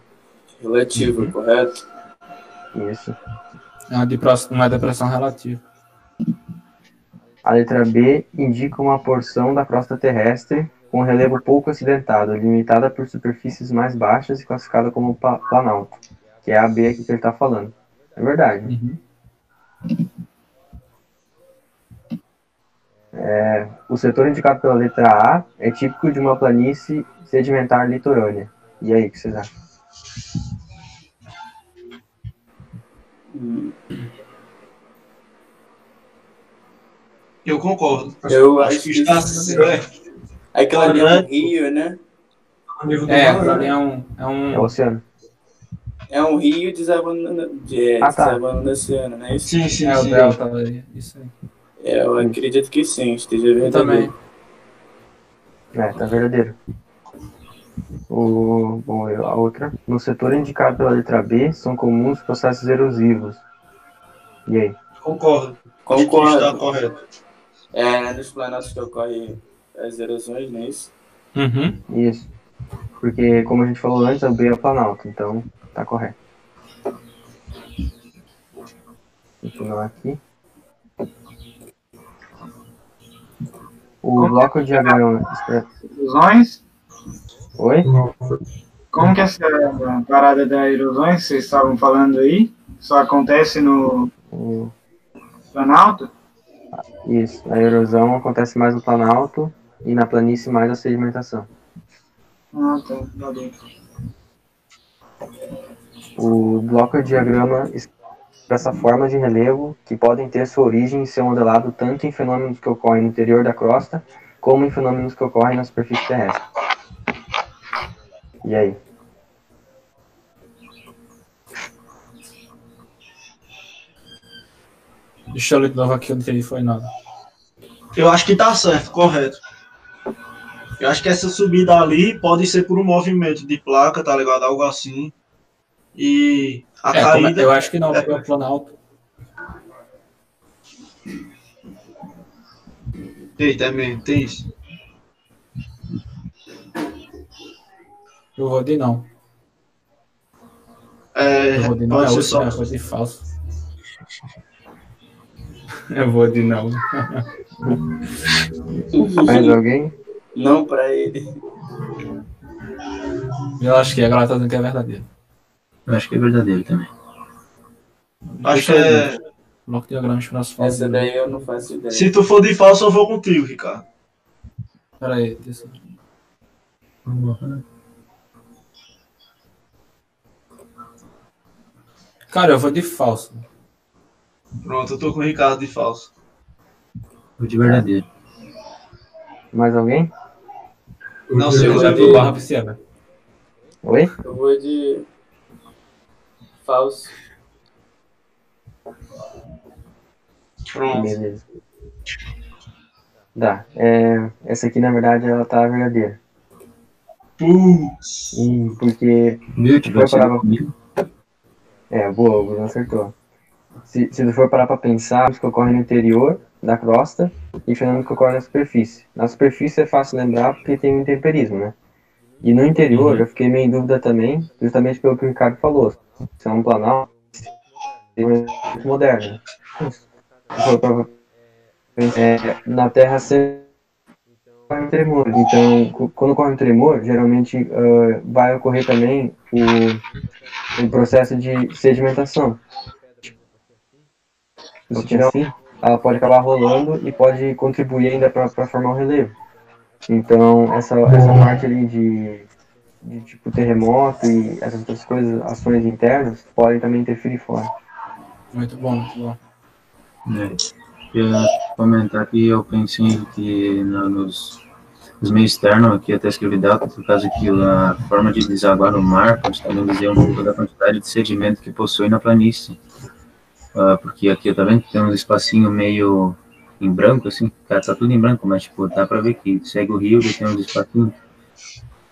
Relativo, correto? Isso. É uma depressão, uma depressão relativa. A letra B indica uma porção da crosta terrestre com relevo pouco acidentado, limitada por superfícies mais baixas e classificada como planalto, que é a B aqui que ele está falando. É verdade. É, o setor indicado pela letra A é típico de uma planície sedimentar litorânea. E aí, o que vocês acham? Eu concordo. Eu acho que está certo. Aquilo ali é um rio, né? É, ali é um. É um... É o oceano. É um rio desabando de, Ah, tá. desabando no oceano, não é isso? Sim, sim, É o sim. delta ali. Isso aí. É, eu acredito que sim, esteja Eu também. verdadeiro. É, tá verdadeiro. O, bom, eu- a outra. No setor indicado pela letra B, são comuns processos erosivos. E aí? Concordo. Concordo. Está correto. É, nos planetas que ocorrem as erosões, não é isso? Uhum. Isso. Porque, como a gente falou antes, a B é o planalto, então tá correto. Continuar aqui. O bloco de diagrama. Ilusões? Oi? Como que essa parada da erosões que vocês estavam falando aí só acontece no O- Planalto? Isso. A erosão acontece mais no planalto e na planície mais a sedimentação. Ah, tá. Valeu. O bloco de diagrama expressa formas de relevo que podem ter sua origem e ser modelado tanto em fenômenos que ocorrem no interior da crosta, como em fenômenos que ocorrem na superfície terrestre. E aí? Deixa eu ler de novo aqui, eu não entendi foi nada. Eu acho que tá certo, correto. Eu acho que essa subida ali pode ser por um movimento de placa, tá ligado? Algo assim. E a É, é- caída. eu acho que não, porque é o planalto. Eita, é mesmo, tem isso. Eu vou de não. É, Eu vou de não, é só. é coisa de falso. Eu vou de não. Mais alguém? Não pra ele. Eu acho que agora tá dizendo que é verdadeiro. Eu acho que é verdadeiro também. Acho que é. Bloco de diagramas para as falsas. Essa daí eu não faço ideia. Se tu for de falso, eu vou contigo, Ricardo. Pera aí, deixa eu- Cara, eu vou de falso. Pronto, eu tô com o Ricardo de falso. Vou de verdadeiro. Mais alguém? Não sei, já eu vi o vou barra pisciana. Oi? Eu vou de falso. Pronto. Beleza. Tá. É, essa aqui, na verdade, ela tá verdadeira. Putz. Hum, porque Meu, se for você parar pra... comigo? É, boa, o Bruno acertou. Se, se tu for parar pra pensar, os que ocorrem no interior da crosta e fenômenos que ocorrem na superfície. Na superfície é fácil lembrar porque tem o intemperismo, né? E no interior eu fiquei meio em dúvida também, justamente pelo que o Ricardo falou. Se é um planalto, é muito moderno. é, na Terra sempre ocorre um tremor. Então, quando ocorre um tremor, geralmente ah, vai ocorrer também o, o processo de sedimentação. Se tiver assim, ela pode acabar rolando e pode contribuir ainda para formar um relevo. Então, essa, essa parte ali de, de tipo terremoto e essas outras coisas, ações internas, podem também interferir fora. Muito bom, muito bom. É, comentar que eu pensei que nos, meios externos, aqui até escrevi delta, por causa que a forma de desaguar no mar pode também dizer um pouco da quantidade de sedimento que possui na planície. Ah, porque aqui, tá vendo que tem uns espacinhos meio em branco, assim, cara, tá tudo em branco, mas, tipo, dá pra ver que segue o rio e tem uns espacinhos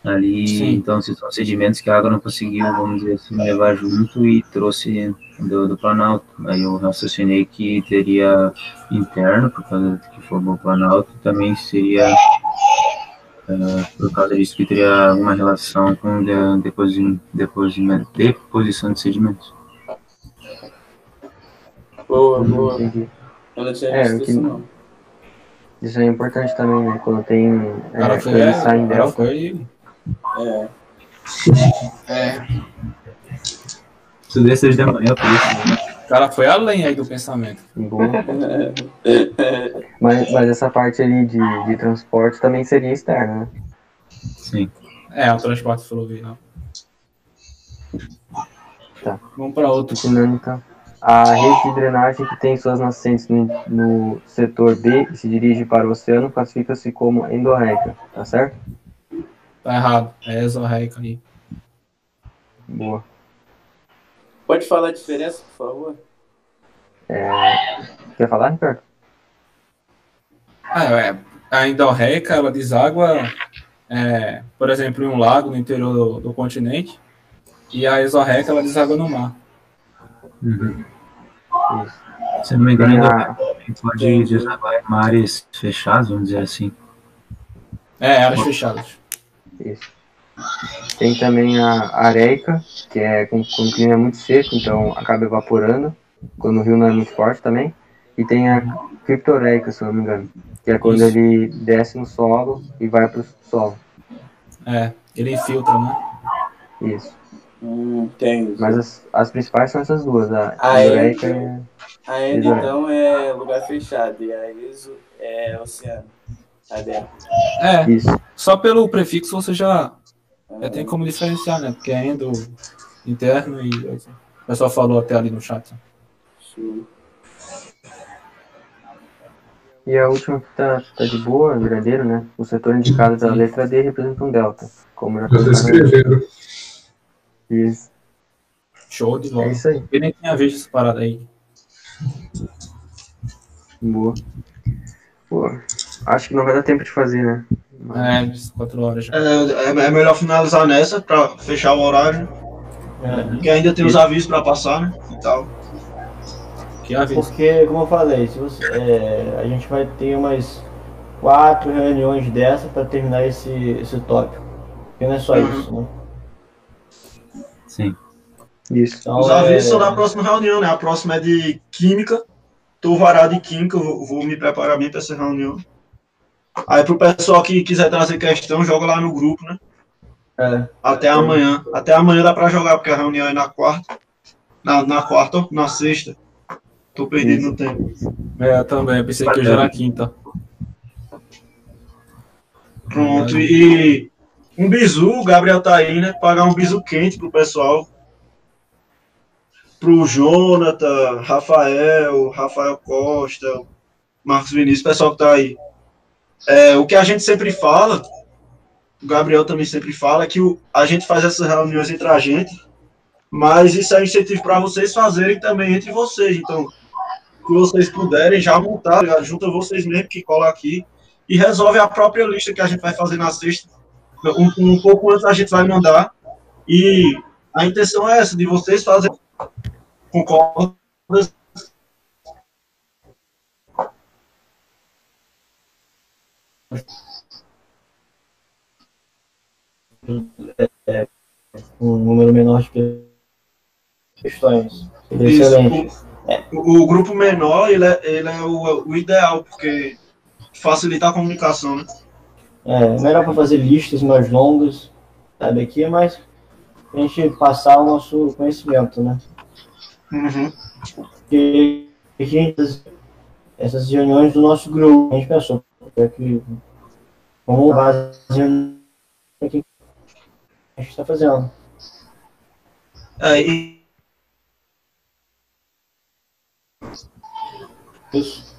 ali, Sim. então, se são sedimentos que a água não conseguiu, vamos dizer assim, levar junto e trouxe do, do Planalto. Aí eu raciocinei que teria interno, por causa que formou o Planalto, e também seria, eh, por causa disso, que teria alguma relação com de, deposimento- deposição de sedimentos. Boa, boa. Entendi. Eu não tinha É, visto o que- isso, não. Isso é importante também, né? Quando tem. O É, cara foi, eles saem cara foi É. É, Estudei seis da manhã, por isso. né? o cara foi além aí do pensamento. Boa. Mas, mas essa parte ali de, de transporte também seria externa, né? Sim. É, o transporte fluvial. Tá. Vamos para outro. Então. A rede de drenagem que tem suas nascentes no, no setor B e se dirige para o oceano classifica-se como endorreica, tá certo? Tá errado. É exorreica aí. Boa. Pode falar a diferença, por favor? É, Quer falar, Ricardo? Ah, é. A endorreica, ela deságua, é, por exemplo, em um lago no interior do, do continente. E a exorreica, ela deságua no mar. Uhum. Se não me engano, ainda pode desaguar em mares fechados, vamos dizer assim. É, áreas fechadas. Isso. Tem também a areica, que é quando quando o clima é muito seco, então acaba evaporando, quando o rio não é muito forte também. E tem a criptoreica, se eu não me engano, que é quando Isso. ele desce no solo e vai para o solo. É, ele infiltra, né? Isso. Hum, entendi. Mas as, as principais são essas duas, a A endorreica Endo- e a exorreica. então, é lugar fechado. E a ISO é oceano. Aberto. É, Isso. só pelo prefixo você já, já tem como diferenciar, né? Porque é endo interno e o pessoal falou até ali no chat. Show. E a última que tá, tá de boa, verdadeiro, né? O setor indicado pela letra D representa um delta. Como já foi descreveram. Isso. Show de É bola. isso aí. Eu nem tinha visto essa parada aí. Boa. Pô, acho que não vai dar tempo de fazer, né? É, quatro horas já. É, é melhor finalizar nessa pra fechar o horário. Porque ainda tem os avisos pra passar, né? E tal. Que aviso. Porque, como eu falei, se você, é, a gente vai ter umas quatro reuniões dessa para terminar esse, esse tópico. Porque não é só Uhum. isso, né? Sim. Isso. Então, Os é, avisos são da próxima reunião, né? A próxima é de Química. Tô varado de Química, eu vou, vou me preparar bem pra essa reunião. Aí pro pessoal que quiser trazer questão, joga lá no grupo, né? É. Até amanhã. Até amanhã dá pra jogar, porque a reunião é na quarta. Na, na quarta ou na sexta. Tô perdido no tempo. É, eu também. Eu pensei que hoje era quinta. Pronto. E um bizu, o Gabriel tá aí, né? Pagar um bizu quente pro pessoal. Pro Jonathan, Rafael, Rafael Costa, Marcos Vinícius, pessoal que tá aí. É, o que a gente sempre fala, o Gabriel também sempre fala, é que o, a gente faz essas reuniões entre a gente, mas isso é incentivo para vocês fazerem também entre vocês. Então, se vocês puderem já montar, junta vocês mesmo que cola aqui e resolve a própria lista que a gente vai fazer na sexta. Um, um pouco antes a gente vai mandar. E a intenção é essa, de vocês fazerem. Concorda? um número menor de questões. Seria Isso. excelente. O, o grupo menor, ele é, ele é o, o ideal, porque facilita a comunicação, né? É, melhor para fazer listas mais longas, sabe? Aqui é mais a gente passar o nosso conhecimento, né? Uhum. Porque a gente, essas reuniões do nosso grupo, a gente pensou, é que vamos as reuniões que a gente está fazendo. É, e Isso.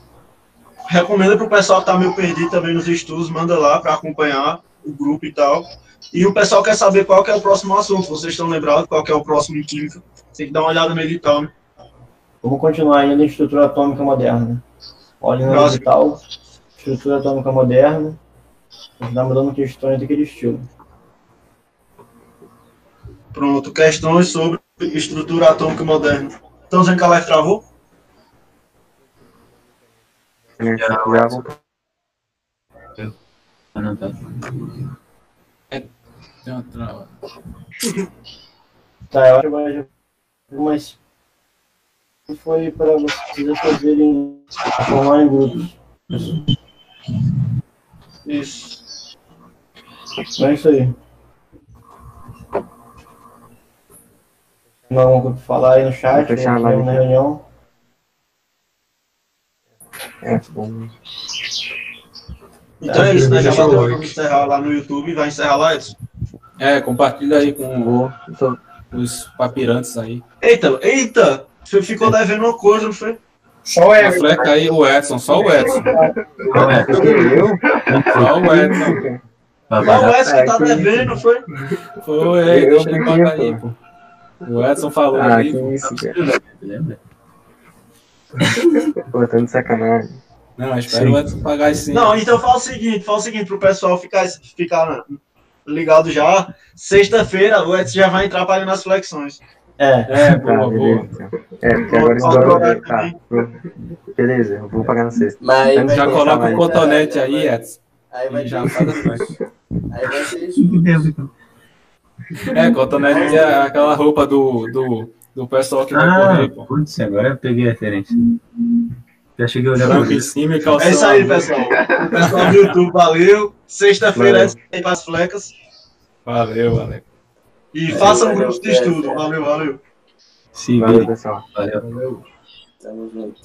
Recomenda pro pessoal que tá meio perdido também nos estudos, manda lá para acompanhar o grupo e tal. E o pessoal quer saber qual que é o próximo assunto. Vocês estão lembrados qual que é o próximo em química? Tem que dar uma olhada no edital, né? Vamos continuar ainda em estrutura atômica moderna. Olha no edital, estrutura atômica moderna, a gente está mudando questões daquele estilo. Pronto, questões sobre estrutura atômica moderna. Estão dizendo que a live travou? né? Se quiser, vou- Ah, não, tá. Tem uma trava. Tá, eu acho que já mas foi para vocês fazerem formar em grupos. Isso. É isso aí. Tem pra falar aí no chat, na live. reunião. É, bom. Então é isso, né? Já o like. vamos encerrar lá no YouTube. Vai encerrar lá, Edson? É, compartilha aí com os papirantes aí. Eita, eita! Você ficou devendo uma coisa, não foi? Só A é. fleca aí, o Edson, só o Edson. Qual é? Eu? Só o Edson. Lá o Edson que tá devendo, não foi? Foi, Eu deixa ele aí, pô. O Edson falou Ah, aí, que isso, cara. tô de sacanagem. Não, espera o Edson pagar esse. Não, então fala o seguinte, fala o seguinte pro pessoal ficar, ficar ligado já. Sexta-feira o Edson já vai entrar pagando as flexões. É, É, Tá, boa, boa. beleza. então. É, porque agora estourou. Tá. Beleza, eu vou pagar na sexta. Mas Antes Já coloca o cotonete aí, Edson. aí vai já coisas. Aí vai ser isso. É, cotonete é aquela roupa do, do, do pessoal que vai Ah, correr, pô. putz, agora eu peguei a referência. Já cheguei a olhar pra cima e calção. É isso aí, pessoal. O pessoal do YouTube, valeu. Sexta-feira Valeu. Tem para as flecas. Valeu, valeu. E Valeu, façam valeu, grupos de estudo. Valeu, valeu. Se Valeu, pessoal. Valeu. Tamo junto.